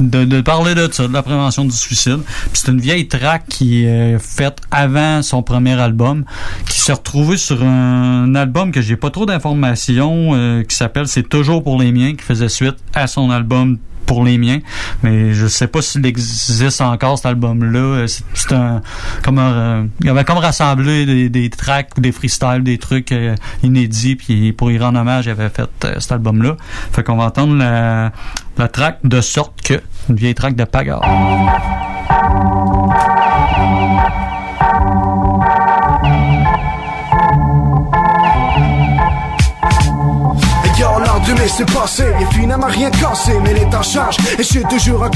de, parler de ça, de la prévention du suicide. C'est une vieille track qui est faite avant son premier album, qui s'est retrouvée sur un album que j'ai pas trop d'informations, euh, qui s'appelle C'est toujours pour les miens, qui faisait suite à son album pour les miens, mais je sais pas s'il existe encore cet album-là. Euh, C'est un comme un, euh, il avait comme rassemblé des, des tracks des freestyles, des trucs euh, inédits, puis pour y rendre hommage, il avait fait cet album-là. Fait qu'on va entendre la, la track de sorte que une vieille track de Pagard. L'an 2000 c'est passé, et finalement rien cassé. Mais les temps et je suis toujours un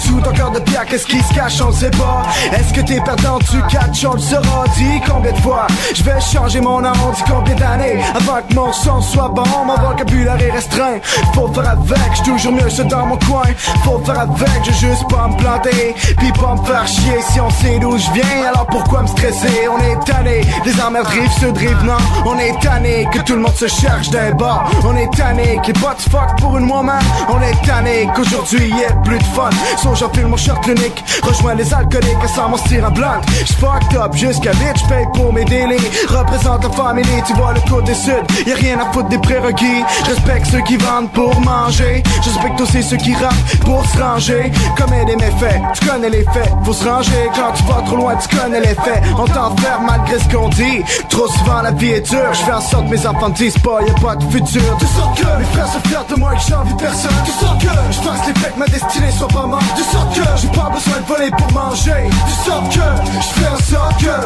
Sous ton cœur de pierre, qu'est-ce qui se cache, on sait pas. Est-ce que t'es perdant, tu catches, on le saura. Dis combien de fois, je vais changer mon nom? Dis combien d'années, avant que mon son soit bon? Mon vocabulaire est restreint, faut faire avec. J'suis toujours mieux ça dans mon coin, faut faire avec. Je juste pas me planter, puis pas me faire chier Si on sait d'où je viens, alors pourquoi me stresser? On est tanné, des emmerdes rive sud, rive nord. On est tanné, que tout le monde se cherche d'un bord On est tanné, les bots fuck pour une woman On est tanné, qu'aujourd'hui y ait plus de fun. So j'enfile mon short clinique, rejoins les alcooliques Sans mon style en blunt, j'fucked up jusqu'à vite J'paye pour mes délais, représente la famille Tu vois le côté sud, y a rien à foutre des prérequis. Respecte ceux qui vendent pour manger. Je respecte aussi ceux qui rappent pour se ranger. Commet des méfaits, tu connais les faits. Faut se ranger. Quand tu vas trop loin, tu connais les faits. On t'enferme malgré ce qu'on dit. Trop souvent la vie est dure, je fais en sorte que mes enfants disent pas Y'a pas de futur, que mes frères se fiers de moi et que j'envie personne. Tu sens que je fasse les que ma destinée soit pas morte Tu sens que j'ai pas besoin de voler pour manger. Tu sens que je fais en sorte que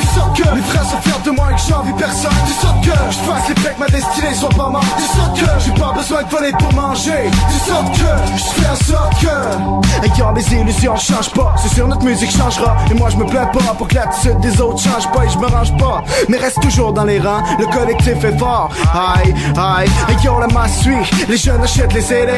Tu que mes frères se que j'envie personne. Tu sens que je fasse les que ma destinée soit pas morte Tu sens que j'ai pas besoin de voler pour manger. Tu sens que je fais en sorte que Ayant mes illusions changent pas C'est sûr notre musique changera. Et moi je me plains pas pour que l'attitude des autres change pas Et je me range pas. Mais reste toujours dans les rangs Le collectif est fort. Aïe, aïe Ayant la masse suit. Les jeunes achètent les CD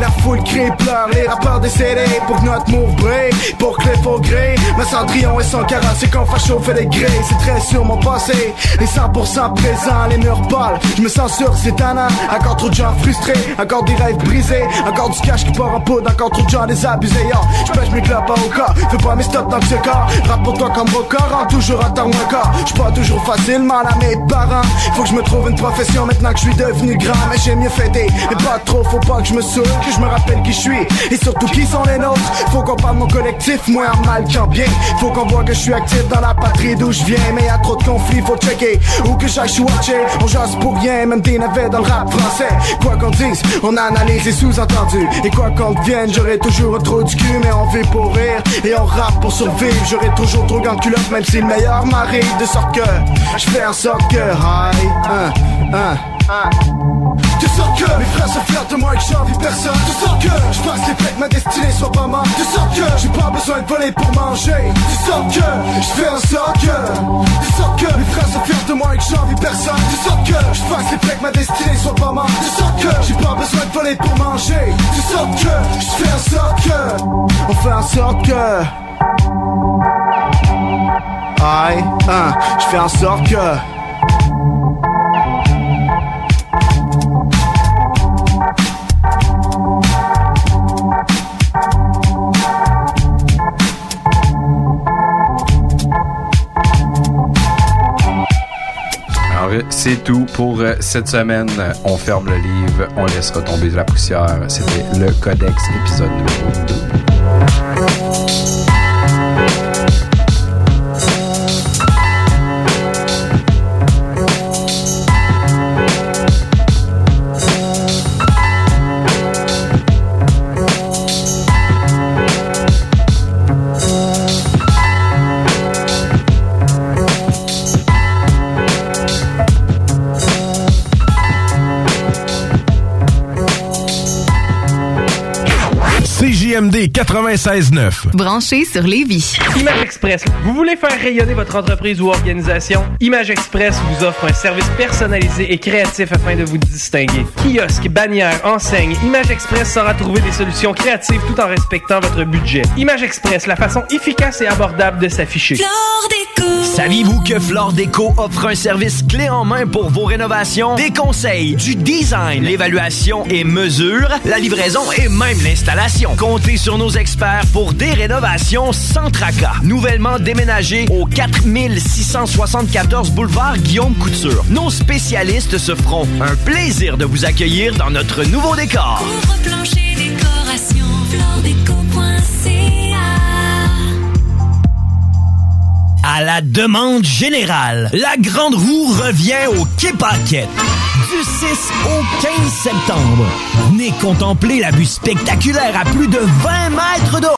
La foule crie, pleure Les rappeurs décédés Pour que notre move brille Pour que les faux grés Ma Cendrillon et son carrosse C'est qu'on fasse chauffer les grès C'est très sur mon passé Les 100% présents Les murs pâles Je me sens sûr c'est tannant Encore trop de gens frustrés. Encore des rêves brisés. Encore du cash qui part en poudre. Encore trop de gens désabusés. Yo, je pêche mes clopes pas au cas Fais pas mes stops dans le corps Rap pour toi comme record Rends toujours à temps mon corps. J'suis pas toujours facilement à mes parents. Faut que je me trouve une profession maintenant que je suis devenu grand. Mais j'ai mieux fêté Mais pas trop. Faut pas que je me saoule Que je me rappelle qui je suis. Et surtout qui sont les nôtres? Faut qu'on parle mon collectif Moins en mal qu'en bien. Faut qu'on voit que je suis actif dans la patrie d'où je viens. Mais y a trop de conflits faut Où que j'aille watché. On jase pour rien Même des navets dans le rap français. Quoi qu'on dise On analyse les sous-entendus. Et quoi qu'on devienne J'aurai toujours un trou du cul Mais on vit pour rire. Et on rappe pour survivre. J'aurai toujours trop gants culotte Même si le meilleur m'arrive De sorte que Je fais en sorte que Hi, hein, hein, Tu sens que mes frères se fiers de moi et que j'envie personne Tu sens que je fasse les que ma destinée soit pas morte Tu sens que j'ai pas besoin de voler pour manger Tu sens que je fais en sorte que Tu sens que mes frères se fiers de moi et que j'envie personne Tu sens que je fasse les que ma destinée soit pas morte Tu sens que j'ai pas besoin de voler pour manger. Tu sortes que, je fais en sorte que, on fait en sorte que. Aïe, hein, je fais en sorte que. C'est tout pour euh, cette semaine. On ferme le livre, on laisse retomber la poussière. C'était le Codex, épisode numéro 2. CJMD 96.9. Branché sur Lévis. Image Express. Vous voulez faire rayonner votre entreprise ou organisation? Image Express vous offre un service personnalisé et créatif afin de vous distinguer. Kiosque, bannière, enseigne, Image Express saura trouver des solutions créatives tout en respectant votre budget. Image Express, la façon efficace et abordable de s'afficher. Saviez-vous que Flore Déco offre un service clé en main pour vos rénovations? Des conseils, du design, l'évaluation et mesure, la livraison et même l'installation. Comptez sur nos experts pour des rénovations sans tracas. Nouvellement déménagé au 4674 boulevard Guillaume Couture. Nos spécialistes se feront un plaisir de vous accueillir dans notre nouveau décor. À la demande générale, la Grande Roue revient au Quai Paquette. Du 6 au 15 septembre, venez contempler la vue spectaculaire à plus de 20 mètres de